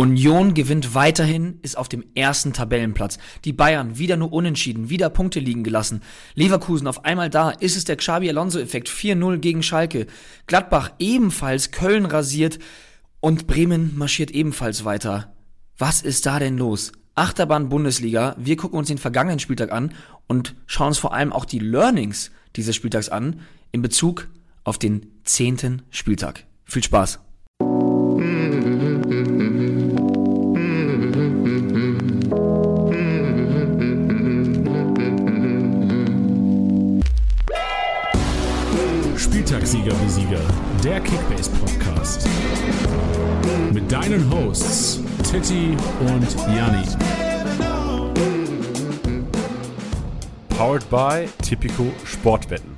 Union gewinnt weiterhin, ist auf dem ersten Tabellenplatz. Die Bayern wieder nur unentschieden, wieder Punkte liegen gelassen. Leverkusen auf einmal da, ist es der Xabi Alonso-Effekt, 4-0 gegen Schalke. Gladbach ebenfalls, Köln rasiert und Bremen marschiert ebenfalls weiter. Was ist da denn los? Achterbahn Bundesliga, wir gucken uns den vergangenen Spieltag an und schauen uns vor allem auch die Learnings dieses Spieltags an in Bezug auf den zehnten Spieltag. Viel Spaß! Sieger, der Kickbase Podcast. Mit deinen Hosts Titti und Janni. Powered by Tipico Sportwetten.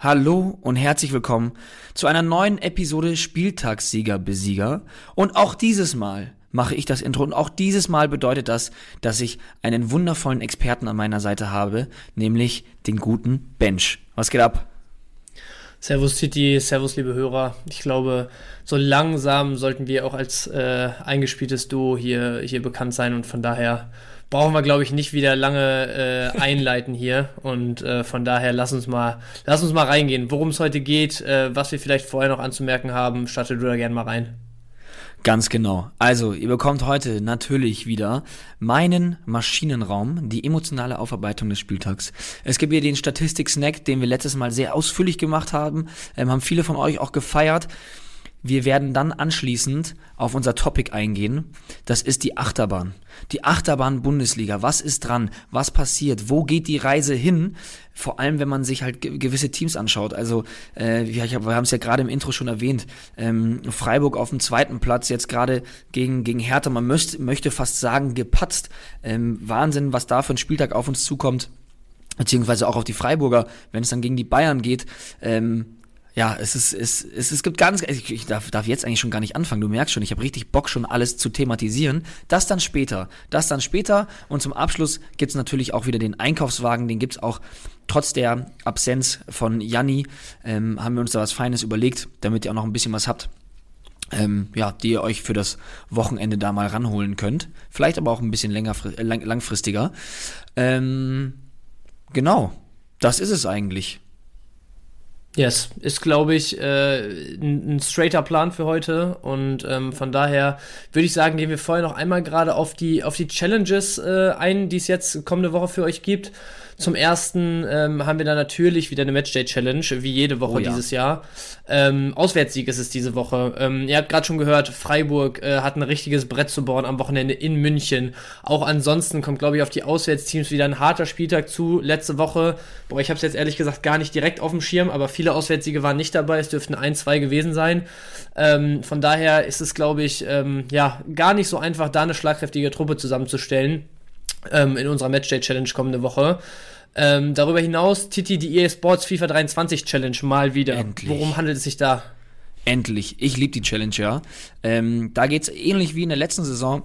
Hallo und herzlich willkommen zu einer neuen Episode Spieltagssieger Besieger. Und auch dieses Mal mache ich das Intro und auch dieses Mal bedeutet das, dass ich einen wundervollen Experten an meiner Seite habe, nämlich den guten Bench. Was geht ab? Servus City, Servus liebe Hörer. Ich glaube, so langsam sollten wir auch als äh, eingespieltes Duo hier, hier bekannt sein und von daher brauchen wir, glaube ich, nicht wieder lange äh, einleiten hier. Und äh, von daher lass uns mal, lass uns mal reingehen, worum es heute geht, äh, was wir vielleicht vorher noch anzumerken haben. Statte du da gerne mal rein. Ganz genau. Also, ihr bekommt heute natürlich wieder meinen Maschinenraum, die emotionale Aufarbeitung des Spieltags. Es gibt hier den Statistik-Snack, den wir letztes Mal sehr ausführlich gemacht haben, ähm, haben viele von euch auch gefeiert. Wir werden dann anschließend auf unser Topic eingehen. Das ist die Achterbahn. Die Achterbahn Bundesliga. Was ist dran? Was passiert? Wo geht die Reise hin? Vor allem, wenn man sich halt gewisse Teams anschaut. Also, äh, wir haben es ja gerade im Intro schon erwähnt. Ähm, Freiburg auf dem zweiten Platz, jetzt gerade gegen, gegen Hertha. Man möchte, möchte fast sagen, gepatzt. Ähm, Wahnsinn, was da für ein Spieltag auf uns zukommt beziehungsweise auch auf die Freiburger, wenn es dann gegen die Bayern geht. Ähm, ja, es ist, es, es, es gibt ganz, ich, darf, darf jetzt eigentlich schon gar nicht anfangen. Du merkst schon, ich habe richtig Bock, schon alles zu thematisieren. Das dann später. Das dann später. Und zum Abschluss gibt's natürlich auch wieder den Einkaufswagen. Den gibt's auch trotz der Absenz von Janni. Ähm, haben wir uns da was Feines überlegt, damit ihr auch noch ein bisschen was habt. Ähm, ja, die ihr euch für das Wochenende da mal ranholen könnt. Vielleicht aber auch ein bisschen länger, lang, langfristiger. Ähm, genau. Das ist es eigentlich. Yes, ist, glaube ich, äh, ein, ein straighter Plan für heute. Und ähm, von daher würde ich sagen, gehen wir vorher noch einmal gerade auf die, auf die Challenges äh, ein, die es jetzt kommende Woche für euch gibt. Zum ersten ähm, haben wir dann natürlich wieder eine Matchday-Challenge, wie jede Woche oh, ja. dieses Jahr. Ähm, Auswärtssieg ist es diese Woche. Ähm, ihr habt gerade schon gehört, Freiburg äh, hat ein richtiges Brett zu bauen am Wochenende in München. Auch ansonsten kommt, glaube ich, auf die Auswärtsteams wieder ein harter Spieltag zu. Letzte Woche, boah, ich habe es jetzt ehrlich gesagt gar nicht direkt auf dem Schirm, aber viele Auswärtssiege waren nicht dabei. Es dürften ein, zwei gewesen sein. Ähm, von daher ist es, glaube ich, ähm, ja, gar nicht so einfach, da eine schlagkräftige Truppe zusammenzustellen ähm, in unserer Matchday Challenge kommende Woche. Ähm, darüber hinaus, Titi, die EA Sports FIFA 23 Challenge mal wieder. Endlich. Worum handelt es sich da? Endlich. Ich liebe die Challenge, ja. Ähm, da geht es ähnlich wie in der letzten Saison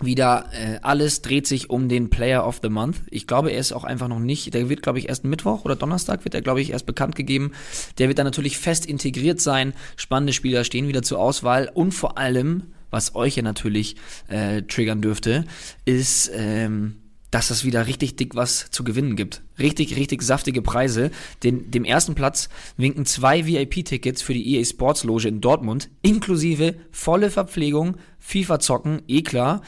wieder äh, alles dreht sich um den Player of the Month. Ich glaube, er ist auch einfach noch nicht, der wird glaube ich erst Mittwoch oder Donnerstag wird er glaube ich erst bekannt gegeben. Der wird dann natürlich fest integriert sein. Spannende Spieler stehen wieder zur Auswahl und vor allem, was euch ja natürlich äh, triggern dürfte, ist ähm, dass es wieder richtig dick was zu gewinnen gibt. Richtig, richtig saftige Preise. Den, dem ersten Platz winken zwei VIP-Tickets für die EA Sports Loge in Dortmund, inklusive volle Verpflegung, FIFA zocken, eh klar.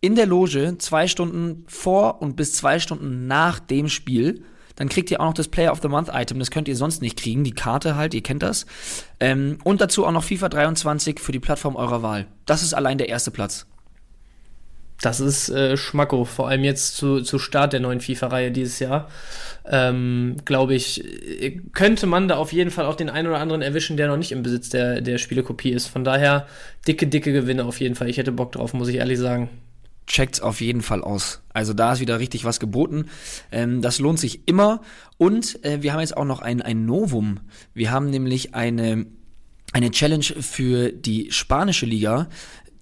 In der Loge zwei Stunden vor und bis zwei Stunden nach dem Spiel. Dann kriegt ihr auch noch das Player of the Month Item, das könnt ihr sonst nicht kriegen, die Karte halt, ihr kennt das. Ähm, und dazu auch noch FIFA 23 für die Plattform eurer Wahl. Das ist allein der erste Platz. Das ist äh, Schmacko, vor allem jetzt zu, zu Start der neuen FIFA-Reihe dieses Jahr. Ähm, Glaube ich, äh, könnte man da auf jeden Fall auch den einen oder anderen erwischen, der noch nicht im Besitz der, der Spielekopie ist. Von daher dicke, dicke Gewinne auf jeden Fall. Ich hätte Bock drauf, muss ich ehrlich sagen. Checkt's auf jeden Fall aus. Also da ist wieder richtig was geboten. Ähm, das lohnt sich immer. Und äh, wir haben jetzt auch noch ein, ein Novum. Wir haben nämlich eine eine Challenge für die spanische Liga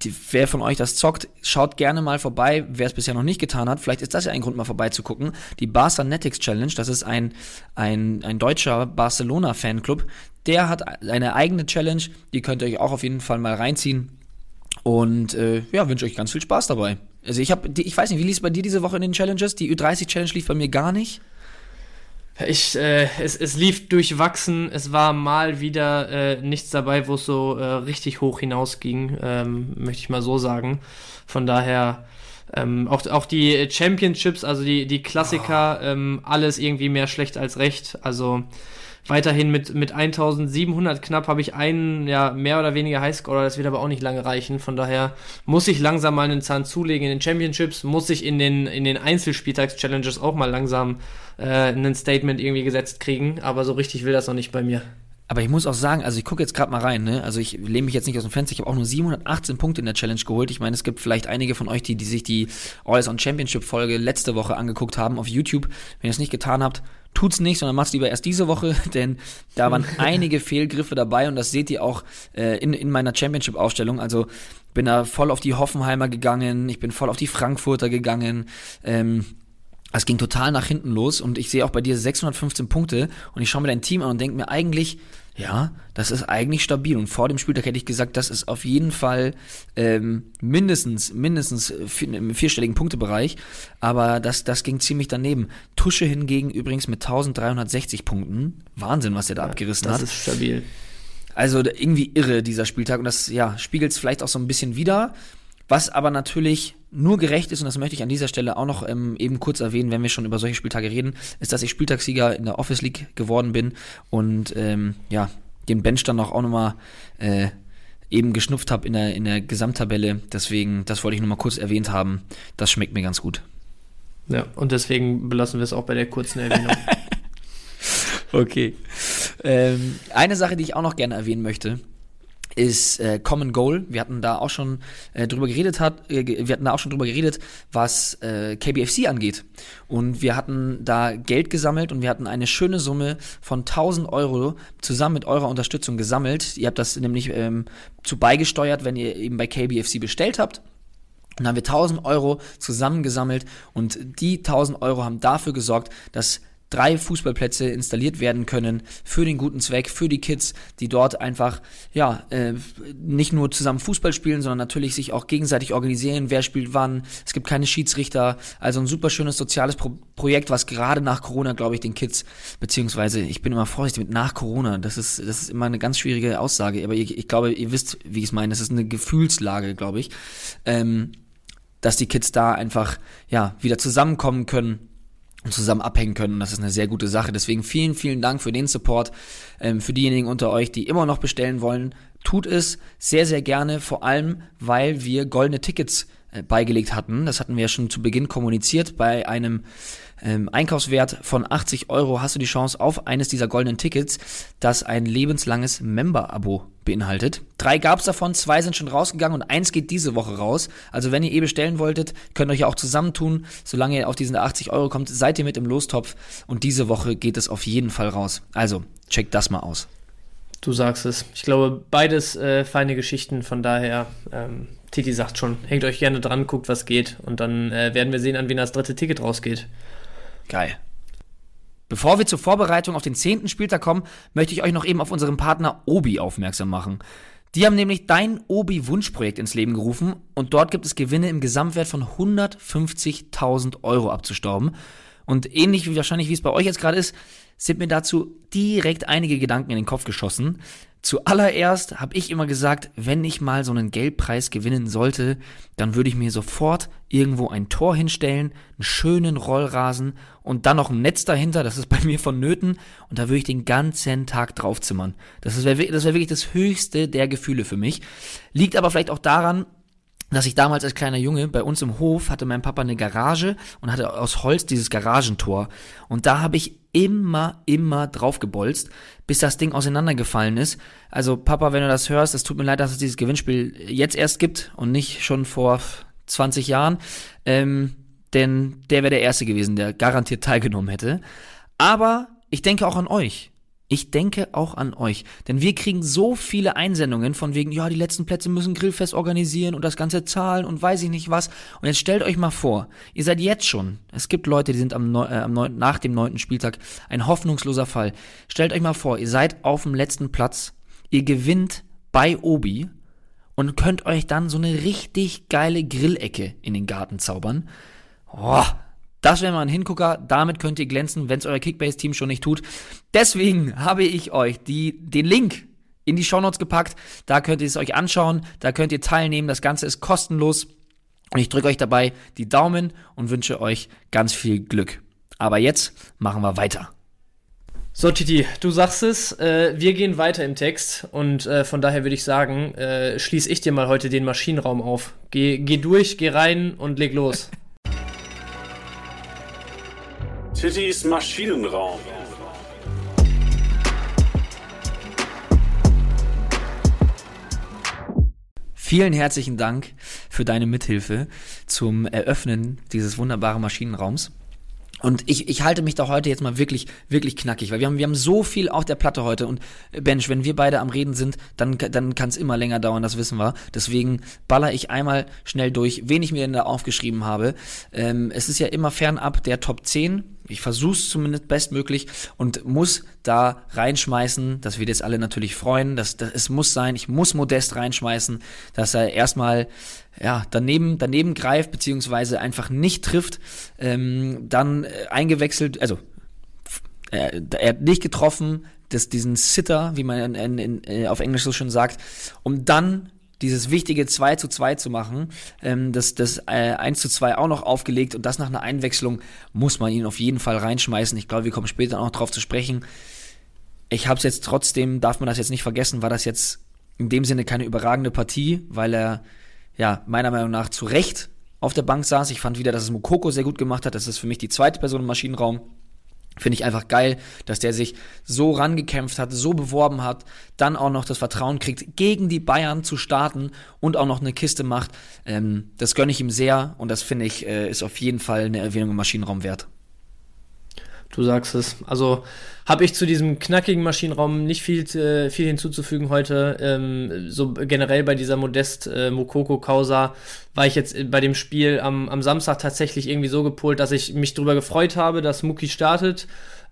die, wer von euch das zockt, schaut gerne mal vorbei, wer es bisher noch nicht getan hat. Vielleicht ist das ja ein Grund, mal vorbeizugucken. Die Barca Netics Challenge, das ist ein, ein, ein deutscher Barcelona-Fanclub. Der hat eine eigene Challenge, die könnt ihr euch auch auf jeden Fall mal reinziehen. Und äh, ja, wünsche euch ganz viel Spaß dabei. Also ich habe, ich weiß nicht, wie lief es bei dir diese Woche in den Challenges? Die Ü30-Challenge lief bei mir gar nicht. Ich, äh, es, es lief durchwachsen. Es war mal wieder äh, nichts dabei, wo es so äh, richtig hoch hinausging, ähm, möchte ich mal so sagen. Von daher ähm, auch, auch die Championships, also die, die Klassiker, oh. ähm, alles irgendwie mehr schlecht als recht. Also weiterhin mit, mit 1700 knapp habe ich einen, ja, mehr oder weniger Highscorer, das wird aber auch nicht lange reichen. Von daher muss ich langsam mal einen Zahn zulegen in den Championships, muss ich in den, in den Einzelspieltags-Challenges auch mal langsam äh, ein Statement irgendwie gesetzt kriegen, aber so richtig will das noch nicht bei mir. Aber ich muss auch sagen, also ich gucke jetzt gerade mal rein, ne? Also ich lehne mich jetzt nicht aus dem Fenster, ich habe auch nur 718 Punkte in der Challenge geholt. Ich meine, es gibt vielleicht einige von euch, die, die sich die Always on Championship Folge letzte Woche angeguckt haben auf YouTube. Wenn ihr es nicht getan habt, tut's nicht, sondern macht's lieber erst diese Woche, denn da waren einige Fehlgriffe dabei und das seht ihr auch äh, in, in meiner Championship-Aufstellung. Also bin da voll auf die Hoffenheimer gegangen, ich bin voll auf die Frankfurter gegangen. Ähm, es ging total nach hinten los und ich sehe auch bei dir 615 Punkte und ich schaue mir dein Team an und denke mir eigentlich, ja, das ist eigentlich stabil. Und vor dem Spieltag hätte ich gesagt, das ist auf jeden Fall ähm, mindestens, mindestens im vierstelligen Punktebereich. Aber das, das ging ziemlich daneben. Tusche hingegen übrigens mit 1360 Punkten. Wahnsinn, was er da ja, abgerissen das hat. Das ist stabil. Also irgendwie irre, dieser Spieltag. Und das ja, spiegelt es vielleicht auch so ein bisschen wieder. Was aber natürlich nur gerecht ist, und das möchte ich an dieser Stelle auch noch ähm, eben kurz erwähnen, wenn wir schon über solche Spieltage reden, ist, dass ich Spieltagssieger in der Office League geworden bin und ähm, ja, den Bench dann auch, auch nochmal äh, eben geschnupft habe in der, in der Gesamttabelle. Deswegen, das wollte ich nur mal kurz erwähnt haben. Das schmeckt mir ganz gut. Ja, und deswegen belassen wir es auch bei der kurzen Erwähnung. okay. Ähm, eine Sache, die ich auch noch gerne erwähnen möchte, ist äh, Common Goal. Wir hatten da auch schon äh, drüber geredet hat, äh, wir hatten da auch schon drüber geredet, was äh, KBFC angeht. Und wir hatten da Geld gesammelt und wir hatten eine schöne Summe von 1000 Euro zusammen mit eurer Unterstützung gesammelt. Ihr habt das nämlich ähm, zu beigesteuert, wenn ihr eben bei KBFC bestellt habt. Und dann haben wir 1000 Euro zusammengesammelt und die 1000 Euro haben dafür gesorgt, dass drei Fußballplätze installiert werden können für den guten Zweck, für die Kids, die dort einfach, ja, äh, nicht nur zusammen Fußball spielen, sondern natürlich sich auch gegenseitig organisieren, wer spielt wann. Es gibt keine Schiedsrichter. Also ein super schönes soziales Pro Projekt, was gerade nach Corona, glaube ich, den Kids, beziehungsweise ich bin immer vorsichtig mit nach Corona. Das ist, das ist immer eine ganz schwierige Aussage. Aber ich, ich glaube, ihr wisst, wie ich es meine. Das ist eine Gefühlslage, glaube ich. Ähm, dass die Kids da einfach, ja, wieder zusammenkommen können zusammen abhängen können. Und das ist eine sehr gute Sache. Deswegen vielen, vielen Dank für den Support. Ähm, für diejenigen unter euch, die immer noch bestellen wollen, tut es sehr, sehr gerne. Vor allem, weil wir goldene Tickets äh, beigelegt hatten. Das hatten wir ja schon zu Beginn kommuniziert. Bei einem ähm, Einkaufswert von 80 Euro hast du die Chance auf eines dieser goldenen Tickets, das ein lebenslanges Member-Abo beinhaltet. Drei gab es davon, zwei sind schon rausgegangen und eins geht diese Woche raus. Also wenn ihr eh bestellen wolltet, könnt ihr euch ja auch zusammentun. Solange ihr auf diese 80 Euro kommt, seid ihr mit im Lostopf und diese Woche geht es auf jeden Fall raus. Also checkt das mal aus. Du sagst es. Ich glaube, beides äh, feine Geschichten, von daher ähm, Titi sagt schon, hängt euch gerne dran, guckt, was geht. Und dann äh, werden wir sehen, an wen das dritte Ticket rausgeht. Geil. Bevor wir zur Vorbereitung auf den zehnten Spieltag kommen, möchte ich euch noch eben auf unseren Partner Obi aufmerksam machen. Die haben nämlich dein Obi-Wunschprojekt ins Leben gerufen und dort gibt es Gewinne im Gesamtwert von 150.000 Euro abzustauben. Und ähnlich wie wahrscheinlich, wie es bei euch jetzt gerade ist, sind mir dazu direkt einige Gedanken in den Kopf geschossen. Zuallererst habe ich immer gesagt, wenn ich mal so einen Geldpreis gewinnen sollte, dann würde ich mir sofort irgendwo ein Tor hinstellen, einen schönen Rollrasen und dann noch ein Netz dahinter, das ist bei mir vonnöten und da würde ich den ganzen Tag draufzimmern. Das wäre das wär wirklich das höchste der Gefühle für mich. Liegt aber vielleicht auch daran, dass ich damals als kleiner Junge bei uns im Hof hatte mein Papa eine Garage und hatte aus Holz dieses Garagentor und da habe ich immer immer draufgebolzt, bis das Ding auseinandergefallen ist. Also Papa, wenn du das hörst, es tut mir leid, dass es dieses Gewinnspiel jetzt erst gibt und nicht schon vor 20 Jahren, ähm, denn der wäre der erste gewesen, der garantiert teilgenommen hätte. Aber ich denke auch an euch. Ich denke auch an euch, denn wir kriegen so viele Einsendungen von wegen, ja, die letzten Plätze müssen Grillfest organisieren und das ganze zahlen und weiß ich nicht was. Und jetzt stellt euch mal vor, ihr seid jetzt schon, es gibt Leute, die sind am, Neu äh, am Neu nach dem neunten Spieltag ein hoffnungsloser Fall. Stellt euch mal vor, ihr seid auf dem letzten Platz, ihr gewinnt bei Obi und könnt euch dann so eine richtig geile Grillecke in den Garten zaubern. Oh, das wäre mal ein Hingucker. Damit könnt ihr glänzen, wenn es euer Kickbase-Team schon nicht tut. Deswegen habe ich euch die, den Link in die Shownotes gepackt. Da könnt ihr es euch anschauen. Da könnt ihr teilnehmen. Das Ganze ist kostenlos. Und ich drücke euch dabei die Daumen und wünsche euch ganz viel Glück. Aber jetzt machen wir weiter. So, Titi, du sagst es, äh, wir gehen weiter im Text und äh, von daher würde ich sagen, äh, schließe ich dir mal heute den Maschinenraum auf. Geh, geh durch, geh rein und leg los. Tittys Maschinenraum. Vielen herzlichen Dank für deine Mithilfe zum Eröffnen dieses wunderbaren Maschinenraums. Und ich, ich halte mich da heute jetzt mal wirklich, wirklich knackig, weil wir haben, wir haben so viel auf der Platte heute. Und äh, Bench, wenn wir beide am Reden sind, dann, dann kann es immer länger dauern, das wissen wir. Deswegen baller ich einmal schnell durch, wen ich mir denn da aufgeschrieben habe. Ähm, es ist ja immer fernab der Top 10 ich versuche es zumindest bestmöglich und muss da reinschmeißen. Das wird jetzt alle natürlich freuen. Das, das, es muss sein, ich muss Modest reinschmeißen, dass er erstmal ja, daneben, daneben greift, beziehungsweise einfach nicht trifft. Ähm, dann äh, eingewechselt, also er, er hat nicht getroffen, das, diesen Sitter, wie man in, in, in, äh, auf Englisch so schön sagt, um dann dieses wichtige 2 zu 2 zu machen, ähm, das, das äh, 1 zu 2 auch noch aufgelegt und das nach einer Einwechslung muss man ihn auf jeden Fall reinschmeißen. Ich glaube, wir kommen später noch drauf zu sprechen. Ich habe es jetzt trotzdem, darf man das jetzt nicht vergessen, war das jetzt in dem Sinne keine überragende Partie, weil er ja meiner Meinung nach zu Recht auf der Bank saß. Ich fand wieder, dass es Mukoko sehr gut gemacht hat. Das ist für mich die zweite Person im Maschinenraum. Finde ich einfach geil, dass der sich so rangekämpft hat, so beworben hat, dann auch noch das Vertrauen kriegt, gegen die Bayern zu starten und auch noch eine Kiste macht. Ähm, das gönne ich ihm sehr und das finde ich, äh, ist auf jeden Fall eine Erwähnung im Maschinenraum wert. Du sagst es. Also habe ich zu diesem knackigen Maschinenraum nicht viel, äh, viel hinzuzufügen heute. Ähm, so generell bei dieser Modest äh, Mokoko Causa war ich jetzt bei dem Spiel am, am Samstag tatsächlich irgendwie so gepolt, dass ich mich darüber gefreut habe, dass Muki startet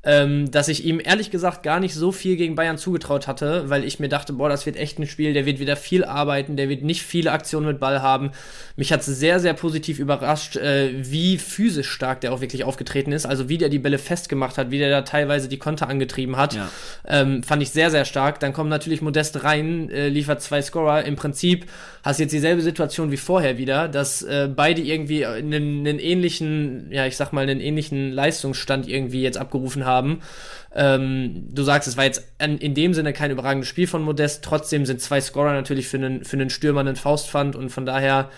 ähm, dass ich ihm ehrlich gesagt gar nicht so viel gegen Bayern zugetraut hatte, weil ich mir dachte, boah, das wird echt ein Spiel, der wird wieder viel arbeiten, der wird nicht viele Aktionen mit Ball haben. Mich hat es sehr, sehr positiv überrascht, äh, wie physisch stark der auch wirklich aufgetreten ist, also wie der die Bälle festgemacht hat, wie der da teilweise die Konter angetrieben hat. Ja. Ähm, fand ich sehr, sehr stark. Dann kommt natürlich Modest rein, äh, liefert zwei Scorer. Im Prinzip hast jetzt dieselbe Situation wie vorher wieder, dass äh, beide irgendwie einen, einen ähnlichen, ja, ich sag mal, einen ähnlichen Leistungsstand irgendwie jetzt abgerufen haben haben. Ähm, du sagst, es war jetzt in dem Sinne kein überragendes Spiel von Modest. Trotzdem sind zwei Scorer natürlich für einen, für einen Stürmer ein Faustpfand und von daher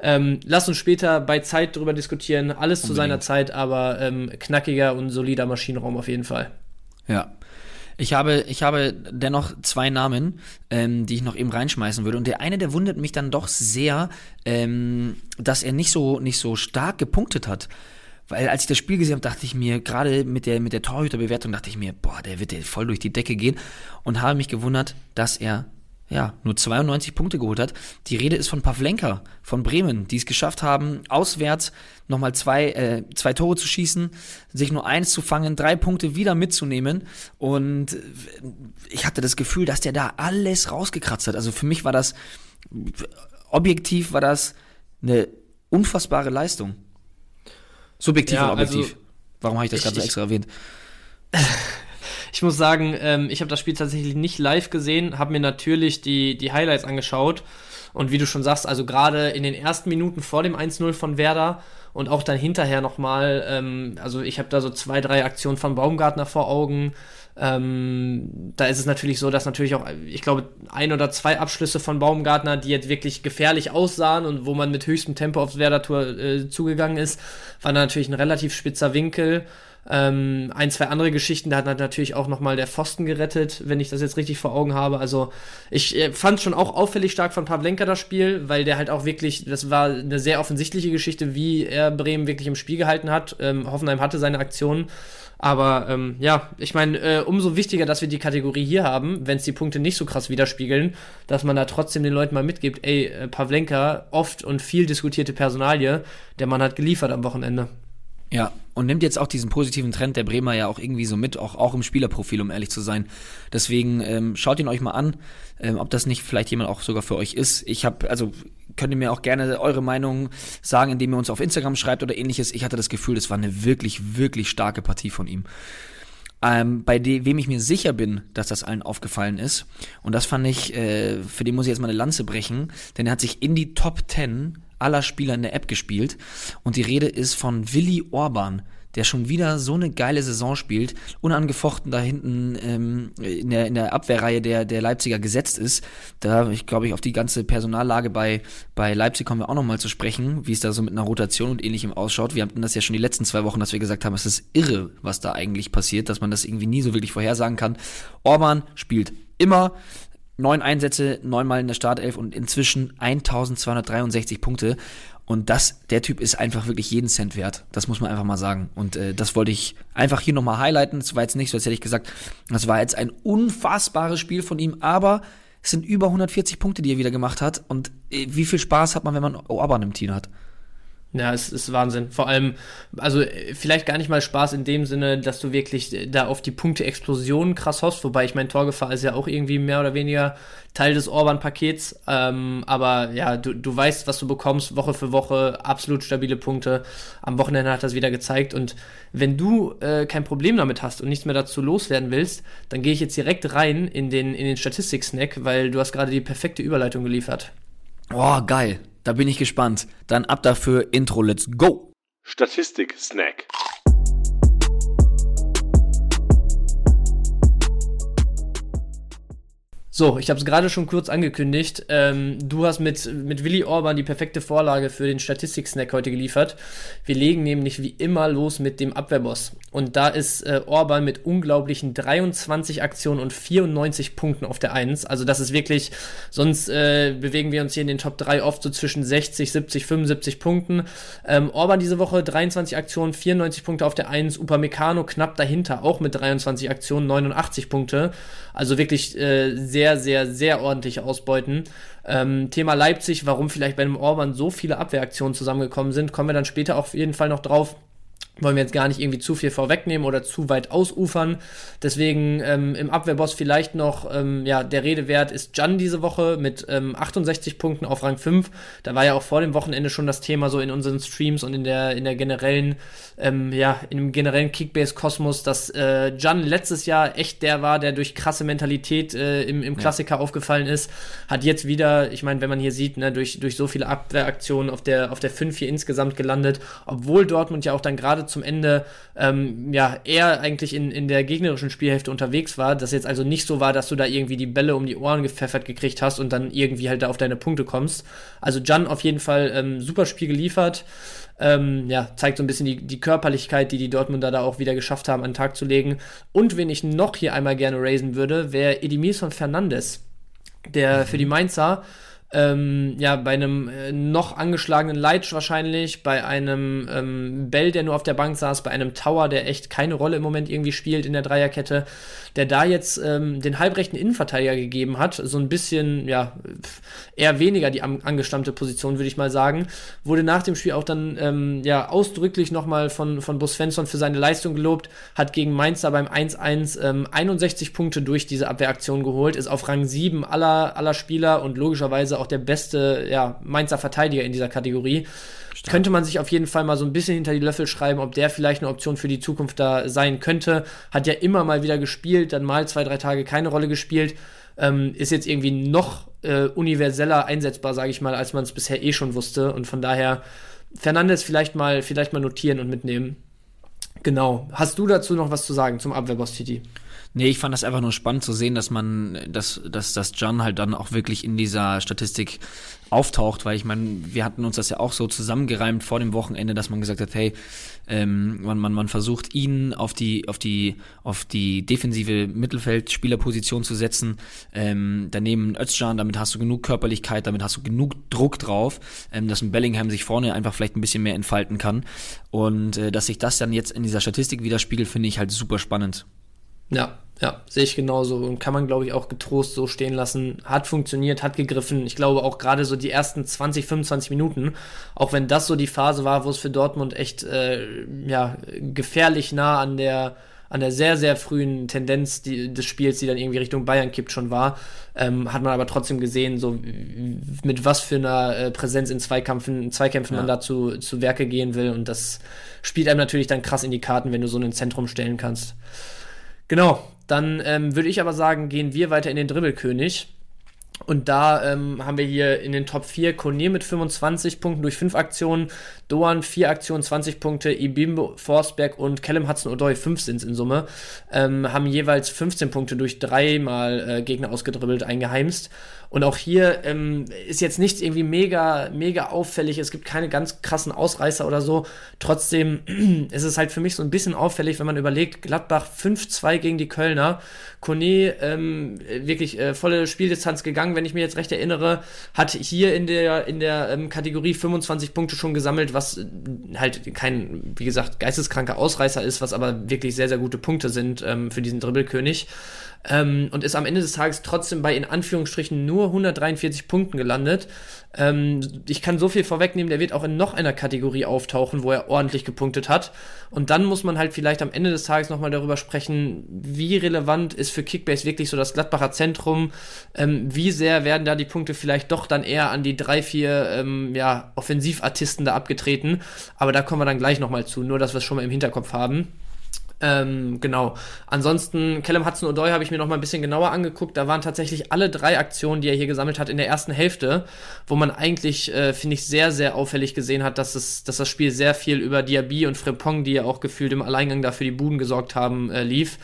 ähm, lass uns später bei Zeit darüber diskutieren. Alles Unbedingt. zu seiner Zeit, aber ähm, knackiger und solider Maschinenraum auf jeden Fall. Ja. Ich habe, ich habe dennoch zwei Namen, ähm, die ich noch eben reinschmeißen würde. Und der eine, der wundert mich dann doch sehr, ähm, dass er nicht so, nicht so stark gepunktet hat. Weil als ich das Spiel gesehen habe, dachte ich mir, gerade mit der, mit der Torhüterbewertung, dachte ich mir, boah, der wird voll durch die Decke gehen. Und habe mich gewundert, dass er ja, nur 92 Punkte geholt hat. Die Rede ist von Pavlenka von Bremen, die es geschafft haben, auswärts nochmal zwei, äh, zwei Tore zu schießen, sich nur eins zu fangen, drei Punkte wieder mitzunehmen. Und ich hatte das Gefühl, dass der da alles rausgekratzt hat. Also für mich war das, objektiv war das eine unfassbare Leistung. Subjektiv ja, und objektiv. Also, Warum habe ich das gerade so extra erwähnt? ich muss sagen, ähm, ich habe das Spiel tatsächlich nicht live gesehen, habe mir natürlich die, die Highlights angeschaut. Und wie du schon sagst, also gerade in den ersten Minuten vor dem 1-0 von Werder und auch dann hinterher nochmal, ähm, also ich habe da so zwei, drei Aktionen von Baumgartner vor Augen. Ähm, da ist es natürlich so, dass natürlich auch, ich glaube, ein oder zwei Abschlüsse von Baumgartner, die jetzt wirklich gefährlich aussahen und wo man mit höchstem Tempo aufs Werder-Tor äh, zugegangen ist, war natürlich ein relativ spitzer Winkel. Ähm, ein, zwei andere Geschichten, da hat natürlich auch nochmal der Pfosten gerettet, wenn ich das jetzt richtig vor Augen habe. Also ich äh, fand schon auch auffällig stark von Pavlenka das Spiel, weil der halt auch wirklich, das war eine sehr offensichtliche Geschichte, wie er Bremen wirklich im Spiel gehalten hat. Ähm, Hoffenheim hatte seine Aktionen. Aber ähm, ja, ich meine, äh, umso wichtiger, dass wir die Kategorie hier haben, wenn es die Punkte nicht so krass widerspiegeln, dass man da trotzdem den Leuten mal mitgibt, ey, äh, Pavlenka, oft und viel diskutierte Personalie, der Mann hat geliefert am Wochenende. Ja, und nimmt jetzt auch diesen positiven Trend der Bremer ja auch irgendwie so mit, auch, auch im Spielerprofil, um ehrlich zu sein. Deswegen ähm, schaut ihn euch mal an, ähm, ob das nicht vielleicht jemand auch sogar für euch ist. Ich habe, also könnt ihr mir auch gerne eure Meinung sagen, indem ihr uns auf Instagram schreibt oder ähnliches. Ich hatte das Gefühl, das war eine wirklich, wirklich starke Partie von ihm. Ähm, bei dem, wem ich mir sicher bin, dass das allen aufgefallen ist, und das fand ich, äh, für den muss ich jetzt mal eine Lanze brechen, denn er hat sich in die Top 10 aller Spieler in der App gespielt. Und die Rede ist von Willi Orban, der schon wieder so eine geile Saison spielt, unangefochten da hinten ähm, in, der, in der Abwehrreihe der, der Leipziger gesetzt ist. Da, ich glaube, ich auf die ganze Personallage bei, bei Leipzig kommen wir auch nochmal zu sprechen, wie es da so mit einer Rotation und ähnlichem ausschaut. Wir hatten das ja schon die letzten zwei Wochen, dass wir gesagt haben, es ist irre, was da eigentlich passiert, dass man das irgendwie nie so wirklich vorhersagen kann. Orban spielt immer, neun Einsätze, neunmal in der Startelf und inzwischen 1263 Punkte. Und das, der Typ ist einfach wirklich jeden Cent wert. Das muss man einfach mal sagen. Und äh, das wollte ich einfach hier nochmal highlighten. Es war jetzt nicht so, als hätte ich gesagt, das war jetzt ein unfassbares Spiel von ihm, aber es sind über 140 Punkte, die er wieder gemacht hat. Und äh, wie viel Spaß hat man, wenn man Orban im Team hat? Ja, es ist Wahnsinn. Vor allem, also vielleicht gar nicht mal Spaß in dem Sinne, dass du wirklich da auf die Punkte-Explosion krass hoffst, wobei ich mein Torgefahr ist ja auch irgendwie mehr oder weniger Teil des Orban-Pakets. Ähm, aber ja, du, du weißt, was du bekommst, Woche für Woche, absolut stabile Punkte. Am Wochenende hat das wieder gezeigt. Und wenn du äh, kein Problem damit hast und nichts mehr dazu loswerden willst, dann gehe ich jetzt direkt rein in den, in den Statistik-Snack, weil du hast gerade die perfekte Überleitung geliefert. Oh, geil. Da bin ich gespannt. Dann ab dafür Intro, let's go! Statistik-Snack. So, ich habe es gerade schon kurz angekündigt. Ähm, du hast mit, mit Willi Orban die perfekte Vorlage für den Statistik-Snack heute geliefert. Wir legen nämlich wie immer los mit dem Abwehrboss. Und da ist äh, Orban mit unglaublichen 23 Aktionen und 94 Punkten auf der 1. Also das ist wirklich, sonst äh, bewegen wir uns hier in den Top 3 oft so zwischen 60, 70, 75 Punkten. Ähm, Orban diese Woche 23 Aktionen, 94 Punkte auf der 1. Upamecano knapp dahinter, auch mit 23 Aktionen, 89 Punkte. Also wirklich äh, sehr, sehr, sehr ordentlich ausbeuten. Ähm, Thema Leipzig, warum vielleicht bei einem Orban so viele Abwehraktionen zusammengekommen sind, kommen wir dann später auf jeden Fall noch drauf wollen wir jetzt gar nicht irgendwie zu viel vorwegnehmen oder zu weit ausufern. Deswegen ähm, im Abwehrboss vielleicht noch, ähm, ja, der Redewert ist Jan diese Woche mit ähm, 68 Punkten auf Rang 5. Da war ja auch vor dem Wochenende schon das Thema so in unseren Streams und in der, in der generellen, ähm, ja, in dem generellen Kickbase-Kosmos, dass äh, Jan letztes Jahr echt der war, der durch krasse Mentalität äh, im, im Klassiker ja. aufgefallen ist. Hat jetzt wieder, ich meine, wenn man hier sieht, ne, durch, durch so viele Abwehraktionen auf der, auf der 5 hier insgesamt gelandet, obwohl Dortmund ja auch dann gerade zum Ende ähm, ja eher eigentlich in, in der gegnerischen Spielhälfte unterwegs war, dass jetzt also nicht so war, dass du da irgendwie die Bälle um die Ohren gepfeffert gekriegt hast und dann irgendwie halt da auf deine Punkte kommst. Also Jan auf jeden Fall ähm, super Spiel geliefert. Ähm, ja, zeigt so ein bisschen die, die Körperlichkeit, die die Dortmunder da auch wieder geschafft haben, an den Tag zu legen. Und wen ich noch hier einmal gerne raisen würde, wäre Edimilson Fernandes, der für die Mainzer ähm, ja, bei einem äh, noch angeschlagenen Leitsch wahrscheinlich, bei einem ähm, Bell, der nur auf der Bank saß, bei einem Tower, der echt keine Rolle im Moment irgendwie spielt in der Dreierkette, der da jetzt ähm, den halbrechten Innenverteidiger gegeben hat, so ein bisschen, ja, eher weniger die angestammte Position, würde ich mal sagen, wurde nach dem Spiel auch dann, ähm, ja, ausdrücklich nochmal von, von Bus Svensson für seine Leistung gelobt, hat gegen Mainz da beim 1-1 ähm, 61 Punkte durch diese Abwehraktion geholt, ist auf Rang 7 aller, aller Spieler und logischerweise auch der beste, ja, Mainzer Verteidiger in dieser Kategorie. Stark. Könnte man sich auf jeden Fall mal so ein bisschen hinter die Löffel schreiben, ob der vielleicht eine Option für die Zukunft da sein könnte. Hat ja immer mal wieder gespielt, dann mal zwei, drei Tage keine Rolle gespielt. Ähm, ist jetzt irgendwie noch äh, universeller einsetzbar, sage ich mal, als man es bisher eh schon wusste. Und von daher Fernandes vielleicht mal, vielleicht mal notieren und mitnehmen. Genau. Hast du dazu noch was zu sagen zum Abwehrboss Titi? Nee, ich fand das einfach nur spannend zu sehen, dass man, dass, dass, dass John halt dann auch wirklich in dieser Statistik auftaucht, weil ich meine, wir hatten uns das ja auch so zusammengereimt vor dem Wochenende, dass man gesagt hat, hey, ähm, man, man, man versucht ihn auf die, auf die, auf die defensive Mittelfeldspielerposition zu setzen. Ähm, daneben Özcan, damit hast du genug Körperlichkeit, damit hast du genug Druck drauf, ähm, dass ein Bellingham sich vorne einfach vielleicht ein bisschen mehr entfalten kann. Und äh, dass sich das dann jetzt in dieser Statistik widerspiegelt, finde ich halt super spannend. Ja, Ja, sehe ich genauso und kann man, glaube ich, auch getrost so stehen lassen. Hat funktioniert, hat gegriffen. Ich glaube auch gerade so die ersten 20, 25 Minuten, auch wenn das so die Phase war, wo es für Dortmund echt äh, ja, gefährlich nah an der an der sehr, sehr frühen Tendenz die, des Spiels, die dann irgendwie Richtung Bayern kippt, schon war, ähm, hat man aber trotzdem gesehen, so mit was für einer äh, Präsenz in Zweikämpfen, in Zweikämpfen ja. man dazu zu Werke gehen will. Und das spielt einem natürlich dann krass in die Karten, wenn du so ein Zentrum stellen kannst. Genau, dann ähm, würde ich aber sagen, gehen wir weiter in den Dribbelkönig. Und da ähm, haben wir hier in den Top 4 Kone mit 25 Punkten durch 5 Aktionen, Doan 4 Aktionen, 20 Punkte, Ibimbo, Forsberg und Callum Hudson-Odoi 5 sind es in Summe, ähm, haben jeweils 15 Punkte durch dreimal äh, Gegner ausgedribbelt eingeheimst. Und auch hier ähm, ist jetzt nichts irgendwie mega, mega auffällig. Es gibt keine ganz krassen Ausreißer oder so. Trotzdem ist es halt für mich so ein bisschen auffällig, wenn man überlegt, Gladbach 5-2 gegen die Kölner. Kone ähm, wirklich äh, volle Spieldistanz gegangen, wenn ich mir jetzt recht erinnere, hat hier in der, in der ähm, Kategorie 25 Punkte schon gesammelt, was äh, halt kein, wie gesagt, geisteskranker Ausreißer ist, was aber wirklich sehr, sehr gute Punkte sind ähm, für diesen Dribbelkönig ähm, und ist am Ende des Tages trotzdem bei in Anführungsstrichen nur 143 Punkten gelandet. Ähm, ich kann so viel vorwegnehmen, der wird auch in noch einer Kategorie auftauchen, wo er ordentlich gepunktet hat. Und dann muss man halt vielleicht am Ende des Tages nochmal darüber sprechen, wie relevant ist für Kickbase wirklich so das Gladbacher Zentrum, ähm, wie sehr werden da die Punkte vielleicht doch dann eher an die drei, vier ähm, ja, Offensivartisten da abgetreten. Aber da kommen wir dann gleich nochmal zu, nur dass wir es schon mal im Hinterkopf haben. Ähm, genau. Ansonsten, Callum Hudson-Odoi habe ich mir noch mal ein bisschen genauer angeguckt. Da waren tatsächlich alle drei Aktionen, die er hier gesammelt hat, in der ersten Hälfte, wo man eigentlich, äh, finde ich, sehr, sehr auffällig gesehen hat, dass, es, dass das Spiel sehr viel über Diaby und Frempong, die ja auch gefühlt im Alleingang dafür die Buden gesorgt haben, äh, lief.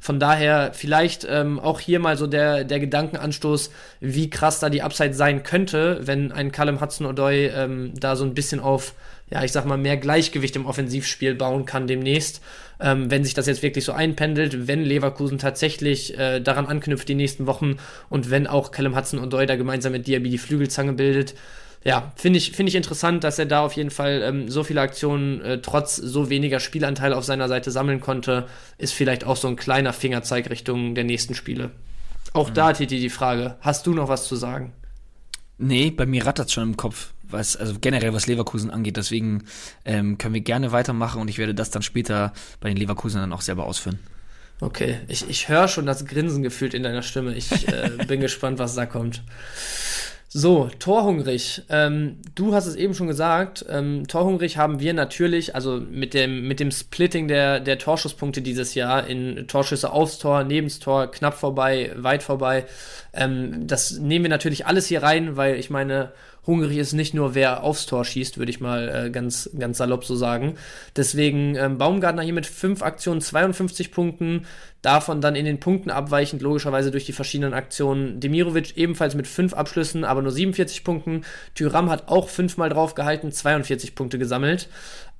Von daher vielleicht ähm, auch hier mal so der, der Gedankenanstoß, wie krass da die Upside sein könnte, wenn ein Callum Hudson-Odoi ähm, da so ein bisschen auf, ja, ich sag mal, mehr Gleichgewicht im Offensivspiel bauen kann demnächst. Ähm, wenn sich das jetzt wirklich so einpendelt, wenn Leverkusen tatsächlich äh, daran anknüpft die nächsten Wochen und wenn auch Callum Hudson-Odoi da gemeinsam mit Diaby die Flügelzange bildet, ja, finde ich, finde ich interessant, dass er da auf jeden Fall ähm, so viele Aktionen äh, trotz so weniger Spielanteil auf seiner Seite sammeln konnte. Ist vielleicht auch so ein kleiner Fingerzeig Richtung der nächsten Spiele. Auch mhm. da, Titi, die Frage: Hast du noch was zu sagen? Nee, bei mir rattert schon im Kopf, was, also generell was Leverkusen angeht. Deswegen ähm, können wir gerne weitermachen und ich werde das dann später bei den Leverkusen dann auch selber ausführen. Okay, ich, ich höre schon das Grinsen gefühlt in deiner Stimme. Ich äh, bin gespannt, was da kommt. So, torhungrig. Ähm, du hast es eben schon gesagt. Ähm, torhungrig haben wir natürlich, also mit dem, mit dem Splitting der, der Torschusspunkte dieses Jahr in Torschüsse aufs Tor, nebens Tor, knapp vorbei, weit vorbei. Ähm, das nehmen wir natürlich alles hier rein, weil ich meine, hungrig ist nicht nur, wer aufs Tor schießt, würde ich mal äh, ganz, ganz salopp so sagen. Deswegen ähm, Baumgartner hier mit 5 Aktionen 52 Punkten, davon dann in den Punkten abweichend, logischerweise durch die verschiedenen Aktionen. Demirovic ebenfalls mit 5 Abschlüssen, aber nur 47 Punkten. Tyram hat auch fünfmal drauf gehalten, 42 Punkte gesammelt.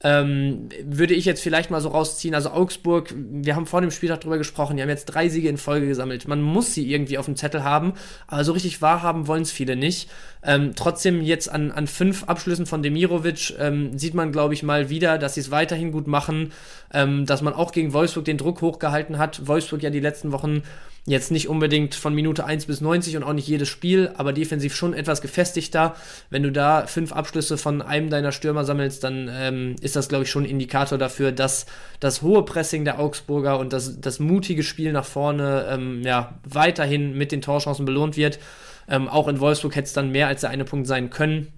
Ähm, würde ich jetzt vielleicht mal so rausziehen. Also Augsburg, wir haben vor dem Spieltag drüber gesprochen, die haben jetzt drei Siege in Folge gesammelt. Man muss sie irgendwie auf dem Zettel haben, aber so richtig wahrhaben wollen es viele nicht. Ähm, trotzdem jetzt an, an fünf Abschlüssen von Demirovic ähm, sieht man, glaube ich, mal wieder, dass sie es weiterhin gut machen, ähm, dass man auch gegen Wolfsburg den Druck hochgehalten hat. Wolfsburg ja die letzten Wochen Jetzt nicht unbedingt von Minute 1 bis 90 und auch nicht jedes Spiel, aber defensiv schon etwas gefestigter. Wenn du da fünf Abschlüsse von einem deiner Stürmer sammelst, dann ähm, ist das, glaube ich, schon ein Indikator dafür, dass das hohe Pressing der Augsburger und das, das mutige Spiel nach vorne ähm, ja, weiterhin mit den Torchancen belohnt wird. Ähm, auch in Wolfsburg hätte es dann mehr als der eine Punkt sein können.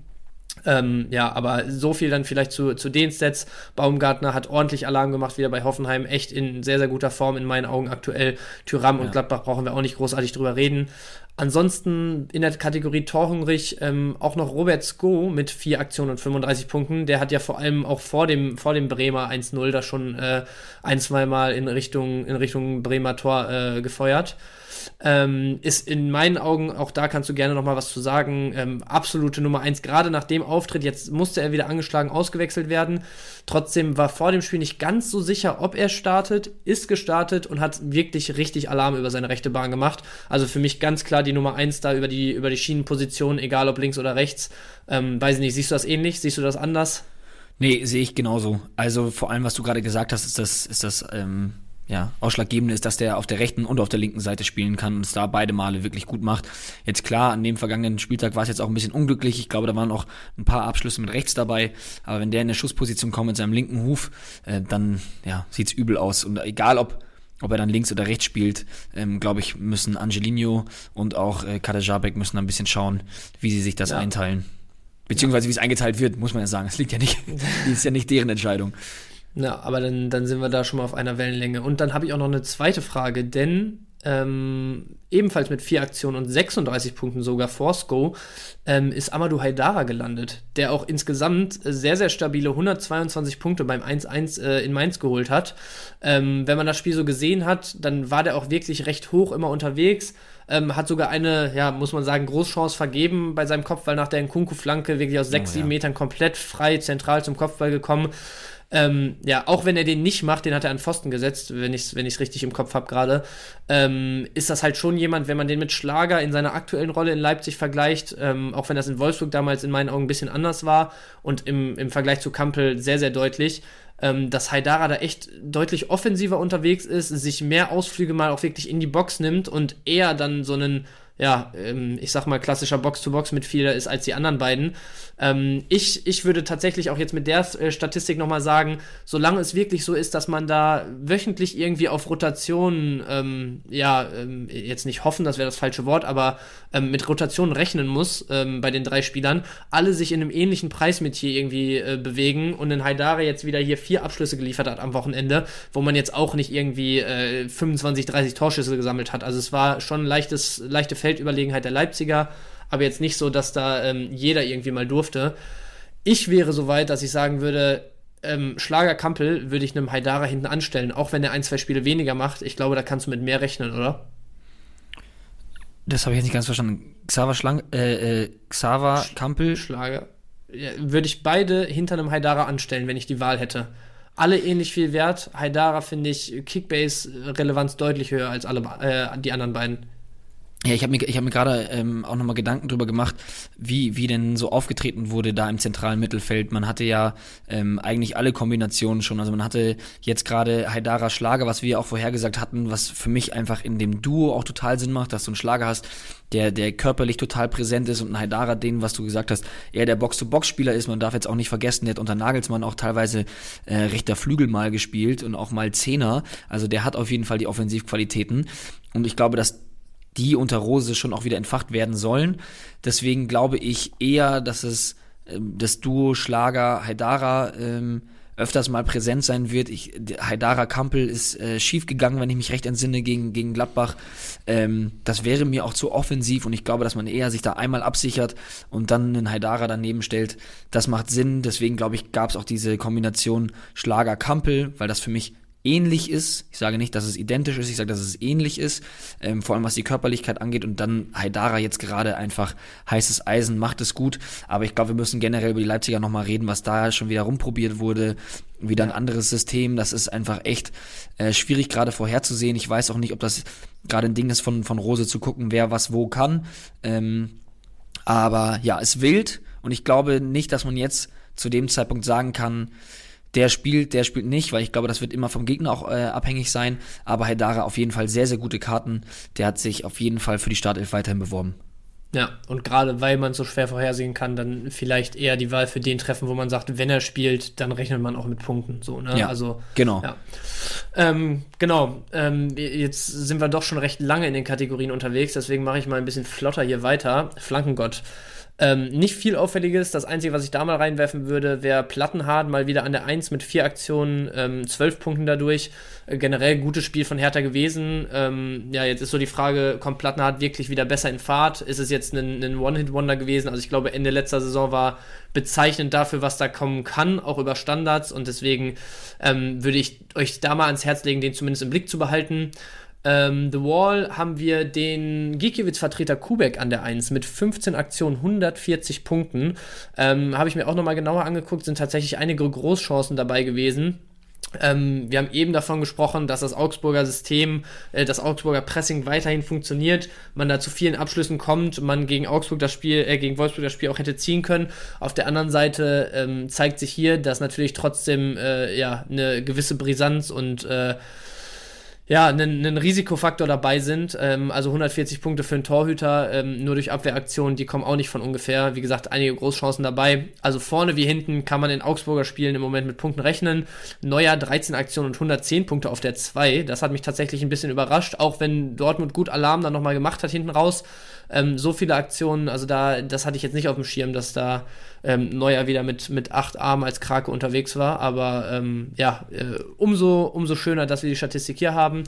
Ähm, ja, aber so viel dann vielleicht zu, zu den Stats. Baumgartner hat ordentlich Alarm gemacht, wieder bei Hoffenheim. Echt in sehr, sehr guter Form in meinen Augen aktuell. Tyram ja. und Gladbach brauchen wir auch nicht großartig drüber reden. Ansonsten in der Kategorie Torhungrig ähm, auch noch Robert Sko mit vier Aktionen und 35 Punkten. Der hat ja vor allem auch vor dem, vor dem Bremer 1-0 da schon äh, ein, zwei Mal in Richtung, in Richtung Bremer Tor äh, gefeuert. Ähm, ist in meinen Augen, auch da kannst du gerne noch mal was zu sagen, ähm, absolute Nummer eins. Gerade nach dem Auftritt, jetzt musste er wieder angeschlagen ausgewechselt werden. Trotzdem war vor dem Spiel nicht ganz so sicher, ob er startet, ist gestartet und hat wirklich richtig Alarm über seine rechte Bahn gemacht. Also für mich ganz klar die Nummer eins da über die, über die Schienenposition, egal ob links oder rechts. Ähm, weiß nicht, siehst du das ähnlich? Siehst du das anders? Nee, sehe ich genauso. Also vor allem, was du gerade gesagt hast, ist das, ist das ähm, ja, Ausschlaggebende ist, dass der auf der rechten und auf der linken Seite spielen kann und es da beide Male wirklich gut macht. Jetzt klar, an dem vergangenen Spieltag war es jetzt auch ein bisschen unglücklich. Ich glaube, da waren auch ein paar Abschlüsse mit rechts dabei. Aber wenn der in der Schussposition kommt mit seinem linken Huf, äh, dann ja, sieht's übel aus. Und egal ob ob er dann links oder rechts spielt, ähm, glaube ich, müssen Angelino und auch äh, Kadejabek müssen ein bisschen schauen, wie sie sich das ja. einteilen. Beziehungsweise wie es eingeteilt wird, muss man ja sagen. Es liegt ja nicht, ist ja nicht deren Entscheidung. Ja, aber dann, dann sind wir da schon mal auf einer Wellenlänge. Und dann habe ich auch noch eine zweite Frage, denn ähm, ebenfalls mit vier Aktionen und 36 Punkten sogar vor Sko, ähm, ist Amadou Haidara gelandet, der auch insgesamt sehr, sehr stabile 122 Punkte beim 1-1 äh, in Mainz geholt hat. Ähm, wenn man das Spiel so gesehen hat, dann war der auch wirklich recht hoch immer unterwegs. Ähm, hat sogar eine, ja, muss man sagen, Großchance vergeben bei seinem Kopfball nach der Nkunku-Flanke, wirklich aus 6, oh, 7 ja. Metern komplett frei zentral zum Kopfball gekommen. Ähm, ja, auch wenn er den nicht macht, den hat er an Pfosten gesetzt, wenn ich es wenn richtig im Kopf habe gerade, ähm, ist das halt schon jemand, wenn man den mit Schlager in seiner aktuellen Rolle in Leipzig vergleicht, ähm, auch wenn das in Wolfsburg damals in meinen Augen ein bisschen anders war und im, im Vergleich zu Kampel sehr, sehr deutlich, ähm, dass Haidara da echt deutlich offensiver unterwegs ist, sich mehr Ausflüge mal auch wirklich in die Box nimmt und eher dann so einen ja, ähm, ich sag mal, klassischer Box-to-Box mit viel ist als die anderen beiden. Ähm, ich, ich würde tatsächlich auch jetzt mit der äh, Statistik nochmal sagen, solange es wirklich so ist, dass man da wöchentlich irgendwie auf Rotationen, ähm, ja, ähm, jetzt nicht hoffen, das wäre das falsche Wort, aber ähm, mit Rotationen rechnen muss ähm, bei den drei Spielern, alle sich in einem ähnlichen Preismetier irgendwie äh, bewegen und in Haidare jetzt wieder hier vier Abschlüsse geliefert hat am Wochenende, wo man jetzt auch nicht irgendwie äh, 25, 30 Torschüsse gesammelt hat. Also es war schon leichtes, leichte Feldüberlegenheit der Leipziger aber jetzt nicht so, dass da ähm, jeder irgendwie mal durfte. Ich wäre so weit, dass ich sagen würde, ähm, Schlager Kampel würde ich einem Haidara hinten anstellen, auch wenn er ein, zwei Spiele weniger macht. Ich glaube, da kannst du mit mehr rechnen, oder? Das habe ich jetzt nicht ganz verstanden. Xaver Schlang, äh, äh, Xaver Kampel. Schlager. Ja, würde ich beide hinter einem Haidara anstellen, wenn ich die Wahl hätte. Alle ähnlich viel wert. Haidara finde ich Kickbase-Relevanz deutlich höher als alle äh, die anderen beiden. Ja, ich habe mir, ich hab mir gerade ähm, auch nochmal Gedanken drüber gemacht, wie, wie denn so aufgetreten wurde da im zentralen Mittelfeld. Man hatte ja ähm, eigentlich alle Kombinationen schon. Also man hatte jetzt gerade Haidara Schlager, was wir auch vorhergesagt hatten, was für mich einfach in dem Duo auch total Sinn macht, dass du einen Schlager hast, der, der körperlich total präsent ist und ein Haidara, den, was du gesagt hast, eher der Box-to-Box-Spieler ist. Man darf jetzt auch nicht vergessen, der hat unter Nagelsmann auch teilweise äh, rechter Flügel mal gespielt und auch mal Zehner. Also der hat auf jeden Fall die Offensivqualitäten. Und ich glaube, dass die unter Rose schon auch wieder entfacht werden sollen. Deswegen glaube ich eher, dass es ähm, das Duo Schlager Haidara ähm, öfters mal präsent sein wird. Ich, Haidara Kampel ist äh, schief gegangen, wenn ich mich recht entsinne, gegen, gegen Gladbach. Ähm, das wäre mir auch zu offensiv und ich glaube, dass man eher sich da einmal absichert und dann einen Haidara daneben stellt. Das macht Sinn. Deswegen glaube ich, gab es auch diese Kombination Schlager Kampel, weil das für mich ähnlich ist. Ich sage nicht, dass es identisch ist, ich sage, dass es ähnlich ist, ähm, vor allem was die Körperlichkeit angeht. Und dann Haidara jetzt gerade einfach heißes Eisen, macht es gut. Aber ich glaube, wir müssen generell über die Leipziger nochmal reden, was da schon wieder rumprobiert wurde. Wieder ein anderes System. Das ist einfach echt äh, schwierig gerade vorherzusehen. Ich weiß auch nicht, ob das gerade ein Ding ist von, von Rose zu gucken, wer was wo kann. Ähm, aber ja, es wild. Und ich glaube nicht, dass man jetzt zu dem Zeitpunkt sagen kann, der spielt, der spielt nicht, weil ich glaube, das wird immer vom Gegner auch äh, abhängig sein. Aber Haidara auf jeden Fall sehr, sehr gute Karten. Der hat sich auf jeden Fall für die Startelf weiterhin beworben. Ja, und gerade weil man so schwer vorhersehen kann, dann vielleicht eher die Wahl für den treffen, wo man sagt, wenn er spielt, dann rechnet man auch mit Punkten. So, ne? Ja, also, genau. Ja. Ähm, genau, ähm, jetzt sind wir doch schon recht lange in den Kategorien unterwegs, deswegen mache ich mal ein bisschen flotter hier weiter. Flankengott. Ähm, nicht viel Auffälliges. Das Einzige, was ich da mal reinwerfen würde, wäre Plattenhard mal wieder an der 1 mit vier Aktionen, ähm, 12 Punkten dadurch. Äh, generell gutes Spiel von Hertha gewesen. Ähm, ja, jetzt ist so die Frage, kommt Plattenhard wirklich wieder besser in Fahrt? Ist es jetzt ein, ein One-Hit-Wonder gewesen? Also ich glaube, Ende letzter Saison war bezeichnend dafür, was da kommen kann, auch über Standards. Und deswegen ähm, würde ich euch da mal ans Herz legen, den zumindest im Blick zu behalten. Ähm, The Wall haben wir den Gikiewicz-Vertreter Kubek an der 1 mit 15 Aktionen, 140 Punkten. Ähm, Habe ich mir auch nochmal genauer angeguckt, sind tatsächlich einige Großchancen dabei gewesen. Ähm, wir haben eben davon gesprochen, dass das Augsburger System, äh, das Augsburger Pressing weiterhin funktioniert, man da zu vielen Abschlüssen kommt, man gegen Augsburg das Spiel, äh, gegen Wolfsburg das Spiel auch hätte ziehen können. Auf der anderen Seite ähm, zeigt sich hier, dass natürlich trotzdem äh, ja eine gewisse Brisanz und äh, ja, einen, Risikofaktor dabei sind. Ähm, also 140 Punkte für einen Torhüter, ähm, nur durch Abwehraktionen, die kommen auch nicht von ungefähr. Wie gesagt, einige Großchancen dabei. Also vorne wie hinten kann man in Augsburger Spielen im Moment mit Punkten rechnen. Neuer 13 Aktionen und 110 Punkte auf der 2. Das hat mich tatsächlich ein bisschen überrascht, auch wenn Dortmund gut Alarm dann nochmal gemacht hat hinten raus. Ähm, so viele Aktionen, also da, das hatte ich jetzt nicht auf dem Schirm, dass da ähm, Neuer wieder mit, mit acht Armen als Krake unterwegs war. Aber ähm, ja, äh, umso, umso schöner, dass wir die Statistik hier haben.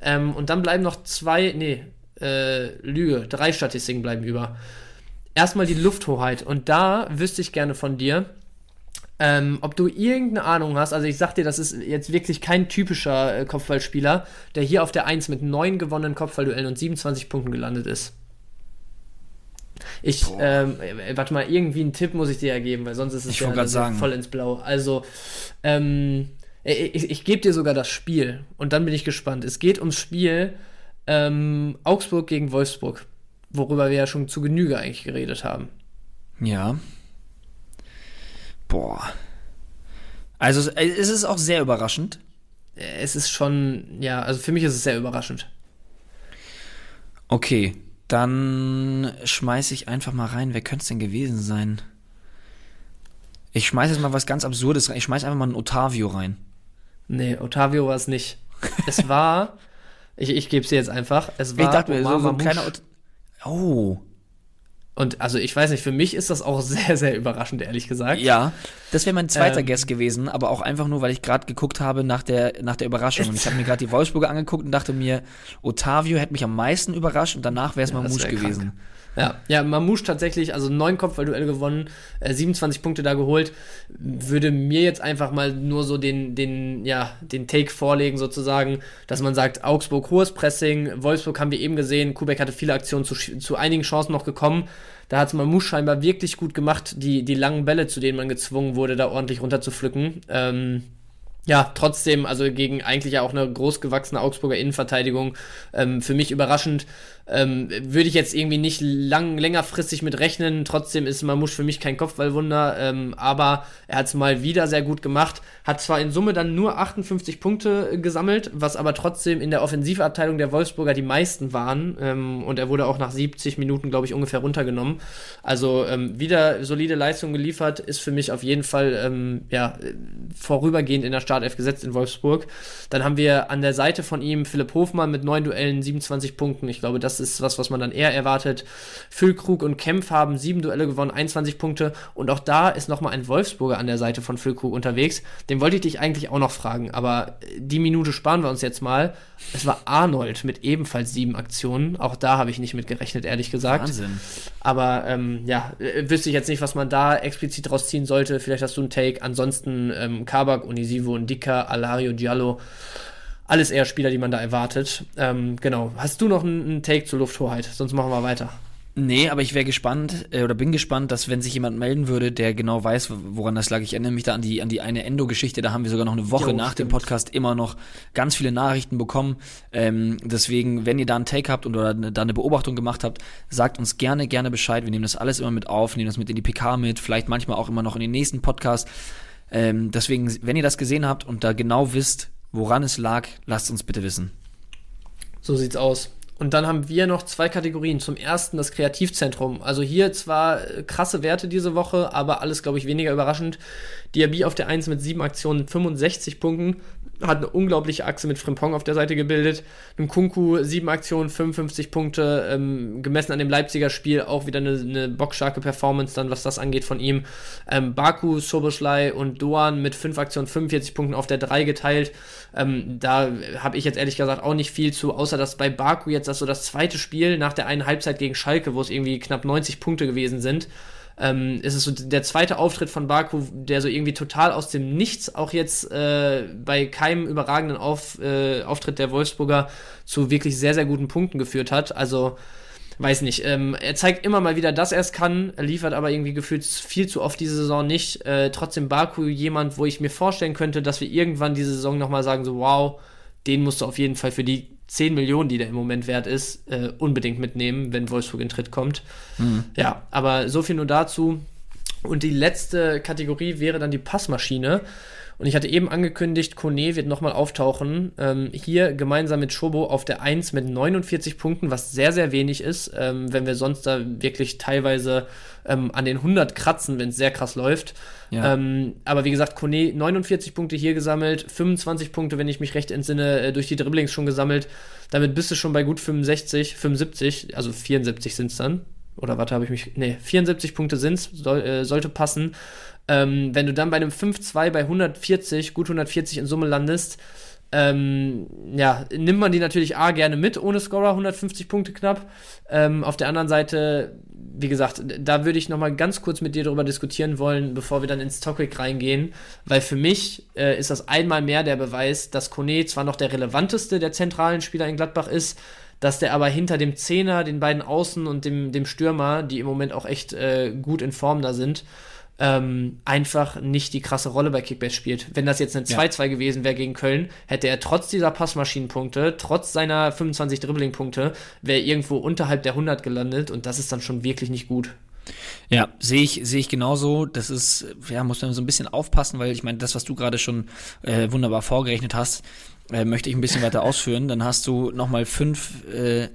Ähm, und dann bleiben noch zwei, nee, äh, Lüge, drei Statistiken bleiben über. Erstmal die Lufthoheit. Und da wüsste ich gerne von dir, ähm, ob du irgendeine Ahnung hast, also ich sag dir, das ist jetzt wirklich kein typischer äh, Kopfballspieler, der hier auf der 1 mit neun gewonnenen Kopfballduellen und 27 Punkten gelandet ist. Ich, ähm, äh, warte mal, irgendwie einen Tipp muss ich dir ja geben, weil sonst ist es Ich ja sagen. voll ins Blau. Also, ähm, ich, ich, ich gebe dir sogar das Spiel und dann bin ich gespannt. Es geht ums Spiel ähm, Augsburg gegen Wolfsburg, worüber wir ja schon zu Genüge eigentlich geredet haben. Ja. Boah. Also es ist auch sehr überraschend. Äh, Es ist schon, ja, also für mich ist es sehr überraschend. Okay, dann schmeiß ich einfach mal rein. Wer könnte es denn gewesen sein? Ich schmeiß jetzt mal was ganz Absurdes rein. Ich schmeiß einfach mal einen Otavio rein. Nee, Otavio war es nicht. Es war, ich, ich gebe es dir jetzt einfach, es Ich war dachte mir, so, Omar so ein kleiner Ot Oh. Und also ich weiß nicht, für mich ist das auch sehr, sehr überraschend, ehrlich gesagt. Ja, das wäre mein zweiter Ähm. Guess gewesen, aber auch einfach nur, weil ich gerade geguckt habe nach der, nach der Überraschung. Und ich habe mir gerade die Wolfsburger angeguckt und dachte mir, Otavio hätte mich am meisten überrascht und danach wäre es Ja, das Mamouche wär krank. Ja, ja, Mamouche tatsächlich, also neun Kopfballduelle gewonnen, äh, 27 Punkte da geholt, würde mir jetzt einfach mal nur so den, den, ja, den Take vorlegen sozusagen, dass man sagt, Augsburg hohes Pressing, Wolfsburg haben wir eben gesehen, Kubek hatte viele Aktionen zu, zu einigen Chancen noch gekommen. Da hat Mamouche scheinbar wirklich gut gemacht, die, die langen Bälle, zu denen man gezwungen wurde, da ordentlich runterzupflücken. Ähm, ja, trotzdem, also gegen eigentlich ja auch eine großgewachsene Augsburger Innenverteidigung, ähm, für mich überraschend. Ähm, würde ich jetzt irgendwie nicht lang, längerfristig mit rechnen. Trotzdem ist Mamouche für mich kein Kopfballwunder, ähm, aber er hat es mal wieder sehr gut gemacht. Hat zwar in Summe dann nur 58 Punkte gesammelt, was aber trotzdem in der Offensivabteilung der Wolfsburger die meisten waren. Ähm, und er wurde auch nach 70 Minuten, glaube ich, ungefähr runtergenommen. Also ähm, wieder solide Leistung geliefert, ist für mich auf jeden Fall ähm, ja, vorübergehend in der Startelf gesetzt in Wolfsburg. Dann haben wir an der Seite von ihm Philipp Hofmann mit neun Duellen, 27 Punkten. Ich glaube, das ist was, was man dann eher erwartet. Füllkrug und Kempf haben sieben Duelle gewonnen, 21 Punkte. Und auch da ist nochmal ein Wolfsburger an der Seite von Füllkrug unterwegs. Den wollte ich dich eigentlich auch noch fragen, aber die Minute sparen wir uns jetzt mal. Es war Arnold mit ebenfalls sieben Aktionen. Auch da habe ich nicht mit gerechnet, ehrlich gesagt. Wahnsinn. Aber ähm, ja, äh, wüsste ich jetzt nicht, was man da explizit rausziehen sollte. Vielleicht hast du einen Take. Ansonsten ähm, Kabak, Unisivo, Ndika, Alario, Giallo. Alles eher Spieler, die man da erwartet. Ähm, genau. Hast du noch einen, einen Take zur Lufthoheit? Sonst machen wir weiter. Nee, aber ich wäre gespannt äh, oder bin gespannt, dass wenn sich jemand melden würde, der genau weiß, woran das lag. Ich erinnere mich da an die an die eine Endo-Geschichte. Da haben wir sogar noch eine Woche Jo, nach dem stimmt. Podcast immer noch ganz viele Nachrichten bekommen. Ähm, deswegen, wenn ihr da einen Take habt und oder da eine Beobachtung gemacht habt, sagt uns gerne gerne Bescheid. Wir nehmen das alles immer mit auf, nehmen das mit in die PK mit, vielleicht manchmal auch immer noch in den nächsten Podcast. Ähm, deswegen, wenn ihr das gesehen habt und da genau wisst, woran es lag, lasst uns bitte wissen. So sieht's aus. Und dann haben wir noch zwei Kategorien. Zum ersten das Kreativzentrum. Also hier zwar äh, krasse Werte diese Woche, aber alles, glaube ich, weniger überraschend. Diaby auf der 1 mit sieben Aktionen, 65 Punkten. Hat eine unglaubliche Achse mit Frimpong auf der Seite gebildet. Ein Kunku, sieben Aktionen, 55 Punkte. Ähm, gemessen an dem Leipziger Spiel auch wieder eine, eine bockstarke Performance, dann was das angeht von ihm. Ähm, Baku, Soboschlei und Doan mit fünf Aktionen, 45 Punkten auf der 3 geteilt. Ähm, da habe ich jetzt ehrlich gesagt auch nicht viel zu, außer dass bei Baku jetzt das so das zweite Spiel nach der einen Halbzeit gegen Schalke, wo es irgendwie knapp 90 Punkte gewesen sind, ähm, ist es so der zweite Auftritt von Baku, der so irgendwie total aus dem Nichts auch jetzt äh, bei keinem überragenden Auf, äh, Auftritt der Wolfsburger zu wirklich sehr, sehr guten Punkten geführt hat. Also weiß nicht, ähm, er zeigt immer mal wieder, dass er es kann, er liefert aber irgendwie gefühlt viel zu oft diese Saison nicht. Äh, trotzdem Baku jemand, wo ich mir vorstellen könnte, dass wir irgendwann diese Saison nochmal sagen, so wow, den musst du auf jeden Fall für die 10 Millionen, die der im Moment wert ist, äh, unbedingt mitnehmen, wenn Wolfsburg in Tritt kommt. Ja, aber so viel nur dazu. Und die letzte Kategorie wäre dann die Passmaschine. Und ich hatte eben angekündigt, Kone wird nochmal auftauchen. Ähm, hier gemeinsam mit Schobo auf der 1 mit 49 Punkten, was sehr, sehr wenig ist, ähm, wenn wir sonst da wirklich teilweise ähm, an den 100 kratzen, wenn es sehr krass läuft. Ja. Ähm, aber wie gesagt, Kone 49 Punkte hier gesammelt, 25 Punkte, wenn ich mich recht entsinne, äh, durch die Dribblings schon gesammelt. Damit bist du schon bei gut 65, 75, also 74 sind es dann. Oder warte, habe ich mich. Ne, 74 Punkte sind es, soll, äh, sollte passen. Ähm, wenn du dann bei einem 5-2 bei 140, gut 140 in Summe landest, ähm, ja, nimmt man die natürlich A gerne mit, ohne Scorer, 150 Punkte knapp. Ähm, auf der anderen Seite, wie gesagt, da würde ich nochmal ganz kurz mit dir darüber diskutieren wollen, bevor wir dann ins Topic reingehen, weil für mich äh, ist das einmal mehr der Beweis, dass Kone zwar noch der relevanteste der zentralen Spieler in Gladbach ist, dass der aber hinter dem Zehner, den beiden Außen und dem, dem Stürmer, die im Moment auch echt äh, gut in Form da sind, ähm, einfach nicht die krasse Rolle bei Kickbase spielt. Wenn das jetzt ein 2-2 ja. gewesen wäre gegen Köln, hätte er trotz dieser Passmaschinenpunkte, trotz seiner 25 Dribbling-Punkte, wäre irgendwo unterhalb der 100 gelandet und das ist dann schon wirklich nicht gut. Ja, sehe ich, sehe ich genauso. Das ist, ja, muss man so ein bisschen aufpassen, weil ich meine, das, was du gerade schon äh, wunderbar vorgerechnet hast, äh, möchte ich ein bisschen weiter ausführen. Dann hast du nochmal fünf, äh,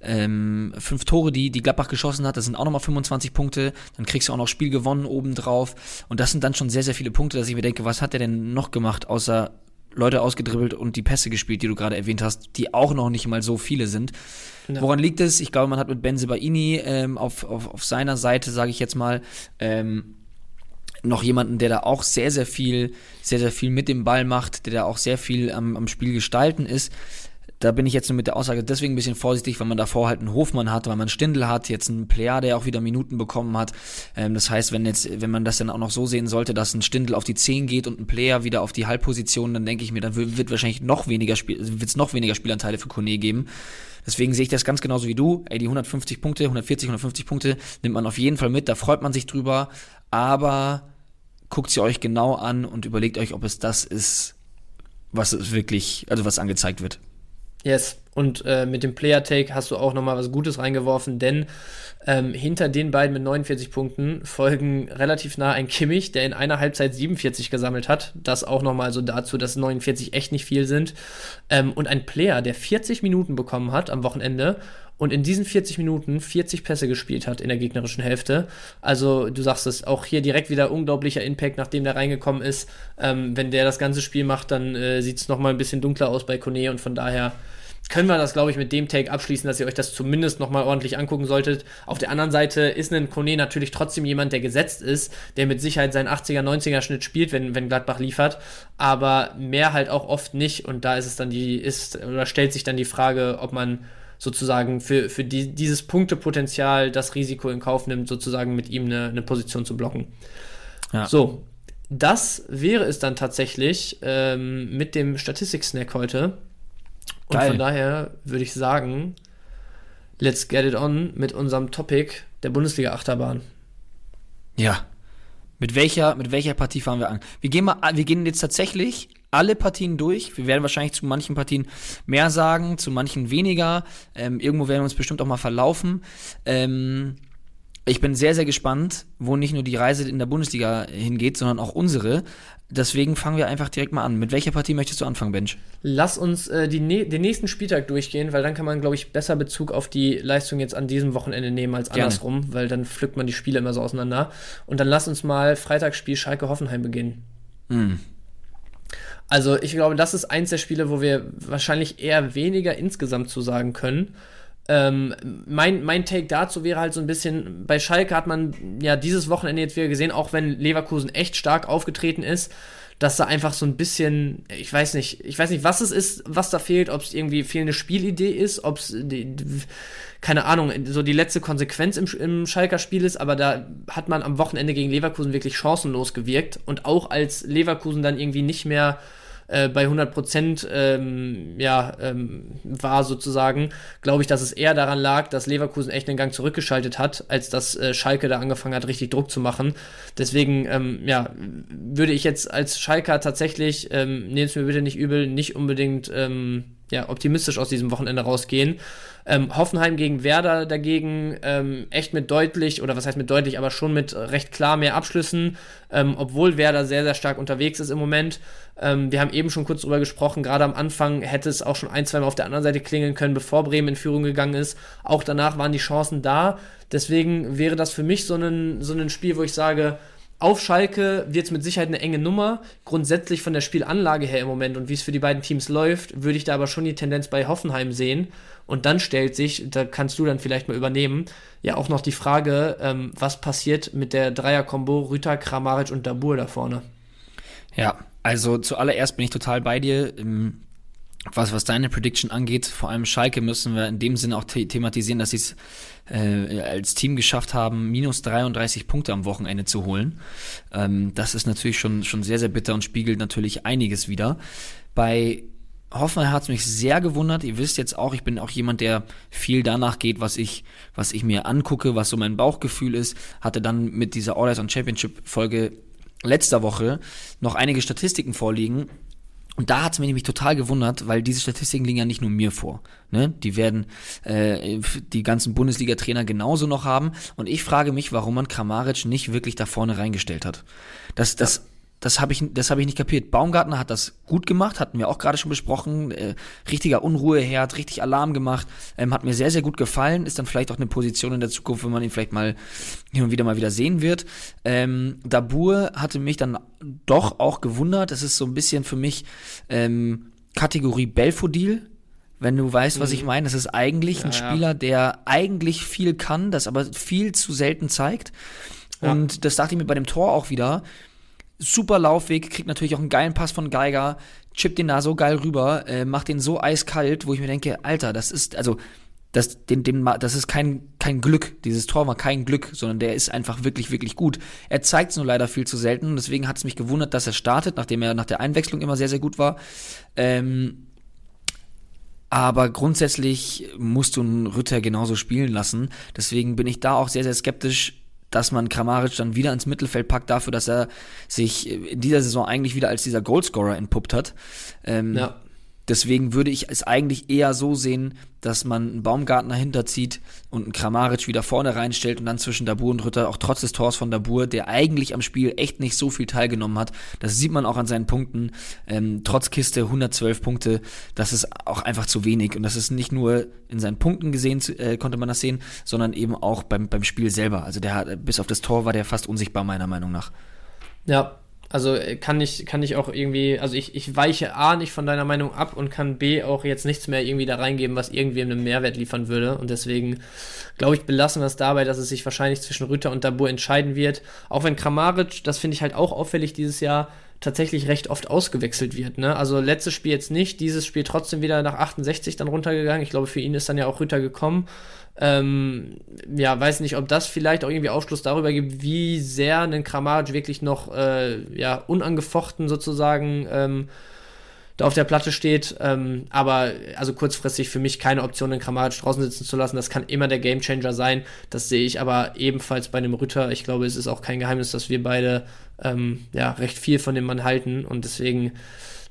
ähm, fünf Tore, die, die Gladbach geschossen hat. Das sind auch nochmal 25 Punkte. Dann kriegst du auch noch Spiel gewonnen obendrauf. Und das sind dann schon sehr, sehr viele Punkte, dass ich mir denke, was hat der denn noch gemacht, außer Leute ausgedribbelt und die Pässe gespielt, die du gerade erwähnt hast, die auch noch nicht mal so viele sind. Ja. Woran liegt es? Ich glaube, man hat mit Ben Sebaini ähm, auf, auf, auf seiner Seite, sage ich jetzt mal, ähm, noch jemanden, der da auch sehr, sehr viel, sehr, sehr viel mit dem Ball macht, der da auch sehr viel am, am Spiel gestalten ist. Da bin ich jetzt nur mit der Aussage deswegen ein bisschen vorsichtig, weil man davor halt einen Hofmann hat, weil man Stindl hat, jetzt einen Player, der auch wieder Minuten bekommen hat. Ähm, das heißt, wenn jetzt, wenn man das dann auch noch so sehen sollte, dass ein Stindl auf die 10 geht und ein Player wieder auf die Halbposition, dann denke ich mir, dann wird wahrscheinlich noch weniger Spiel, wird es noch weniger Spielanteile für Kone geben. Deswegen sehe ich das ganz genauso wie du. Ey, die 150 Punkte, 140, 150 Punkte nimmt man auf jeden Fall mit, da freut man sich drüber. Aber guckt sie euch genau an und überlegt euch, ob es das ist, was es wirklich, also was angezeigt wird. Yes, und äh, mit dem Player Take hast du auch nochmal was Gutes reingeworfen, denn ähm, hinter den beiden mit 49 Punkten folgen relativ nah ein Kimmich, der in einer Halbzeit 47 gesammelt hat. Das auch nochmal so dazu, dass 49 echt nicht viel sind. Ähm, und ein Player, der 40 Minuten bekommen hat am Wochenende und in diesen 40 Minuten 40 Pässe gespielt hat in der gegnerischen Hälfte. Also du sagst es, auch hier direkt wieder unglaublicher Impact, nachdem der reingekommen ist. Ähm, wenn der das ganze Spiel macht, dann äh, sieht es nochmal ein bisschen dunkler aus bei Kone und von daher können wir das, glaube ich, mit dem Take abschließen, dass ihr euch das zumindest nochmal ordentlich angucken solltet. Auf der anderen Seite ist ein Kone natürlich trotzdem jemand, der gesetzt ist, der mit Sicherheit seinen 80er, 90er Schnitt spielt, wenn, wenn Gladbach liefert, aber mehr halt auch oft nicht und da ist es dann die, ist, oder stellt sich dann die Frage, ob man sozusagen für, für die, dieses Punktepotenzial das Risiko in Kauf nimmt, sozusagen mit ihm eine, eine Position zu blocken. Ja. So, das wäre es dann tatsächlich ähm, mit dem Statistik-Snack heute. Und Geil. von daher würde ich sagen, let's get it on mit unserem Topic der Bundesliga-Achterbahn. Ja. Mit welcher, mit welcher Partie fahren wir an? Wir gehen mal, wir gehen jetzt tatsächlich alle Partien durch. Wir werden wahrscheinlich zu manchen Partien mehr sagen, zu manchen weniger. Ähm, irgendwo werden wir uns bestimmt auch mal verlaufen. Ähm, ich bin sehr, sehr gespannt, wo nicht nur die Reise in der Bundesliga hingeht, sondern auch unsere. Deswegen fangen wir einfach direkt mal an. Mit welcher Partie möchtest du anfangen, Bench? Lass uns äh, die, den nächsten Spieltag durchgehen, weil dann kann man, glaube ich, besser Bezug auf die Leistung jetzt an diesem Wochenende nehmen als Gerne. andersrum, weil dann pflückt man die Spiele immer so auseinander. Und dann lass uns mal Freitagsspiel Schalke-Hoffenheim beginnen. Mhm. Also ich glaube, das ist eins der Spiele, wo wir wahrscheinlich eher weniger insgesamt zu sagen können. Ähm, mein, mein Take dazu wäre halt so ein bisschen, bei Schalke hat man ja dieses Wochenende jetzt wieder gesehen, auch wenn Leverkusen echt stark aufgetreten ist, dass da einfach so ein bisschen, ich weiß nicht, ich weiß nicht, was es ist, was da fehlt, ob es irgendwie fehlende Spielidee ist, ob es, keine Ahnung, so die letzte Konsequenz im, im Schalker Spiel ist, aber da hat man am Wochenende gegen Leverkusen wirklich chancenlos gewirkt und auch als Leverkusen dann irgendwie nicht mehr äh, bei 100 Prozent ähm, ja, ähm, war sozusagen, glaube ich, dass es eher daran lag, dass Leverkusen echt einen Gang zurückgeschaltet hat, als dass äh, Schalke da angefangen hat, richtig Druck zu machen. Deswegen, ähm, ja, würde ich jetzt als Schalker tatsächlich, ähm, nehmt es mir bitte nicht übel, nicht unbedingt ähm, ja, optimistisch aus diesem Wochenende rausgehen. Ähm, Hoffenheim gegen Werder dagegen ähm, echt mit deutlich, oder was heißt mit deutlich, aber schon mit recht klar mehr Abschlüssen, ähm, obwohl Werder sehr, sehr stark unterwegs ist im Moment. Ähm, wir haben eben schon kurz drüber gesprochen, gerade am Anfang hätte es auch schon ein, zwei Mal auf der anderen Seite klingeln können, bevor Bremen in Führung gegangen ist. Auch danach waren die Chancen da. Deswegen wäre das für mich so ein, so ein Spiel, wo ich sage, auf Schalke wird es mit Sicherheit eine enge Nummer. Grundsätzlich von der Spielanlage her im Moment und wie es für die beiden Teams läuft, würde ich da aber schon die Tendenz bei Hoffenheim sehen. Und dann stellt sich, da kannst du dann vielleicht mal übernehmen, ja auch noch die Frage, ähm, was passiert mit der Dreier-Kombo Rüter, Kramaric und Dabur da vorne? Ja, also zuallererst bin ich total bei dir. Was, was deine Prediction angeht, vor allem Schalke müssen wir in dem Sinne auch the thematisieren, dass sie es äh, als Team geschafft haben, minus 33 Punkte am Wochenende zu holen. Ähm, das ist natürlich schon, schon sehr, sehr bitter und spiegelt natürlich einiges wieder. Bei Hoffenheim hat es mich sehr gewundert. Ihr wisst jetzt auch, ich bin auch jemand, der viel danach geht, was ich, was ich mir angucke, was so mein Bauchgefühl ist. Hatte dann mit dieser All on Championship Folge letzter Woche noch einige Statistiken vorliegen und da hat es mich nämlich total gewundert, weil diese Statistiken liegen ja nicht nur mir vor. Ne? Die werden äh, die ganzen Bundesliga-Trainer genauso noch haben. Und ich frage mich, warum man Kramaric nicht wirklich da vorne reingestellt hat. Das, das, das habe ich, das hab ich nicht kapiert. Baumgartner hat das gut gemacht, hatten wir auch gerade schon besprochen. Äh, richtiger Unruheherd, richtig Alarm gemacht. Ähm, hat mir sehr, sehr gut gefallen. Ist dann vielleicht auch eine Position in der Zukunft, wenn man ihn vielleicht mal hin und wieder mal wieder sehen wird. Ähm, Dabur hatte mich dann doch auch gewundert. Das ist so ein bisschen für mich ähm, Kategorie Belfodil. Wenn du weißt, was ich mhm. meine, das ist eigentlich ja, ein Spieler, ja. der eigentlich viel kann, das aber viel zu selten zeigt. Und ja. das dachte ich mir bei dem Tor auch wieder super Laufweg, kriegt natürlich auch einen geilen Pass von Geiger, chippt den da so geil rüber, äh, macht den so eiskalt, wo ich mir denke, Alter, das ist, also, das, den, den, das ist kein, kein Glück. Dieses Tor war kein Glück, sondern der ist einfach wirklich, wirklich gut. Er zeigt es nur leider viel zu selten. Deswegen hat es mich gewundert, dass er startet, nachdem er nach der Einwechslung immer sehr, sehr gut war. Ähm, aber grundsätzlich musst du einen Ritter genauso spielen lassen. Deswegen bin ich da auch sehr, sehr skeptisch, dass man Kramaric dann wieder ins Mittelfeld packt dafür, dass er sich in dieser Saison eigentlich wieder als dieser Goalscorer entpuppt hat. Ähm, ja. Deswegen würde ich es eigentlich eher so sehen, dass man einen Baumgartner hinterzieht und einen Kramaric wieder vorne reinstellt und dann zwischen Dabur und Rütter, auch trotz des Tors von Dabur, der eigentlich am Spiel echt nicht so viel teilgenommen hat. Das sieht man auch an seinen Punkten. Ähm, trotz Kiste 112 Punkte, das ist auch einfach zu wenig. Und das ist nicht nur in seinen Punkten gesehen, äh, konnte man das sehen, sondern eben auch beim, beim Spiel selber. Also der hat, bis auf das Tor war der fast unsichtbar, meiner Meinung nach. Ja, also äh, kann ich, kann ich auch irgendwie, also ich, ich weiche A nicht von deiner Meinung ab und kann B auch jetzt nichts mehr irgendwie da reingeben, was irgendwie einen Mehrwert liefern würde. Und deswegen glaube ich, belassen wir es dabei, dass es sich wahrscheinlich zwischen Rütter und Dabur entscheiden wird. Auch wenn Kramaric, das finde ich halt auch auffällig dieses Jahr, tatsächlich recht oft ausgewechselt wird. Ne? Also letztes Spiel jetzt nicht, dieses Spiel trotzdem wieder nach 68 dann runtergegangen. Ich glaube, für ihn ist dann ja auch Rütter gekommen. Ähm, ja, weiß nicht, ob das vielleicht auch irgendwie Aufschluss darüber gibt, wie sehr ein Kramaric wirklich noch äh, ja, unangefochten sozusagen ähm, da auf der Platte steht. Ähm, aber also kurzfristig für mich keine Option, den Kramaric draußen sitzen zu lassen. Das kann immer der Gamechanger sein. Das sehe ich aber ebenfalls bei einem Rütter. Ich glaube, es ist auch kein Geheimnis, dass wir beide ähm, ja recht viel von dem Mann halten und deswegen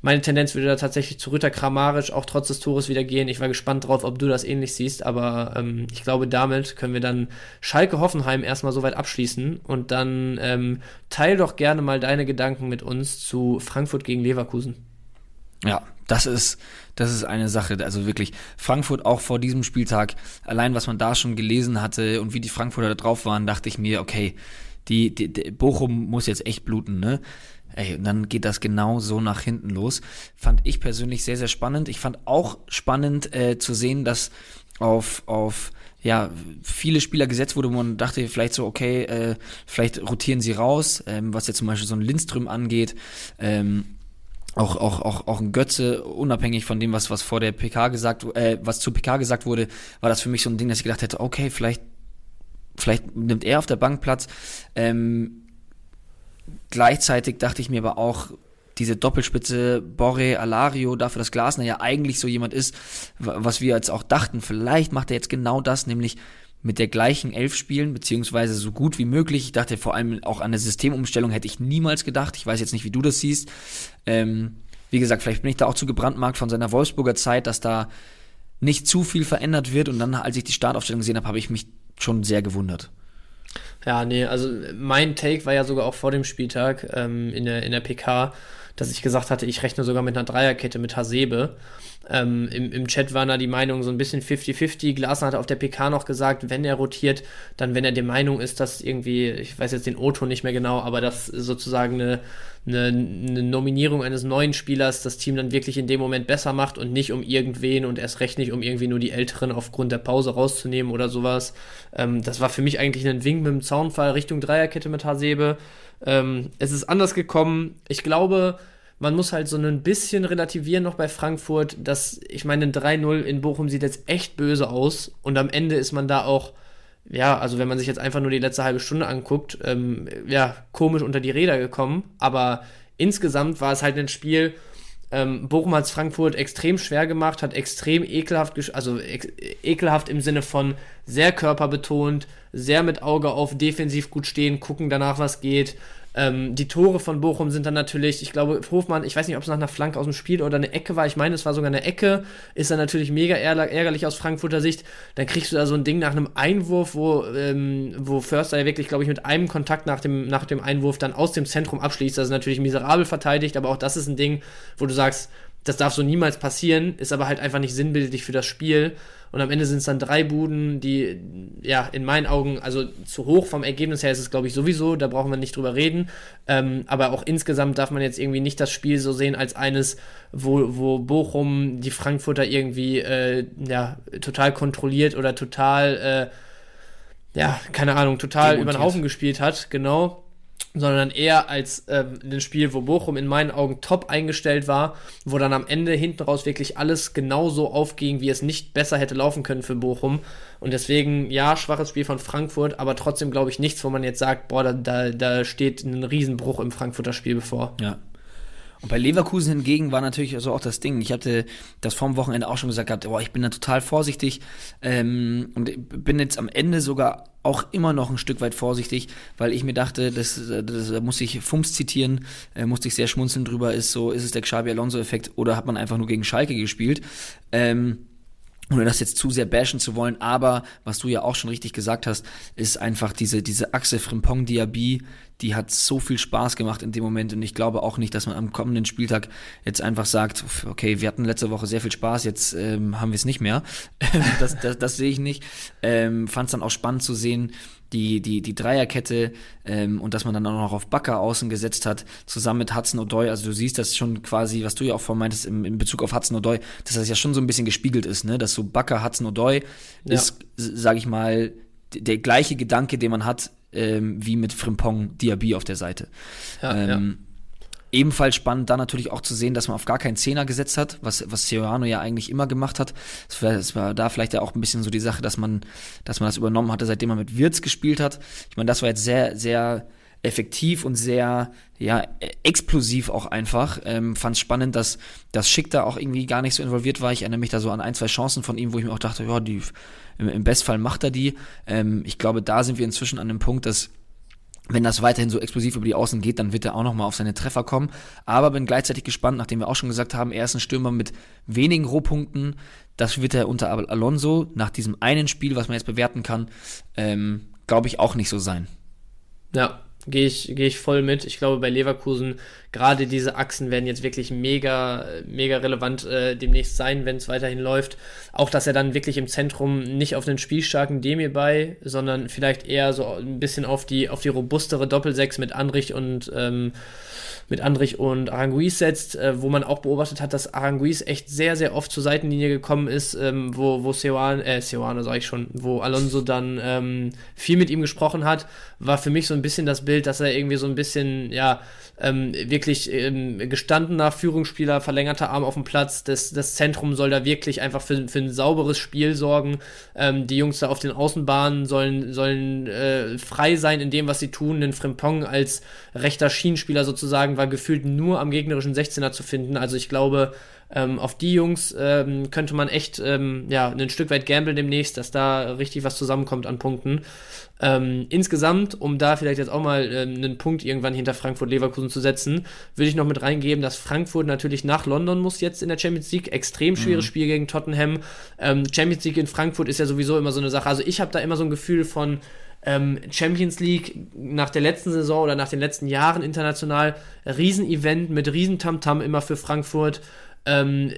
meine Tendenz würde da tatsächlich zu Rütter Kramaric auch trotz des Tores wieder gehen. Ich war gespannt drauf, ob du das ähnlich siehst, aber ähm, ich glaube, damit können wir dann Schalke Hoffenheim erstmal soweit abschließen und dann ähm, teil doch gerne mal deine Gedanken mit uns zu Frankfurt gegen Leverkusen. Ja, das ist, das ist eine Sache. Also wirklich, Frankfurt auch vor diesem Spieltag, allein was man da schon gelesen hatte und wie die Frankfurter da drauf waren, dachte ich mir, okay, die, die, die Bochum muss jetzt echt bluten, ne? Ey, und dann geht das genau so nach hinten los. Fand ich persönlich sehr, sehr spannend. Ich fand auch spannend äh, zu sehen, dass auf, auf ja, viele Spieler gesetzt wurde, wo man dachte vielleicht so, okay, äh, vielleicht rotieren sie raus, ähm, was jetzt zum Beispiel so ein Lindström angeht. Ähm, auch, auch, auch, auch ein Götze, unabhängig von dem, was, was vor der PK gesagt, äh, was zu PK gesagt wurde, war das für mich so ein Ding, dass ich gedacht hätte, okay, vielleicht, vielleicht nimmt er auf der Bank Platz. Ähm, Gleichzeitig dachte ich mir aber auch, diese Doppelspitze Borre Alario, dafür dass Glasner ja eigentlich so jemand ist, was wir jetzt auch dachten, vielleicht macht er jetzt genau das, nämlich mit der gleichen Elf spielen, beziehungsweise so gut wie möglich. Ich dachte vor allem auch an eine Systemumstellung hätte ich niemals gedacht. Ich weiß jetzt nicht, wie du das siehst. Ähm, wie gesagt, vielleicht bin ich da auch zu gebrandmarkt von seiner Wolfsburger Zeit, dass da nicht zu viel verändert wird. Und dann, als ich die Startaufstellung gesehen habe, habe ich mich schon sehr gewundert. Ja, nee, also mein Take war ja sogar auch vor dem Spieltag ähm, in, der, in der PK, dass ich gesagt hatte, ich rechne sogar mit einer Dreierkette mit Hasebe. Ähm, im, Im Chat waren da die Meinungen so ein bisschen 50-50. Glasner hat auf der PK noch gesagt, wenn er rotiert, dann wenn er der Meinung ist, dass irgendwie, ich weiß jetzt den O-Ton nicht mehr genau, aber dass sozusagen eine, eine, eine, Nominierung eines neuen Spielers das Team dann wirklich in dem Moment besser macht und nicht um irgendwen und erst recht nicht um irgendwie nur die Älteren aufgrund der Pause rauszunehmen oder sowas. Ähm, das war für mich eigentlich ein Wink mit dem Zaunfall Richtung Dreierkette mit Hasebe. Ähm, es ist anders gekommen. Ich glaube, man muss halt so ein bisschen relativieren noch bei Frankfurt, dass, ich meine, ein 3-0 in Bochum sieht jetzt echt böse aus und am Ende ist man da auch, ja, also wenn man sich jetzt einfach nur die letzte halbe Stunde anguckt, ähm, ja, komisch unter die Räder gekommen, aber insgesamt war es halt ein Spiel, ähm, Bochum hat Frankfurt extrem schwer gemacht, hat extrem ekelhaft, also ekelhaft im Sinne von sehr körperbetont, sehr mit Auge auf defensiv gut stehen, gucken danach, was geht. Ähm, die Tore von Bochum sind dann natürlich, ich glaube, Hofmann, ich weiß nicht, ob es nach einer Flanke aus dem Spiel oder eine Ecke war, ich meine, es war sogar eine Ecke, ist dann natürlich mega ärgerlich aus Frankfurter Sicht. Dann kriegst du da so ein Ding nach einem Einwurf, wo, ähm, wo Förster ja wirklich, glaube ich, mit einem Kontakt nach dem, nach dem Einwurf dann aus dem Zentrum abschließt. Das ist natürlich miserabel verteidigt, aber auch das ist ein Ding, wo du sagst, das darf so niemals passieren, ist aber halt einfach nicht sinnbildlich für das Spiel. Und am Ende sind es dann drei Buden, die, ja, in meinen Augen, also zu hoch vom Ergebnis her ist es, glaube ich, sowieso, da brauchen wir nicht drüber reden. Ähm, aber auch insgesamt darf man jetzt irgendwie nicht das Spiel so sehen als eines, wo, wo Bochum die Frankfurter irgendwie, äh, ja, total kontrolliert oder total, äh, ja, keine Ahnung, total über den Haufen gespielt hat, genau sondern eher als ähm, ein Spiel, wo Bochum in meinen Augen top eingestellt war, wo dann am Ende hinten raus wirklich alles genauso aufging, wie es nicht besser hätte laufen können für Bochum. Und deswegen, ja, schwaches Spiel von Frankfurt, aber trotzdem glaube ich nichts, wo man jetzt sagt, boah, da, da, da steht ein Riesenbruch im Frankfurter Spiel bevor. Ja, und bei Leverkusen hingegen war natürlich also auch das Ding. Ich hatte das vorm Wochenende auch schon gesagt gehabt, boah, ich bin da total vorsichtig ähm, und bin jetzt am Ende sogar auch immer noch ein Stück weit vorsichtig, weil ich mir dachte, das, das muss ich Fums zitieren, äh, musste ich sehr schmunzeln drüber, ist so, ist es der Xabi Alonso-Effekt oder hat man einfach nur gegen Schalke gespielt? Ähm, ohne das jetzt zu sehr bashen zu wollen, aber was du ja auch schon richtig gesagt hast, ist einfach diese, diese Achse Frimpong-Diaby, die hat so viel Spaß gemacht in dem Moment und ich glaube auch nicht, dass man am kommenden Spieltag jetzt einfach sagt, okay, wir hatten letzte Woche sehr viel Spaß, jetzt ähm, haben wir es nicht mehr. das, das, das sehe ich nicht. Ähm, Fand es dann auch spannend zu sehen, die, die, die Dreierkette ähm, und dass man dann auch noch auf Bakker außen gesetzt hat, zusammen mit Hudson O'Doy. Also du siehst das schon quasi, was du ja auch vorhin meintest im, in Bezug auf Hudson O'Doy, dass das ja schon so ein bisschen gespiegelt ist, ne? Dass so Bakker, Hudson O'Doy ja. ist, sage ich mal, der gleiche Gedanke, den man hat, ähm, wie mit Frimpong Diaby auf der Seite. Ja, ähm, ja. Ebenfalls spannend da natürlich auch zu sehen, dass man auf gar keinen Zehner gesetzt hat, was, was Serrano ja eigentlich immer gemacht hat. Es war, es war da vielleicht ja auch ein bisschen so die Sache, dass man, dass man das übernommen hatte, seitdem man mit Wirtz gespielt hat. Ich meine, das war jetzt sehr, sehr effektiv und sehr ja, explosiv auch einfach. Ähm, Fand es spannend, dass das Schick da auch irgendwie gar nicht so involviert war. Ich erinnere mich da so an ein, zwei Chancen von ihm, wo ich mir auch dachte, ja, die, im, im Bestfall macht er die. Ähm, ich glaube, da sind wir inzwischen an dem Punkt, dass wenn das weiterhin so explosiv über die Außen geht, dann wird er auch nochmal auf seine Treffer kommen. Aber bin gleichzeitig gespannt, nachdem wir auch schon gesagt haben, er ist ein Stürmer mit wenigen Rohpunkten. Das wird er unter Alonso nach diesem einen Spiel, was man jetzt bewerten kann, ähm, glaube ich, auch nicht so sein. Ja, gehe ich, geh ich voll mit. Ich glaube, bei Leverkusen, gerade diese Achsen werden jetzt wirklich mega, mega relevant äh, demnächst sein, wenn es weiterhin läuft. Auch, dass er dann wirklich im Zentrum nicht auf den spielstarken Demir bei, sondern vielleicht eher so ein bisschen auf die, auf die robustere Doppelsechs mit Anrich und ähm, mit Andrich und Aranguiz setzt, äh, wo man auch beobachtet hat, dass Aranguiz echt sehr, sehr oft zur Seitenlinie gekommen ist, ähm, wo, wo Seoane, äh, Seoane sag ich schon, wo Alonso dann ähm, viel mit ihm gesprochen hat, war für mich so ein bisschen das Bild, dass er irgendwie so ein bisschen, ja, ähm, wirklich ähm, gestandener Führungsspieler, verlängerter Arm auf dem Platz. Das, das Zentrum soll da wirklich einfach für, für ein sauberes Spiel sorgen. Ähm, die Jungs da auf den Außenbahnen sollen, sollen äh, frei sein in dem, was sie tun. Den Frimpong als rechter Schienenspieler sozusagen war gefühlt nur am gegnerischen 16er zu finden. Also ich glaube, Ähm, auf die Jungs ähm, könnte man echt ähm, ja, ein Stück weit gamblen demnächst, dass da richtig was zusammenkommt an Punkten. Ähm, insgesamt, um da vielleicht jetzt auch mal äh, einen Punkt irgendwann hinter Frankfurt-Leverkusen zu setzen, würde ich noch mit reingeben, dass Frankfurt natürlich nach London muss jetzt in der Champions League. Extrem schweres mhm. Spiel gegen Tottenham. Ähm, Champions League in Frankfurt ist ja sowieso immer so eine Sache. Also ich habe da immer so ein Gefühl von, ähm, Champions League nach der letzten Saison oder nach den letzten Jahren international, Riesenevent mit Riesentamtam immer für Frankfurt. Ähm,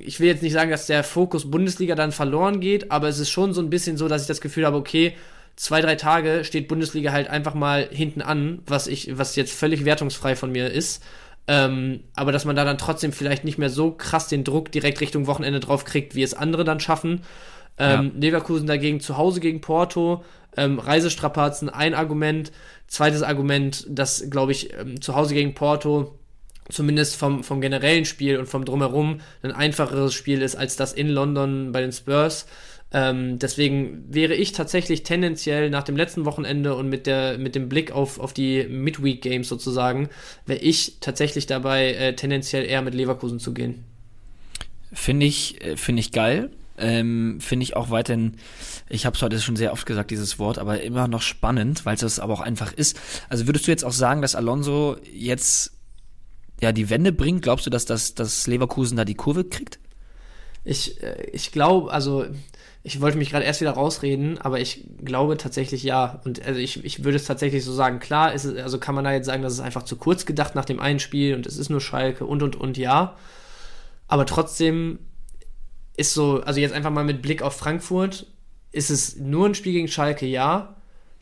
ich will jetzt nicht sagen, dass der Fokus Bundesliga dann verloren geht, aber es ist schon so ein bisschen so, dass ich das Gefühl habe, okay, zwei, drei Tage steht Bundesliga halt einfach mal hinten an, was ich, was jetzt völlig wertungsfrei von mir ist. Ähm, aber dass man da dann trotzdem vielleicht nicht mehr so krass den Druck direkt Richtung Wochenende drauf kriegt, wie es andere dann schaffen. Ähm, ja. Leverkusen dagegen zu Hause gegen Porto, ähm, Reisestrapazen ein Argument. Zweites Argument, dass, glaube ich, ähm, zu Hause gegen Porto zumindest vom, vom generellen Spiel und vom Drumherum ein einfacheres Spiel ist als das in London bei den Spurs. Ähm, deswegen wäre ich tatsächlich tendenziell nach dem letzten Wochenende und mit, der, mit dem Blick auf, auf die Midweek Games sozusagen, wäre ich tatsächlich dabei, äh, tendenziell eher mit Leverkusen zu gehen. Finde ich, äh, finde ich geil. Ähm, Finde ich auch weiterhin, ich habe es heute schon sehr oft gesagt, dieses Wort, aber immer noch spannend, weil es aber auch einfach ist. Also würdest du jetzt auch sagen, dass Alonso jetzt ja die Wende bringt? Glaubst du, dass das dass Leverkusen da die Kurve kriegt? Ich, äh, ich glaube, also ich wollte mich gerade erst wieder rausreden, aber ich glaube tatsächlich ja. Und also ich, ich würde es tatsächlich so sagen, klar, ist es, also kann man da jetzt sagen, dass es einfach zu kurz gedacht nach dem einen Spiel und es ist nur Schalke und und und ja. Aber trotzdem ist so, also jetzt einfach mal mit Blick auf Frankfurt, ist es nur ein Spiel gegen Schalke, ja.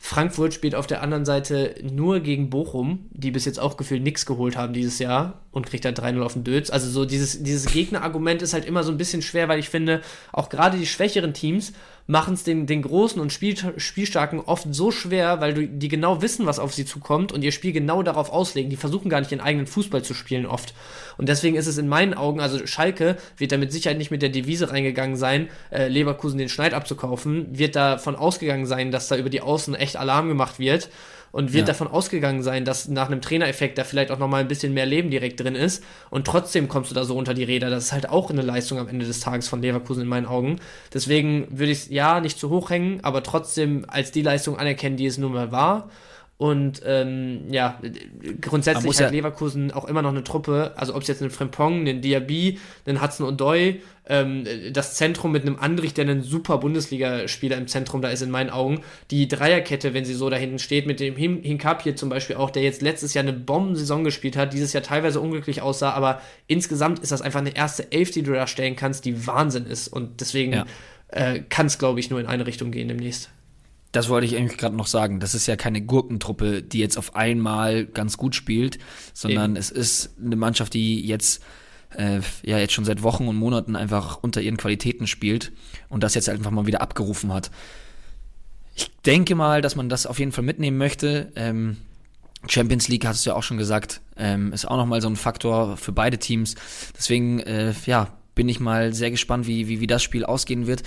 Frankfurt spielt auf der anderen Seite nur gegen Bochum, die bis jetzt auch gefühlt nichts geholt haben dieses Jahr und kriegt dann 3-0 auf den Dötz. Also so dieses, dieses Gegnerargument ist halt immer so ein bisschen schwer, weil ich finde, auch gerade die schwächeren Teams machen es den, den Großen und Spiel, Spielstarken oft so schwer, weil du, die genau wissen, was auf sie zukommt und ihr Spiel genau darauf auslegen. Die versuchen gar nicht ihren eigenen Fußball zu spielen oft. Und deswegen ist es in meinen Augen, also Schalke wird da mit Sicherheit nicht mit der Devise reingegangen sein, äh, Leverkusen den Schneid abzukaufen, wird davon ausgegangen sein, dass da über die Außen echt Alarm gemacht wird und wird ja. davon ausgegangen sein, dass nach einem Trainereffekt da vielleicht auch nochmal ein bisschen mehr Leben direkt drin ist und trotzdem kommst du da so unter die Räder. Das ist halt auch eine Leistung am Ende des Tages von Leverkusen in meinen Augen. Deswegen würde ich es ja nicht zu hoch hängen, aber trotzdem als die Leistung anerkennen, die es nun mal war. Und ähm, ja, grundsätzlich hat ja Leverkusen auch immer noch eine Truppe, also ob es jetzt einen Frempong, einen Diaby, einen Hudson Odoi, ähm, das Zentrum mit einem Andrich, der ein super Bundesligaspieler im Zentrum da ist in meinen Augen, die Dreierkette, wenn sie so da hinten steht, mit dem Hinkap hier zum Beispiel auch, der jetzt letztes Jahr eine Bombensaison gespielt hat, dieses Jahr teilweise unglücklich aussah, aber insgesamt ist das einfach eine erste Elf, die du da stellen kannst, die Wahnsinn ist und deswegen ja. äh, kann es, glaube ich, nur in eine Richtung gehen demnächst. Das wollte ich eigentlich gerade noch sagen. Das ist ja keine Gurkentruppe, die jetzt auf einmal ganz gut spielt, sondern Eben. es ist eine Mannschaft, die jetzt äh, ja jetzt schon seit Wochen und Monaten einfach unter ihren Qualitäten spielt und das jetzt einfach mal wieder abgerufen hat. Ich denke mal, dass man das auf jeden Fall mitnehmen möchte. Ähm, Champions League hast du ja auch schon gesagt, ähm, ist auch nochmal so ein Faktor für beide Teams. Deswegen, äh, ja, bin ich mal sehr gespannt, wie, wie, wie das Spiel ausgehen wird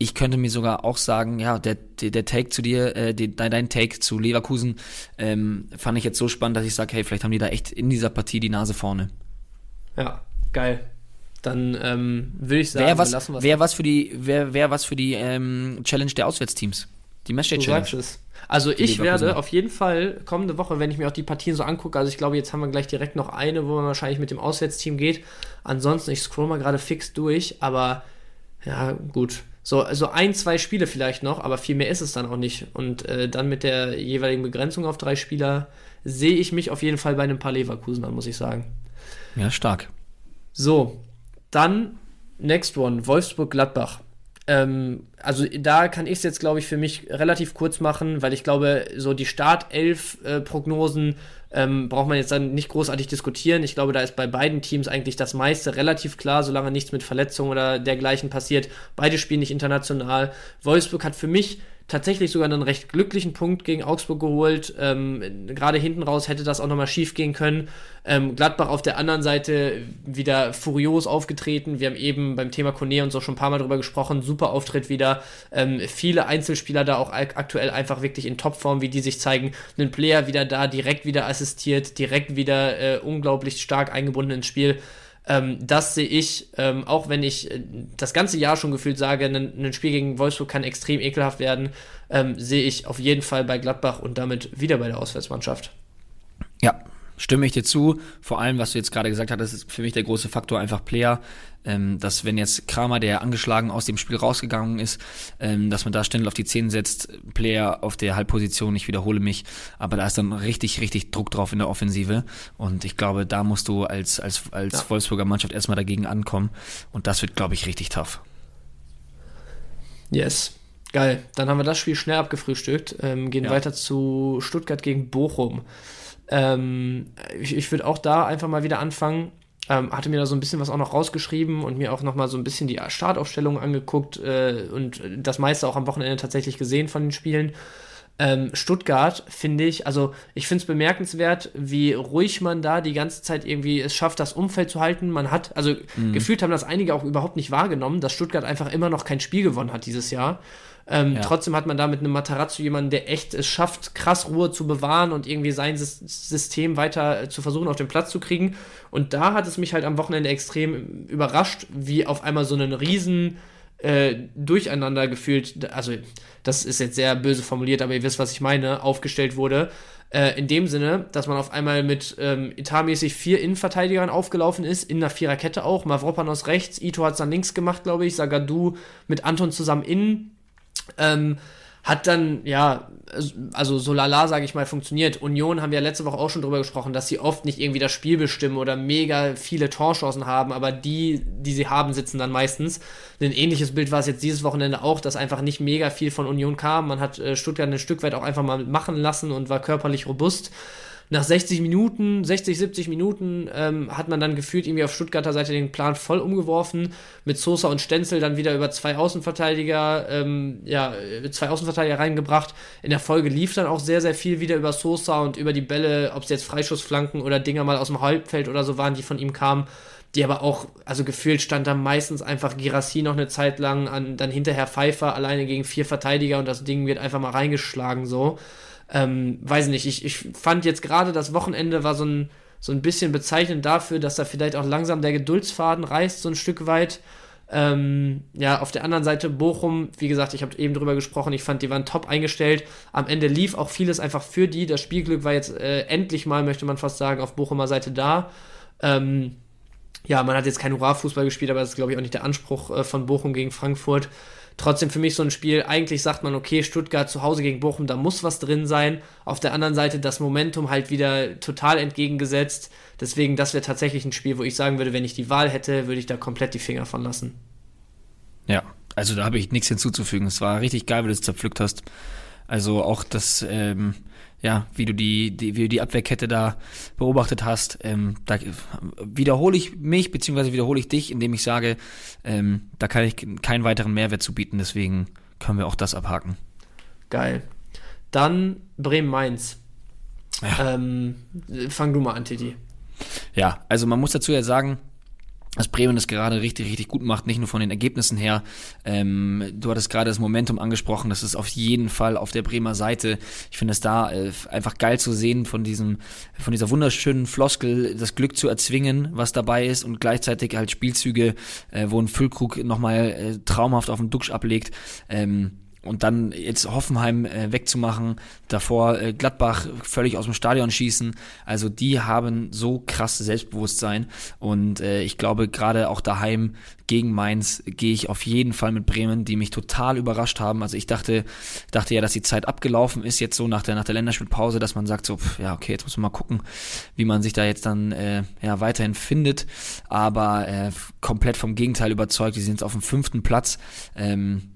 ich könnte mir sogar auch sagen, ja, der, der, der Take zu dir, äh, die, dein Take zu Leverkusen, ähm, fand ich jetzt so spannend, dass ich sage, hey, vielleicht haben die da echt in dieser Partie die Nase vorne. Ja, geil. Dann ähm, würde ich sagen, wer was, lassen wer was für die, wer, wer was für die ähm, Challenge der Auswärtsteams. Die Matchday Challenge. Es. Also ich werde auf jeden Fall kommende Woche, wenn ich mir auch die Partien so angucke, also ich glaube, jetzt haben wir gleich direkt noch eine, wo man wahrscheinlich mit dem Auswärtsteam geht. Ansonsten, ich scroll mal gerade fix durch, aber ja, gut. So, also ein, zwei Spiele vielleicht noch, aber viel mehr ist es dann auch nicht. Und äh, dann mit der jeweiligen Begrenzung auf drei Spieler sehe ich mich auf jeden Fall bei einem paar Leverkusen an, muss ich sagen. Ja, stark. So, dann next one, Wolfsburg-Gladbach. Ähm, also da kann ich es jetzt, glaube ich, für mich relativ kurz machen, weil ich glaube, so die Startelf-Prognosen ähm, braucht man jetzt dann nicht großartig diskutieren. Ich glaube, da ist bei beiden Teams eigentlich das meiste relativ klar, solange nichts mit Verletzungen oder dergleichen passiert. Beide spielen nicht international. Wolfsburg hat für mich tatsächlich sogar einen recht glücklichen Punkt gegen Augsburg geholt. Ähm, Gerade hinten raus hätte das auch nochmal schief gehen können. Ähm, Gladbach auf der anderen Seite wieder furios aufgetreten. Wir haben eben beim Thema Kone und so schon ein paar Mal drüber gesprochen. Super Auftritt wieder. Ähm, viele Einzelspieler da auch aktuell einfach wirklich in Topform, wie die sich zeigen. Ein Player wieder da, direkt wieder assistiert, direkt wieder äh, unglaublich stark eingebunden ins Spiel. Ähm, das sehe ich, ähm, auch wenn ich äh, das ganze Jahr schon gefühlt sage, ein, Spiel gegen Wolfsburg kann extrem ekelhaft werden, ähm, sehe ich auf jeden Fall bei Gladbach und damit wieder bei der Auswärtsmannschaft. Ja, stimme ich dir zu. Vor allem, was du jetzt gerade gesagt hast, ist für mich der große Faktor einfach Player. Ähm, dass wenn jetzt Kramer, der angeschlagen aus dem Spiel rausgegangen ist, ähm, dass man da Stendel auf die Zehen setzt, Player auf der Halbposition, ich wiederhole mich, aber da ist dann richtig, richtig Druck drauf in der Offensive und ich glaube, da musst du als, als, als ja. Wolfsburger Mannschaft erstmal dagegen ankommen und das wird, glaube ich, richtig tough. Yes. Geil. Dann haben wir das Spiel schnell abgefrühstückt. Ähm, gehen ja. weiter zu Stuttgart gegen Bochum. Ähm, ich ich würde auch da einfach mal wieder anfangen. Ähm, hatte mir da so ein bisschen was auch noch rausgeschrieben und mir auch noch mal so ein bisschen die Startaufstellung angeguckt äh, und das meiste auch am Wochenende tatsächlich gesehen von den Spielen. Ähm, Stuttgart finde ich, also ich finde es bemerkenswert, wie ruhig man da die ganze Zeit irgendwie es schafft, das Umfeld zu halten. Man hat, also mhm. gefühlt haben das einige auch überhaupt nicht wahrgenommen, dass Stuttgart einfach immer noch kein Spiel gewonnen hat dieses Jahr. Ähm, ja. Trotzdem hat man da mit einem Matarazzo jemanden, der echt es schafft, krass Ruhe zu bewahren und irgendwie sein System weiter äh, zu versuchen, auf den Platz zu kriegen. Und da hat es mich halt am Wochenende extrem überrascht, wie auf einmal so einen riesen äh, Durcheinander gefühlt, also das ist jetzt sehr böse formuliert, aber ihr wisst, was ich meine, aufgestellt wurde. Äh, in dem Sinne, dass man auf einmal mit ähm, etatmäßig vier Innenverteidigern aufgelaufen ist, in einer Viererkette auch. Mavropanos rechts, Ito hat es dann links gemacht, glaube ich, Sagadu mit Anton zusammen innen ähm, hat dann, ja, also so lala, sage ich mal, funktioniert. Union haben wir ja letzte Woche auch schon drüber gesprochen, dass sie oft nicht irgendwie das Spiel bestimmen oder mega viele Torchancen haben, aber die, die sie haben, sitzen dann meistens. Ein ähnliches Bild war es jetzt dieses Wochenende auch, dass einfach nicht mega viel von Union kam. Man hat äh, Stuttgart ein Stück weit auch einfach mal machen lassen und war körperlich robust nach 60 Minuten, 60, 70 Minuten ähm, hat man dann gefühlt irgendwie auf Stuttgarter Seite den Plan voll umgeworfen. Mit Sosa und Stenzel dann wieder über zwei Außenverteidiger, ähm, ja, zwei Außenverteidiger reingebracht. In der Folge lief dann auch sehr, sehr viel wieder über Sosa und über die Bälle, ob es jetzt Freischussflanken oder Dinger mal aus dem Halbfeld oder so waren, die von ihm kamen die aber auch, also gefühlt stand da meistens einfach Girassi noch eine Zeit lang an, dann hinterher Pfeiffer alleine gegen vier Verteidiger und das Ding wird einfach mal reingeschlagen so ähm, weiß nicht, ich, ich fand jetzt gerade das Wochenende war so ein, so ein bisschen bezeichnend dafür, dass da vielleicht auch langsam der Geduldsfaden reißt, so ein Stück weit. Ähm, ja, auf der anderen Seite Bochum, wie gesagt, ich habe eben drüber gesprochen, ich fand, die waren top eingestellt. Am Ende lief auch vieles einfach für die. Das Spielglück war jetzt äh, endlich mal, möchte man fast sagen, auf Bochumer Seite da. Ähm, ja, man hat jetzt kein Hurra-Fußball gespielt, aber das ist, glaube ich, auch nicht der Anspruch äh, von Bochum gegen Frankfurt trotzdem für mich so ein Spiel, eigentlich sagt man, okay, Stuttgart zu Hause gegen Bochum, da muss was drin sein. Auf der anderen Seite das Momentum halt wieder total entgegengesetzt. Deswegen, das wäre tatsächlich ein Spiel, wo ich sagen würde, wenn ich die Wahl hätte, würde ich da komplett die Finger von lassen. Ja, also da habe ich nichts hinzuzufügen. Es war richtig geil, wie du es zerpflückt hast. Also auch das, ähm, ja, wie du die, die, wie du die Abwehrkette da beobachtet hast, ähm, da wiederhole ich mich, beziehungsweise wiederhole ich dich, indem ich sage, ähm, da kann ich keinen weiteren Mehrwert zu bieten, deswegen können wir auch das abhaken. Geil. Dann Bremen-Mainz. Ja. Ähm, fang du mal an, Titi. Ja, also man muss dazu ja sagen, dass Bremen das gerade richtig, richtig gut macht, nicht nur von den Ergebnissen her. Ähm, du hattest gerade das Momentum angesprochen, das ist auf jeden Fall auf der Bremer Seite. Ich finde es da äh, einfach geil zu sehen, von diesem, von dieser wunderschönen Floskel das Glück zu erzwingen, was dabei ist und gleichzeitig halt Spielzüge, äh, wo ein Füllkrug nochmal äh, traumhaft auf dem Duxch ablegt. Ähm, und dann jetzt Hoffenheim äh, wegzumachen, davor äh, Gladbach völlig aus dem Stadion schießen. Also die haben so krass Selbstbewusstsein und äh, ich glaube gerade auch daheim gegen Mainz gehe ich auf jeden Fall mit Bremen, die mich total überrascht haben. Also ich dachte, dachte ja, dass die Zeit abgelaufen ist jetzt so nach der nach der Länderspielpause, dass man sagt so, pff, ja okay, jetzt muss man mal gucken, wie man sich da jetzt dann äh, ja weiterhin findet. Aber äh, komplett vom Gegenteil überzeugt. Die sind jetzt auf dem fünften Platz. Ähm,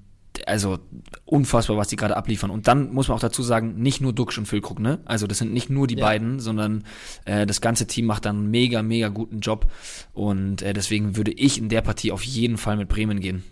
also unfassbar, was die gerade abliefern. Und dann muss man auch dazu sagen, nicht nur Duxch und Füllkrug, ne? Also das sind nicht nur die ja. beiden, sondern äh, das ganze Team macht dann einen mega, mega guten Job. Und äh, deswegen würde ich in der Partie auf jeden Fall mit Bremen gehen.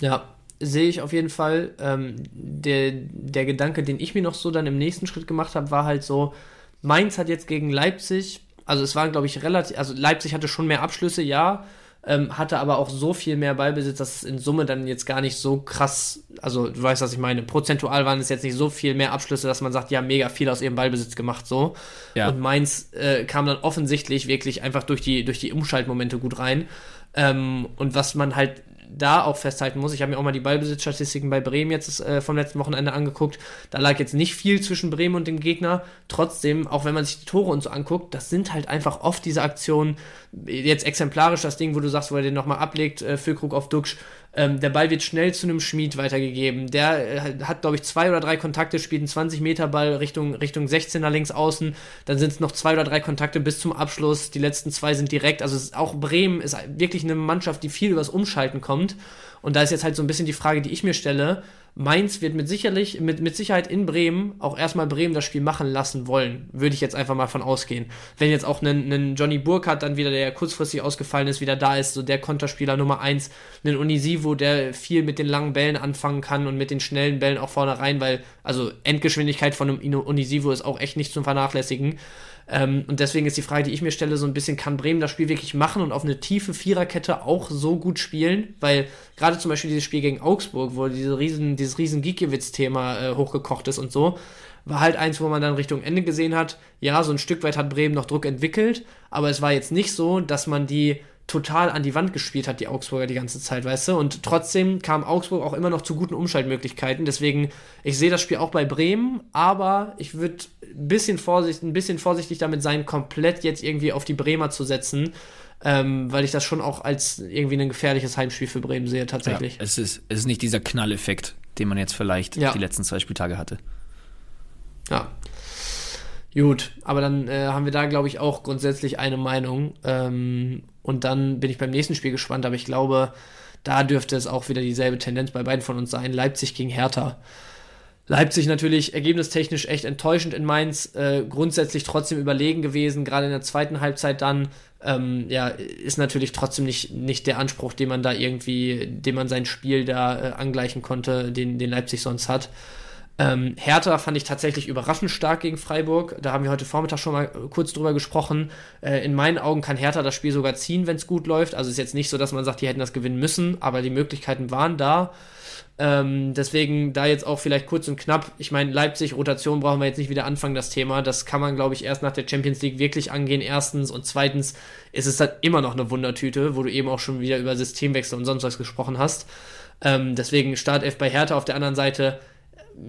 Ja, sehe ich auf jeden Fall. Ähm, der, der Gedanke, den ich mir noch so dann im nächsten Schritt gemacht habe, war halt so, Mainz hat jetzt gegen Leipzig, also es waren, glaube ich, relativ, also Leipzig hatte schon mehr Abschlüsse, ja, ähm, hatte aber auch so viel mehr Ballbesitz, dass es in Summe dann jetzt gar nicht so krass, also du weißt, was ich meine, prozentual waren es jetzt nicht so viel mehr Abschlüsse, dass man sagt, ja, mega viel aus ihrem Ballbesitz gemacht, so. Ja. Und Mainz äh, kam dann offensichtlich wirklich einfach durch die, durch die Umschaltmomente gut rein. Ähm, und was man halt da auch festhalten muss, ich habe mir auch mal die Ballbesitzstatistiken bei Bremen jetzt äh, vom letzten Wochenende angeguckt. Da lag jetzt nicht viel zwischen Bremen und dem Gegner. Trotzdem, auch wenn man sich die Tore und so anguckt, das sind halt einfach oft diese Aktionen, jetzt exemplarisch das Ding, wo du sagst, wo er den nochmal ablegt, äh, Füllkrug auf Duxch, ähm, der Ball wird schnell zu einem Schmied weitergegeben. Der äh, hat, glaube ich, zwei oder drei Kontakte, spielt einen 20-Meter-Ball Richtung, Richtung 16er links außen. Dann sind es noch zwei oder drei Kontakte bis zum Abschluss. Die letzten zwei sind direkt. Also auch Bremen ist wirklich eine Mannschaft, die viel übers Umschalten kommt. Und da ist jetzt halt so ein bisschen die Frage, die ich mir stelle. Mainz wird mit, sicherlich, mit, mit Sicherheit in Bremen auch erstmal Bremen das Spiel machen lassen wollen. Würde ich jetzt einfach mal von ausgehen. Wenn jetzt auch ein, Johnny Burkhardt dann wieder, der kurzfristig ausgefallen ist, wieder da ist, so der Konterspieler Nummer 1, ein Unisivo, der viel mit den langen Bällen anfangen kann und mit den schnellen Bällen auch vorne rein, weil, also Endgeschwindigkeit von einem Unisivo ist auch echt nicht zum Vernachlässigen. Ähm, und deswegen ist die Frage, die ich mir stelle, so ein bisschen, kann Bremen das Spiel wirklich machen und auf eine tiefe Viererkette auch so gut spielen? Weil gerade zum Beispiel dieses Spiel gegen Augsburg, wo diese riesen, dieses riesen Gikiewicz-Thema äh, hochgekocht ist und so, war halt eins, wo man dann Richtung Ende gesehen hat, ja, so ein Stück weit hat Bremen noch Druck entwickelt, aber es war jetzt nicht so, dass man die total an die Wand gespielt hat, die Augsburger die ganze Zeit, weißt du? Und trotzdem kam Augsburg auch immer noch zu guten Umschaltmöglichkeiten. Deswegen, ich sehe das Spiel auch bei Bremen, aber ich würde ein bisschen, vorsichtig, ein bisschen vorsichtig damit sein, komplett jetzt irgendwie auf die Bremer zu setzen. Ähm, weil ich das schon auch als irgendwie ein gefährliches Heimspiel für Bremen sehe, tatsächlich. Ja, es, ist, es ist nicht dieser Knalleffekt, den man jetzt vielleicht ja. die letzten zwei Spieltage hatte. Ja. Gut, aber dann äh, haben wir da, glaube ich, auch grundsätzlich eine Meinung. Ähm, und dann bin ich beim nächsten Spiel gespannt, aber ich glaube, da dürfte es auch wieder dieselbe Tendenz bei beiden von uns sein. Leipzig gegen Hertha. Leipzig natürlich ergebnistechnisch echt enttäuschend in Mainz, äh, grundsätzlich trotzdem überlegen gewesen, gerade in der zweiten Halbzeit dann. Ähm, ja, ist natürlich trotzdem nicht, nicht der Anspruch, den man da irgendwie, den man sein Spiel da äh, angleichen konnte, den, den Leipzig sonst hat. Ähm, Hertha fand ich tatsächlich überraschend stark gegen Freiburg. Da haben wir heute Vormittag schon mal kurz drüber gesprochen. Äh, in meinen Augen kann Hertha das Spiel sogar ziehen, wenn es gut läuft. Also ist jetzt nicht so, dass man sagt, die hätten das gewinnen müssen, aber die Möglichkeiten waren da. Ähm, deswegen da jetzt auch vielleicht kurz und knapp. Ich meine, Leipzig, Rotation brauchen wir jetzt nicht wieder anfangen, das Thema. Das kann man, glaube ich, erst nach der Champions League wirklich angehen, erstens. Und zweitens ist es dann immer noch eine Wundertüte, wo du eben auch schon wieder über Systemwechsel und sonst was gesprochen hast. Ähm, deswegen Startelf bei Hertha auf der anderen Seite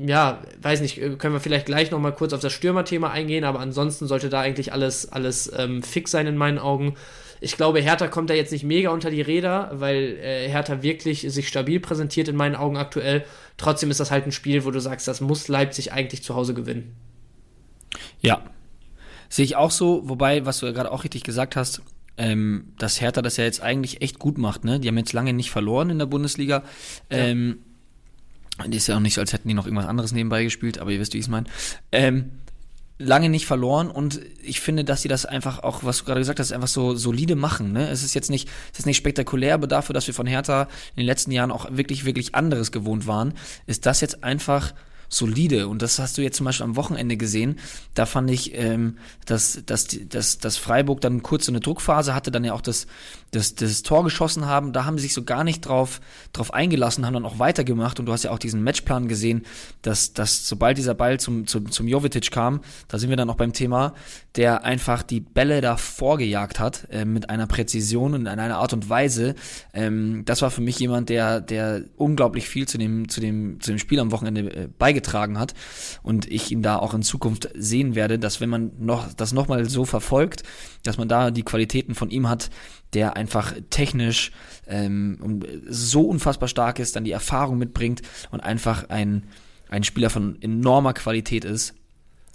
ja, weiß nicht, äh, können wir vielleicht gleich nochmal kurz auf das Stürmerthema eingehen, aber ansonsten sollte da eigentlich alles, alles ähm, fix sein in meinen Augen. Ich glaube, Hertha kommt da jetzt nicht mega unter die Räder, weil äh, Hertha wirklich sich stabil präsentiert in meinen Augen aktuell. Trotzdem ist das halt ein Spiel, wo du sagst, das muss Leipzig eigentlich zu Hause gewinnen. Ja, sehe ich auch so, wobei, was du ja gerade auch richtig gesagt hast, ähm, dass Hertha das ja jetzt eigentlich echt gut macht, ne? Die haben jetzt lange nicht verloren in der Bundesliga. Ja. Ähm, ist ja auch nicht so, als hätten die noch irgendwas anderes nebenbei gespielt, aber ihr wisst, wie ich es meine. Ähm, lange nicht verloren und ich finde, dass sie das einfach auch, was du gerade gesagt hast, einfach so solide machen. Ne? Es ist jetzt nicht, es ist nicht spektakulär, aber dafür, dass wir von Hertha in den letzten Jahren auch wirklich, wirklich anderes gewohnt waren, ist das jetzt einfach solide. Und das hast du jetzt zum Beispiel am Wochenende gesehen. Da fand ich, ähm, dass, dass, dass, dass Freiburg dann kurz so eine Druckphase hatte, dann ja auch das, das, das Tor geschossen haben. Da haben sie sich so gar nicht drauf, drauf eingelassen, haben dann auch weitergemacht. Und du hast ja auch diesen Matchplan gesehen, dass, dass sobald dieser Ball zum, zum, zum Jovetic kam, da sind wir dann auch beim Thema, der einfach die Bälle da vorgejagt hat, äh, mit einer Präzision und in einer Art und Weise. Ähm, das war für mich jemand, der, der unglaublich viel zu dem, zu dem, zu dem Spiel am Wochenende äh, beigetragen beigetragen hat und ich ihn da auch in Zukunft sehen werde, dass wenn man noch das nochmal so verfolgt, dass man da die Qualitäten von ihm hat, der einfach technisch ähm, so unfassbar stark ist, dann die Erfahrung mitbringt und einfach ein, ein Spieler von enormer Qualität ist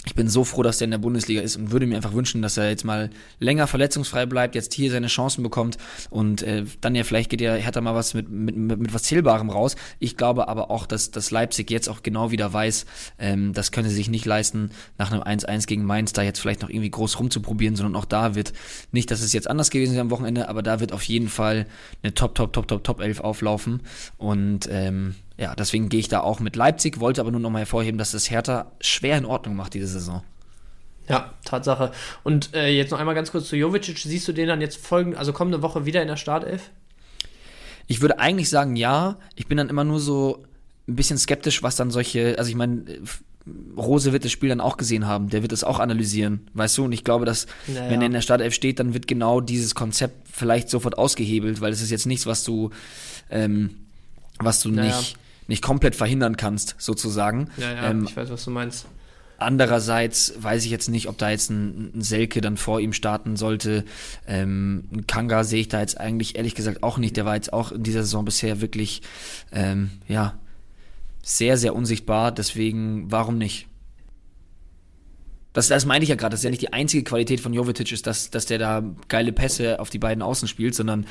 ich bin so froh, dass der in der Bundesliga ist und würde mir einfach wünschen, dass er jetzt mal länger verletzungsfrei bleibt, jetzt hier seine Chancen bekommt und äh, dann ja vielleicht geht hat er mal was mit, mit, mit, mit was Zählbarem raus. Ich glaube aber auch, dass, dass Leipzig jetzt auch genau wieder weiß, ähm, das können sie sich nicht leisten, nach einem 1-1 gegen Mainz da jetzt vielleicht noch irgendwie groß rumzuprobieren, sondern auch da wird, nicht, dass es jetzt anders gewesen wäre am Wochenende, aber da wird auf jeden Fall eine Top, Top, Top, Top, Top 11 auflaufen und ähm, ja, deswegen gehe ich da auch mit Leipzig, wollte aber nur noch mal hervorheben, dass das Hertha schwer in Ordnung macht diese Saison. Ja, Tatsache. Und äh, jetzt noch einmal ganz kurz zu Jovicic. Siehst du den dann jetzt folgend, also kommende Woche wieder in der Startelf? Ich würde eigentlich sagen, ja. Ich bin dann immer nur so ein bisschen skeptisch, was dann solche, also ich meine, Rose wird das Spiel dann auch gesehen haben, der wird es auch analysieren, weißt du? Und ich glaube, dass naja. wenn er in der Startelf steht, dann wird genau dieses Konzept vielleicht sofort ausgehebelt, weil es ist jetzt nichts, was du, ähm, was du naja. nicht, nicht komplett verhindern kannst, sozusagen. Ja, ja, ähm, ich weiß, was du meinst. Andererseits weiß ich jetzt nicht, ob da jetzt ein, ein Selke dann vor ihm starten sollte. Ähm, ein Kanga sehe ich da jetzt eigentlich ehrlich gesagt auch nicht. Der war jetzt auch in dieser Saison bisher wirklich, ähm, ja, sehr, sehr unsichtbar. Deswegen, warum nicht? Das, das meine ich ja gerade. Das ist ja nicht die einzige Qualität von Jovetic, ist, dass, dass der da geile Pässe auf die beiden Außen spielt, sondern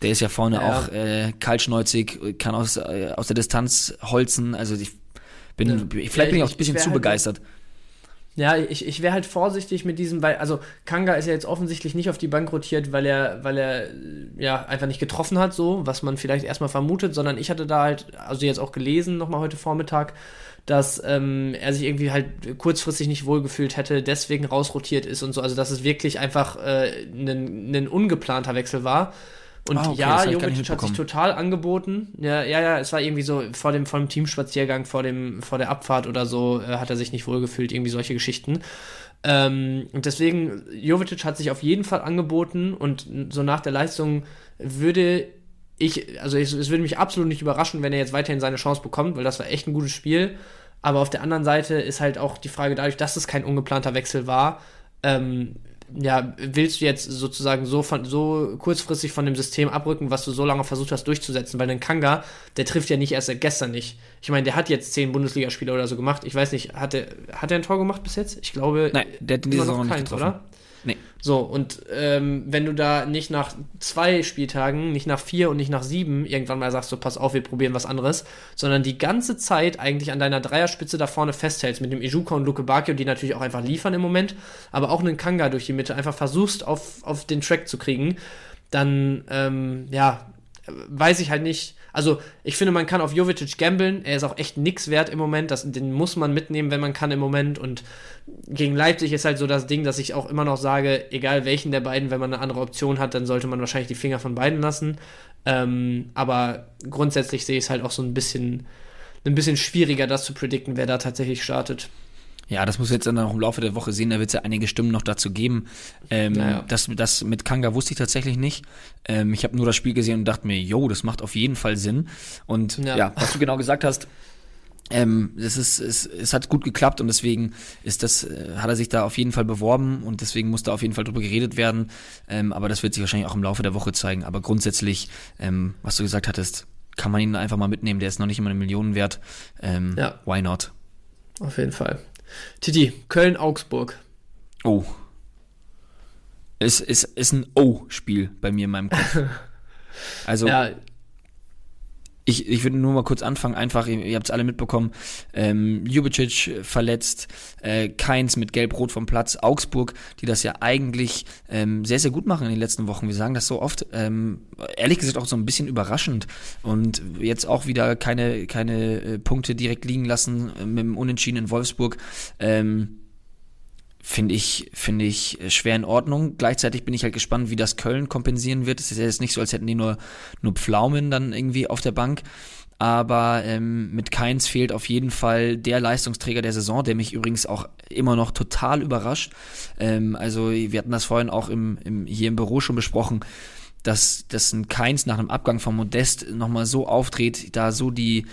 der ist ja vorne ja. auch äh, kaltschneuzig, kann aus, äh, aus der Distanz holzen. Also ich bin, ja. vielleicht ja, bin ich auch ein bisschen zu halt begeistert. Ja, ich, ich wäre halt vorsichtig mit diesem, weil, also Kanga ist ja jetzt offensichtlich nicht auf die Bank rotiert, weil er, weil er ja einfach nicht getroffen hat, so, was man vielleicht erstmal vermutet, sondern ich hatte da halt, also jetzt auch gelesen, nochmal heute Vormittag, dass ähm, er sich irgendwie halt kurzfristig nicht wohlgefühlt hätte, deswegen rausrotiert ist und so, also dass es wirklich einfach äh, ein ungeplanter Wechsel war. Und ah, okay, ja, Jovic hat sich total angeboten. Ja, ja, ja, es war irgendwie so vor dem, vor dem Teamspaziergang, vor, dem, vor der Abfahrt oder so, äh, hat er sich nicht wohlgefühlt, irgendwie solche Geschichten. Ähm, und deswegen, Jovic hat sich auf jeden Fall angeboten und so nach der Leistung würde ich, also es, es würde mich absolut nicht überraschen, wenn er jetzt weiterhin seine Chance bekommt, weil das war echt ein gutes Spiel. Aber auf der anderen Seite ist halt auch die Frage, dadurch, dass es kein ungeplanter Wechsel war, ähm, ja, willst du jetzt sozusagen so von so kurzfristig von dem System abrücken, was du so lange versucht hast durchzusetzen? Weil ein Kanga, der trifft ja nicht erst seit gestern nicht. Ich meine, der hat jetzt zehn Bundesligaspiele oder so gemacht. Ich weiß nicht, hat er hat ein Tor gemacht bis jetzt? Ich glaube, Nein, der hat in dieser Saison keins, oder? Nee. So, und ähm, wenn du da nicht nach zwei Spieltagen, nicht nach vier und nicht nach sieben irgendwann mal sagst, so pass auf, wir probieren was anderes, sondern die ganze Zeit eigentlich an deiner Dreierspitze da vorne festhältst, mit dem Ijuka und Luke Bakio, die natürlich auch einfach liefern im Moment, aber auch einen Kanga durch die Mitte einfach versuchst, auf, auf den Track zu kriegen, dann, ähm, ja, weiß ich halt nicht, also, ich finde, man kann auf Jovic gambeln. Er ist auch echt nix wert im Moment. Das, den muss man mitnehmen, wenn man kann im Moment. Und gegen Leipzig ist halt so das Ding, dass ich auch immer noch sage, egal welchen der beiden, wenn man eine andere Option hat, dann sollte man wahrscheinlich die Finger von beiden lassen. Ähm, aber grundsätzlich sehe ich es halt auch so ein bisschen, ein bisschen schwieriger, das zu predikten, wer da tatsächlich startet. Ja, das muss jetzt dann auch im Laufe der Woche sehen, da wird es ja einige Stimmen noch dazu geben. Ähm, naja. das, das mit Kanga wusste ich tatsächlich nicht. Ähm, ich habe nur das Spiel gesehen und dachte mir, yo, das macht auf jeden Fall Sinn. Und ja, ja was du genau gesagt hast, ähm, es, ist, es, es hat gut geklappt und deswegen ist das, äh, hat er sich da auf jeden Fall beworben und deswegen muss da auf jeden Fall drüber geredet werden. Ähm, aber das wird sich wahrscheinlich auch im Laufe der Woche zeigen. Aber grundsätzlich, ähm, was du gesagt hattest, kann man ihn einfach mal mitnehmen. Der ist noch nicht immer eine Million wert. Ähm, ja. Why not? Auf jeden Fall. Titi, Köln-Augsburg. Oh. Es ist, ist ein O-Spiel bei mir in meinem Kopf. Also, ja. Ich, ich würde nur mal kurz anfangen, einfach, ihr, ihr habt es alle mitbekommen, ähm, Ljubicic verletzt, äh, Keins mit Gelb-Rot vom Platz, Augsburg, die das ja eigentlich ähm, sehr, sehr gut machen in den letzten Wochen. Wir sagen das so oft, ähm, ehrlich gesagt auch so ein bisschen überraschend und jetzt auch wieder keine, keine äh, Punkte direkt liegen lassen äh, mit dem Unentschieden in Wolfsburg. Ähm, finde ich, finde ich schwer in Ordnung. Gleichzeitig bin ich halt gespannt, wie das Köln kompensieren wird. Es ist ja jetzt nicht so, als hätten die nur, nur Pflaumen dann irgendwie auf der Bank. Aber ähm, mit Keins fehlt auf jeden Fall der Leistungsträger der Saison, der mich übrigens auch immer noch total überrascht. Ähm, also wir hatten das vorhin auch im, im, hier im Büro schon besprochen dass, dass ein Keins nach einem Abgang von Modest nochmal so auftritt, da so die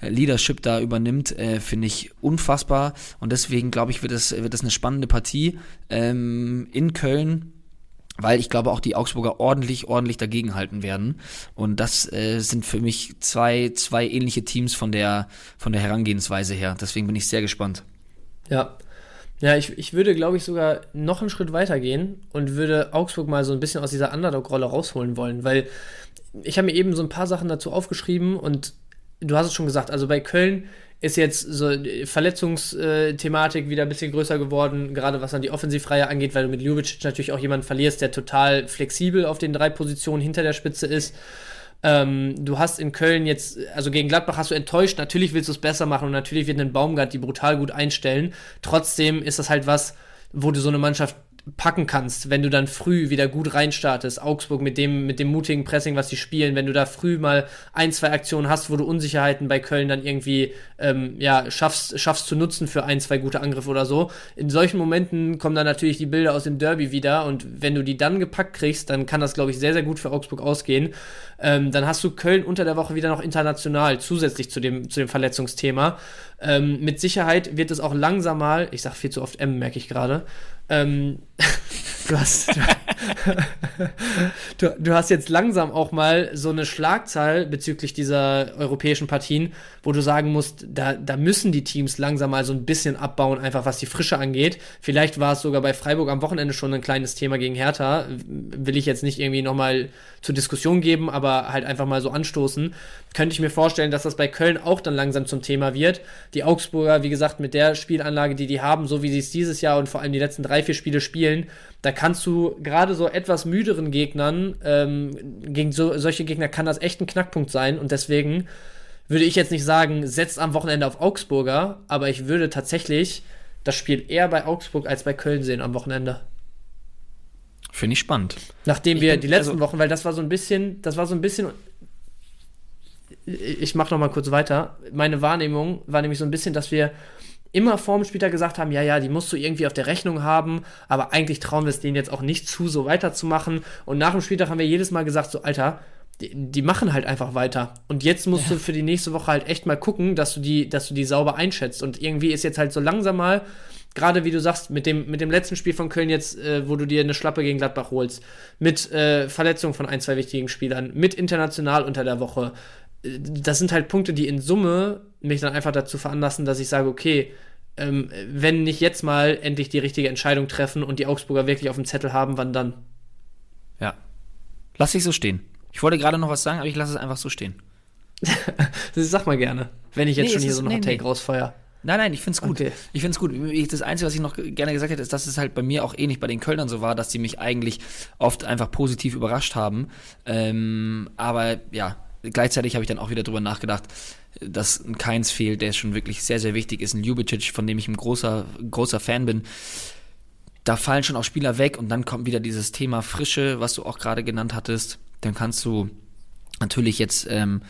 äh, Leadership da übernimmt, äh, finde ich unfassbar. Und deswegen glaube ich, wird das, wird das eine spannende Partie ähm, in Köln weil ich glaube auch die Augsburger ordentlich, ordentlich dagegenhalten werden. Und das äh, sind für mich zwei, zwei ähnliche Teams von der, von der Herangehensweise her. Deswegen bin ich sehr gespannt. Ja, ja, ich, ich würde, glaube ich, sogar noch einen Schritt weiter gehen und würde Augsburg mal so ein bisschen aus dieser Underdog-Rolle rausholen wollen, weil ich habe mir eben so ein paar Sachen dazu aufgeschrieben und du hast es schon gesagt, also bei Köln ist jetzt so Verletzungsthematik wieder ein bisschen größer geworden, gerade was dann die Offensivreihe angeht, weil du mit Ljubicic natürlich auch jemanden verlierst, der total flexibel auf den drei Positionen hinter der Spitze ist. Ähm, du hast in Köln jetzt, also gegen Gladbach hast du enttäuscht, natürlich willst du es besser machen und natürlich wird ein Baumgart die brutal gut einstellen. Trotzdem ist das halt was, wo du so eine Mannschaft packen kannst, wenn du dann früh wieder gut reinstartest. Augsburg mit dem, mit dem mutigen Pressing, was sie spielen, wenn du da früh mal ein, zwei Aktionen hast, wo du Unsicherheiten bei Köln dann irgendwie ähm, ja, schaffst, schaffst zu nutzen für ein, zwei gute Angriffe oder so. In solchen Momenten kommen dann natürlich die Bilder aus dem Derby wieder und wenn du die dann gepackt kriegst, dann kann das, glaube ich, sehr, sehr gut für Augsburg ausgehen. Ähm, dann hast du Köln unter der Woche wieder noch international, zusätzlich zu dem, zu dem Verletzungsthema. Ähm, mit Sicherheit wird es auch langsam mal, ich sage viel zu oft M, merke ich gerade, ähm, du, hast, du, du, hast jetzt langsam auch mal so eine Schlagzahl bezüglich dieser europäischen Partien, wo du sagen musst, da, da müssen die Teams langsam mal so ein bisschen abbauen, einfach was die Frische angeht. Vielleicht war es sogar bei Freiburg am Wochenende schon ein kleines Thema gegen Hertha. Will ich jetzt nicht irgendwie nochmal zur Diskussion geben, aber halt einfach mal so anstoßen. Könnte ich mir vorstellen, dass das bei Köln auch dann langsam zum Thema wird. Die Augsburger, wie gesagt, mit der Spielanlage, die die haben, so wie sie es dieses Jahr und vor allem die letzten drei, vier Spiele spielen, da kannst du gerade so etwas müderen Gegnern, ähm, gegen so, solche Gegner kann das echt ein Knackpunkt sein und deswegen würde ich jetzt nicht sagen, setzt am Wochenende auf Augsburger, aber ich würde tatsächlich das Spiel eher bei Augsburg als bei Köln sehen am Wochenende. Finde ich spannend. Nachdem wir bin, die letzten also, Wochen, weil das war so ein bisschen, das war so ein bisschen. Ich mache noch mal kurz weiter. Meine Wahrnehmung war nämlich so ein bisschen, dass wir immer vorm Spieltag gesagt haben, ja, ja, die musst du irgendwie auf der Rechnung haben, aber eigentlich trauen wir es denen jetzt auch nicht zu, so weiterzumachen. Und nach dem Spieltag haben wir jedes Mal gesagt, so, Alter, die, die machen halt einfach weiter. Und jetzt musst ja. du für die nächste Woche halt echt mal gucken, dass du die, dass du die sauber einschätzt. Und irgendwie ist jetzt halt so langsam mal, gerade wie du sagst, mit dem, mit dem letzten Spiel von Köln jetzt, äh, wo du dir eine Schlappe gegen Gladbach holst, mit äh, Verletzung von ein, zwei wichtigen Spielern, mit international unter der Woche. Äh, das sind halt Punkte, die in Summe mich dann einfach dazu veranlassen, dass ich sage, okay, ähm, wenn nicht jetzt mal endlich die richtige Entscheidung treffen und die Augsburger wirklich auf dem Zettel haben, wann dann? Ja. Lass ich so stehen. Ich wollte gerade noch was sagen, aber ich lasse es einfach so stehen. das sag mal gerne, wenn ich jetzt nee, schon hier so noch nee, Take nee. rausfeuer. Nein, nein, ich find's gut. Okay. Ich find's gut. Das Einzige, was ich noch gerne gesagt hätte, ist, dass es halt bei mir auch ähnlich bei den Kölnern so war, dass sie mich eigentlich oft einfach positiv überrascht haben. Ähm, aber ja, gleichzeitig habe ich dann auch wieder drüber nachgedacht, dass ein Keins fehlt, der schon wirklich sehr, sehr wichtig ist. Ein Ljubicic, von dem ich ein großer, großer Fan bin. Da fallen schon auch Spieler weg und dann kommt wieder dieses Thema Frische, was du auch gerade genannt hattest. Dann kannst du natürlich jetzt ähm,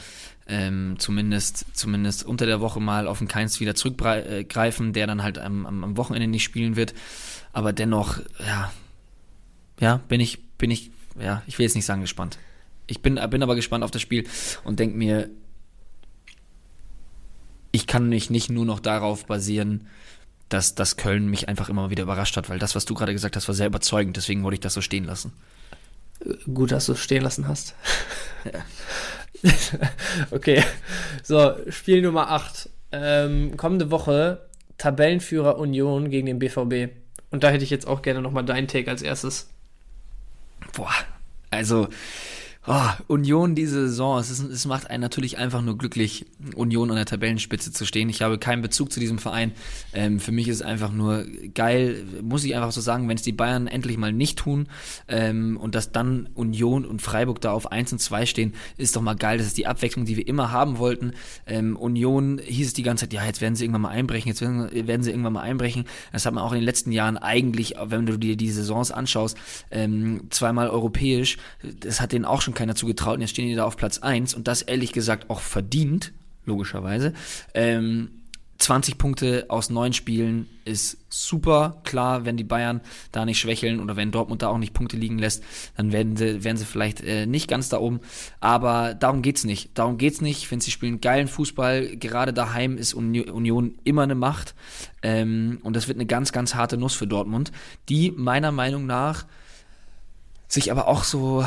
ähm, zumindest, zumindest unter der Woche mal auf den Keins wieder zurückgreifen, der dann halt am, am Wochenende nicht spielen wird. Aber dennoch, ja, ja, bin ich, bin ich, ja, ich will jetzt nicht sagen gespannt. Ich bin, bin aber gespannt auf das Spiel und denke mir, ich kann mich nicht nur noch darauf basieren, dass, dass Köln mich einfach immer wieder überrascht hat, weil das, was du gerade gesagt hast, war sehr überzeugend, deswegen wollte ich das so stehen lassen. Gut, dass du es stehen lassen hast. Ja. okay, so, Spiel Nummer 8. Ähm, kommende Woche Tabellenführer Union gegen den BVB. Und da hätte ich jetzt auch gerne nochmal deinen Take als erstes. Boah, also Oh, Union diese Saison, es, ist, es macht einen natürlich einfach nur glücklich, Union an der Tabellenspitze zu stehen. Ich habe keinen Bezug zu diesem Verein. Ähm, für mich ist es einfach nur geil, muss ich einfach so sagen, wenn es die Bayern endlich mal nicht tun ähm, und dass dann Union und Freiburg da auf 1 und 2 stehen, ist doch mal geil. Das ist die Abwechslung, die wir immer haben wollten. Ähm, Union hieß es die ganze Zeit, ja, jetzt werden sie irgendwann mal einbrechen, jetzt werden, werden sie irgendwann mal einbrechen. Das hat man auch in den letzten Jahren eigentlich, wenn du dir die Saisons anschaust, ähm, zweimal europäisch, das hat denen auch schon keiner zugetraut und jetzt stehen die da auf Platz 1 und das ehrlich gesagt auch verdient, logischerweise. Ähm, 20 Punkte aus neun Spielen ist super. Klar, wenn die Bayern da nicht schwächeln oder wenn Dortmund da auch nicht Punkte liegen lässt, dann werden sie, werden sie vielleicht äh, nicht ganz da oben. Aber darum geht's nicht. Darum geht's nicht. Ich finde, sie spielen geilen Fußball. Gerade daheim ist Union immer eine Macht. Ähm, und das wird eine ganz, ganz harte Nuss für Dortmund, die meiner Meinung nach sich aber auch so